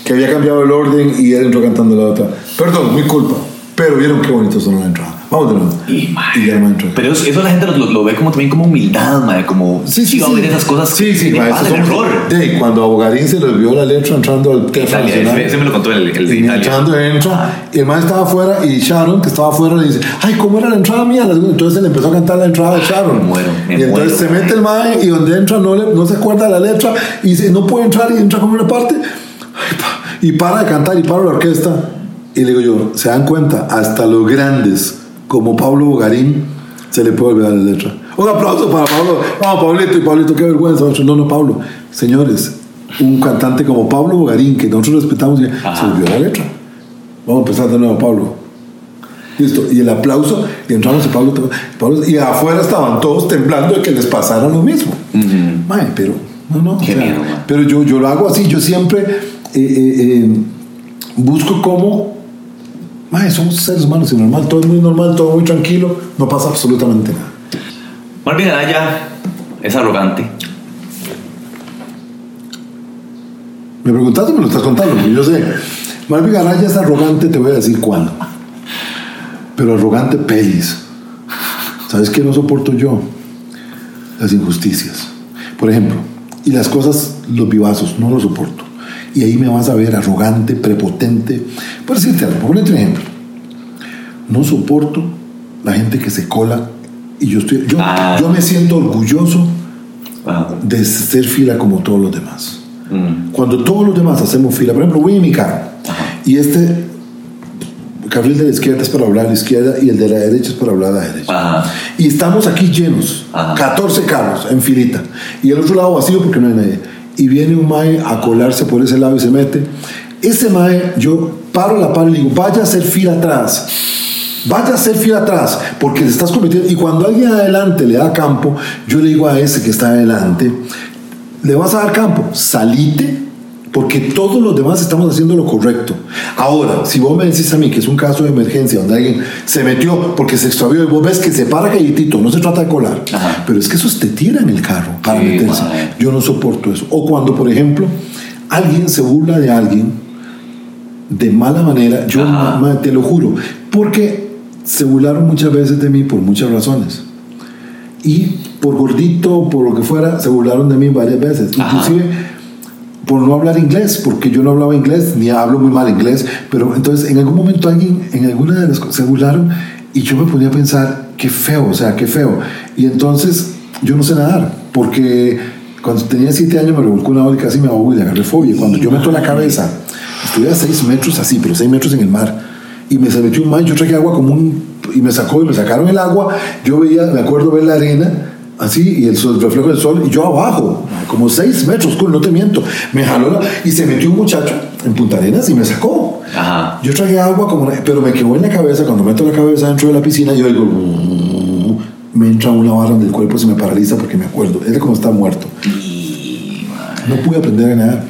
Que había cambiado el orden y él entró cantando la otra. Perdón, mi culpa. Pero vieron qué bonito sonó la entrada. Vamos de nuevo. Y, mae, Y ya el maestro. Pero eso, eso la gente lo, lo ve como también como humildad, madre, como Sí, sí, va a sí. ver esas cosas. Sí, sí, que ma, vale eso somos- error. De, cuando a Bogarín se le olvidó la letra entrando al Teatro ese, me lo contó el, el de Italia. entrando entra, y el man estaba afuera y Sharon, que estaba afuera, le dice, ay, ¿cómo era la entrada mía? Entonces él empezó a cantar la entrada de Sharon. Me muero, me y entonces muero. se mete el man y donde entra no, le, no se acuerda de la letra y dice, no puede entrar y entra como una parte. Ay, pa- Y para de cantar y para la orquesta. Y le digo yo, ¿se dan cuenta? Hasta los grandes, como Pablo Bogarín, se le puede olvidar la letra. Un aplauso para Pablo. Vamos, Pablito y Pablito, qué vergüenza. No, no, Pablo. Señores, un cantante como Pablo Bogarín, que nosotros respetamos, se olvidó la letra. Vamos a empezar de nuevo, Pablo. Listo. Y el aplauso, y entramos y Pablo, Pablo- y afuera estaban todos temblando de que les pasara lo mismo. Mae, pero, no, no. o Qué sea, miedo, pero yo, yo lo hago así, yo siempre eh, eh, eh, busco cómo. Mae, somos seres humanos y normal, todo es muy normal, todo muy tranquilo, no pasa absolutamente nada. Marvin Araya es arrogante. Me preguntaste, me lo estás contando, porque yo sé. Marvin Araya es arrogante, te voy a decir cuándo. Pero arrogante pelis. ¿Sabes qué no soporto yo? Las injusticias. Por ejemplo, y las cosas, los vivazos, no los soporto. Y ahí me vas a ver arrogante, prepotente. Por decirte algo, por un ejemplo. No soporto la gente que se cola y yo estoy. Yo, Ah. yo me siento orgulloso Ajá. de ser fila como todos los demás. Mm. Cuando todos los demás hacemos fila, por ejemplo, voy en mi carro y este carril de la izquierda es para hablar a la izquierda y el de la derecha es para hablar a la derecha. Ajá. Y estamos aquí llenos, Ajá. 14 carros en filita. Y el otro lado vacío porque no hay nadie. Y viene un mae a colarse por ese lado y se mete. Ese mae, yo paro la par y digo, vaya a hacer fila atrás. Vaya a hacer fila atrás, porque te estás cometiendo. Y cuando alguien adelante le da campo, yo le digo a ese que está adelante, le vas a dar campo, salite, porque todos los demás estamos haciendo lo correcto. Ahora, si vos me decís a mí que es un caso de emergencia donde alguien se metió porque se extravió y vos ves que se para calladito, no se trata de colar, Ajá. pero es que esos te tiran el carro para Sí, meterse. madre. Yo no soporto eso. O cuando, por ejemplo, alguien se burla de alguien de mala manera, yo Ajá. ma- te lo juro, porque se burlaron muchas veces de mí por muchas razones. Y por gordito, por lo que fuera, se burlaron de mí varias veces. Ajá. Inclusive por no hablar inglés, porque yo no hablaba inglés, ni hablo muy mal inglés, pero entonces en algún momento alguien, en alguna de las cosas, se burlaron y yo me ponía a pensar, qué feo, o sea, qué feo. Y entonces yo no sé nadar, porque cuando tenía siete años me revolcó una ola y casi me ahogo y le agarré fobia. Cuando yo meto la cabeza, estuve a seis metros así, pero seis metros en el mar, y me se metió un man, yo traje agua como un, y me sacó y me sacaron el agua, yo veía, me acuerdo ver la arena, así, y el, sol- el reflejo del sol, y yo abajo, como seis metros, cool, no te miento, me jaló la- y se metió un muchacho en Punta Arenas y me sacó. Ajá. Yo traje agua, como, una- pero me quedó en la cabeza, cuando meto la cabeza dentro de la piscina, yo digo, "Mm", me entra una barra donde el cuerpo se me paraliza porque me acuerdo, era como estar muerto. No pude aprender a nadar.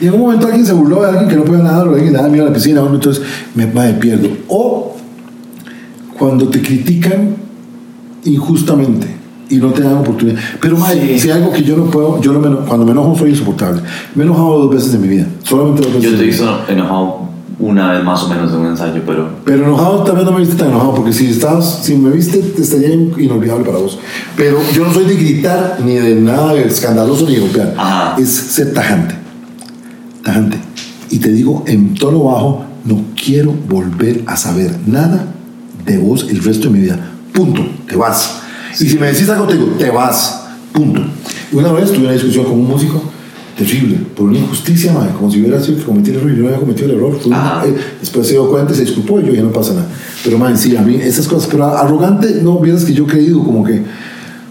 Y en un momento alguien se burló de alguien que no puede nadar o alguien le da miedo a la piscina, hombre, entonces me, me pierdo. O cuando te critican injustamente y no te dan oportunidad. Pero, madre, Sí. si hay algo que yo no puedo, yo no me cuando me enojo soy insoportable. Me he enojado dos veces en mi vida, solamente dos veces. Yo te he visto enojado una vez más o menos en un ensayo, pero. Pero enojado también no me viste tan enojado, porque si estabas, si me viste, te estaría inolvidable para vos. Pero yo no soy de gritar ni de nada escandaloso ni de golpear. Ajá. Es ser tajante. Tajante. Y te digo en tono bajo, no quiero volver a saber nada de vos el resto de mi vida. Punto. Te vas. Y si me decís algo, te digo, te vas. Punto. Una vez tuve una discusión con un músico terrible, por una injusticia, madre, como si hubiera sido que cometí el error y yo no había cometido el error. Eh, después se dio cuenta y se disculpó y yo ya no pasa nada. Pero, madre, sí, a mí esas cosas, pero arrogante, no, vieras que yo he creído como que,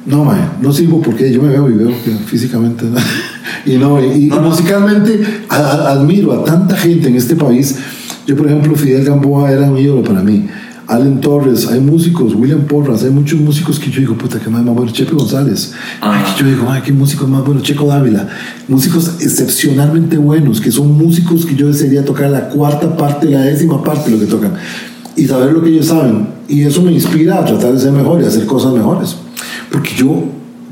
no, madre, no sirvo porque yo me veo y veo que físicamente, ¿no? *laughs* y no, y, y musicalmente a- admiro a tanta gente en este país. Yo, por ejemplo, Fidel Gamboa era un ídolo para mí. Allen Torres, hay músicos, William Porras, hay muchos músicos que yo digo, puta, que más bueno, Chepe González, Ay, que yo digo, ay, qué músicos más buenos, Checo Dávila, músicos excepcionalmente buenos, que son músicos que yo desearía tocar la cuarta parte, la décima parte de lo que tocan, y saber lo que ellos saben, y eso me inspira a tratar de ser mejor y hacer cosas mejores, porque yo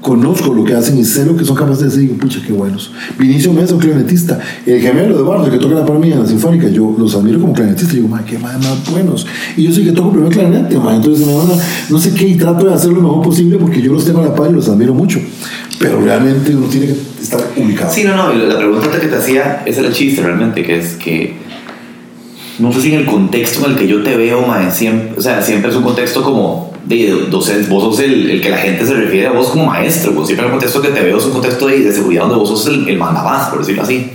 conozco lo que hacen y sé lo que son capaces de hacer y digo, pucha, qué buenos. Vinicio Mesa, un clarinetista, el gemelo de Barrio que toca la para mí en la sinfónica, yo los admiro como clarinetistas y digo, madre, qué madre más buenos. Y yo soy que toco primero clarinete, madre, entonces me van a, no sé qué, y trato de hacer lo mejor posible porque yo los tengo a la par y los admiro mucho. Pero realmente uno tiene que estar ubicado. Sí, no, no, la pregunta que te hacía, ese era el chiste realmente, que es que no sé si en el contexto en el que yo te veo, mae, siempre, o sea, siempre es un contexto como de docentes, vos sos el, el que la gente se refiere a vos como maestro, vos siempre el contexto que te veo es un contexto de, de seguridad donde vos sos el, el mandamás, por decirlo así.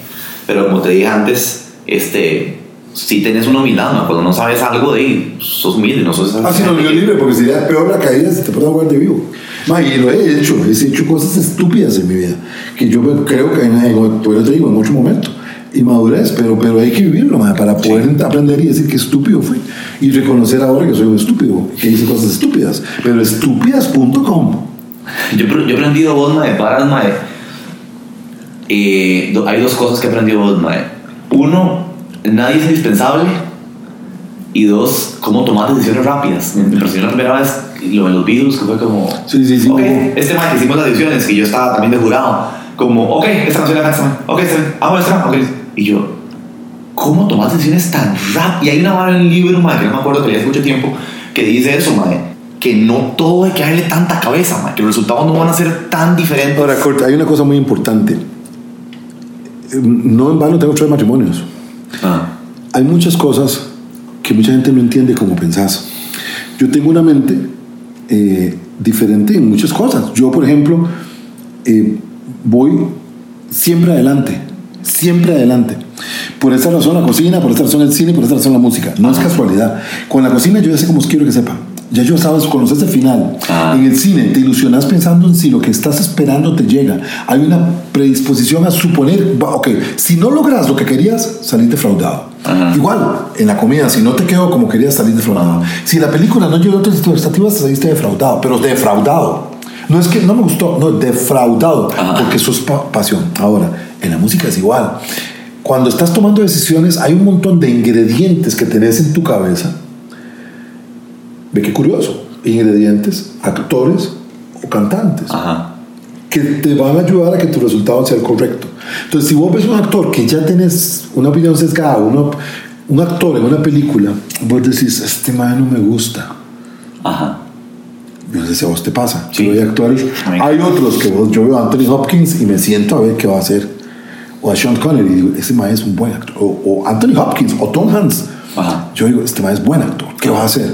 Pero como te dije antes, este, si tenés una humildad, mae, cuando no sabes algo de sos humilde, no sos Así no yo libre, porque sería peor la caída si te puedo guardar de vivo. Ma, y lo he hecho, he hecho cosas estúpidas en mi vida, que yo creo que, en, en, digo, en otro momento, inmadurez, pero, pero hay que vivirlo, ma, para poder aprender y decir que estúpido fui. Y reconocer ahora que soy un estúpido, que hice cosas estúpidas, pero estúpidas.com. Yo, yo he aprendido vos, mae, varas, mae. Eh, do- hay dos cosas que he aprendido vos, mae. Uno, nadie es indispensable. Y dos, cómo tomar decisiones rápidas. Me impresionó la primera vez lo de los Beatles, que fue como... Sí, sí, sí, Ok, hubo- este mae que hicimos las decisiones, que yo estaba también de jurado. Como, ok, esta canción la canción, ok, esta, ah, bueno, esta, ok. Y yo, ¿cómo tomas decisiones tan rápidas? Y hay una vara en el libro, mae, que no me acuerdo que leí hace mucho tiempo, que dice eso, mae. Que no todo hay que darle tanta cabeza, mae. Que los resultados no van a ser tan diferentes. Ahora, corta, hay una cosa muy importante. No en vano tengo tres matrimonios. Ah, hay muchas cosas que mucha gente no entiende como pensás. Yo tengo una mente eh, diferente en muchas cosas. Yo, por ejemplo, eh, voy siempre adelante, siempre adelante. Por esta razón la cocina, por esta razón el cine, por esta razón la música. No es casualidad. Con la cocina yo ya sé cómo quiero que sepa. Ya yo sabes, conoces el final. Ah. En el cine te ilusionas pensando en si lo que estás esperando te llega. Hay una predisposición a suponer, ok, si no logras lo que querías, salir defraudado. Ajá. Igual, en la comida, si no te quedó como querías, salir defraudado. Si la película no llegó a tus expectativas, saliste defraudado, pero defraudado. No es que no me gustó, no, defraudado, Ajá. porque eso es pa- pasión. Ahora, en la música es igual. Cuando estás tomando decisiones, hay un montón de ingredientes que tenés en tu cabeza. Ve qué curioso. Ingredientes, actores o cantantes Ajá. que te van a ayudar a que tu resultado sea el correcto. Entonces, si vos ves un actor que ya tenés una opinión sesgada, uno- un actor en una película, vos decís, este man no me gusta. Ajá. Yo no sé si a vos te pasa. Sí. Yo actores, A mí. hay otros que vos, yo veo a Anthony Hopkins y me siento a ver qué va a hacer. O a Sean Connery y digo, ese man es un buen actor. O, o Anthony Hopkins o Tom Hanks. Ajá. Yo digo, este man es buen actor. ¿Qué va a hacer?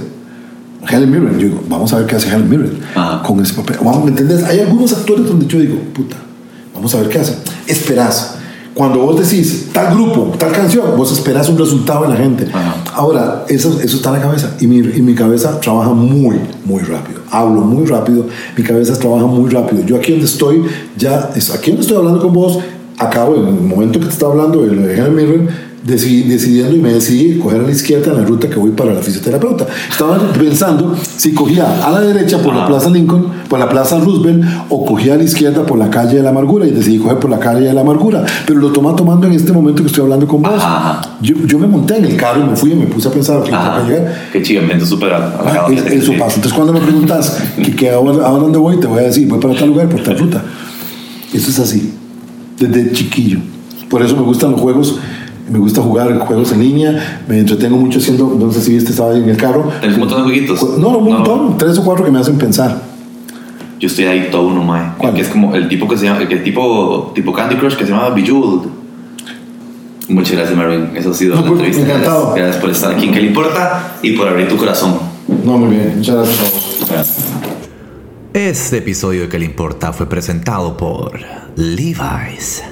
Helen Mirren. Yo digo, vamos a ver qué hace Helen Mirren Ajá. con ese papel. Vamos, ¿Me entendés? Hay algunos actores donde yo digo, puta, vamos a ver qué hace. Esperás. Cuando vos decís tal grupo, tal canción, vos esperás un resultado en la gente. Ajá. Ahora, eso, eso está en la cabeza. Y mi, y mi cabeza trabaja muy, muy rápido. Hablo muy rápido. Mi cabeza trabaja muy rápido. Yo aquí donde estoy, ya, aquí donde estoy hablando con vos, acabo, en el momento que te estaba hablando lo de Helen Mirren, decidí- decidiendo y me decidí coger a la izquierda en la ruta que voy para la fisioterapeuta. Estaba pensando si cogía a la derecha por la. Plaza Lincoln, por la Plaza Roosevelt, o cogía a la izquierda por la calle de la amargura y decidí coger por la calle de la amargura. Pero lo toma tomando en este momento que estoy hablando con vos. Ajá. Yo, yo me monté en el carro y me fui y me puse a pensar que para llegar. Qué siento súper Ah, es- eso pasa. Entonces, cuando me preguntas *laughs* que, que ahora, ahora dónde voy, te voy a decir, voy para tal lugar, por tal ruta. Eso es así, desde chiquillo. Por eso me gustan los juegos, me gusta jugar juegos en línea, me entretengo mucho haciendo, no sé si viste, estaba ahí en el carro. ¿Tenés un montón de jueguitos? Ju- No, un montón, tres o cuatro que me hacen pensar. Yo estoy adicto a uno, mae. ¿Cuál? Que es como el tipo que se llama, el tipo, tipo Candy Crush que se llama Bejeweled. Muchas gracias, Marvin. Eso ha sido No, la pues, entrevista. encantado. Gracias, gracias por estar aquí en Que le importa y por abrir tu corazón. No, muy bien, muchas gracias. Gracias. Este episodio de que le importa fue presentado por Levi's.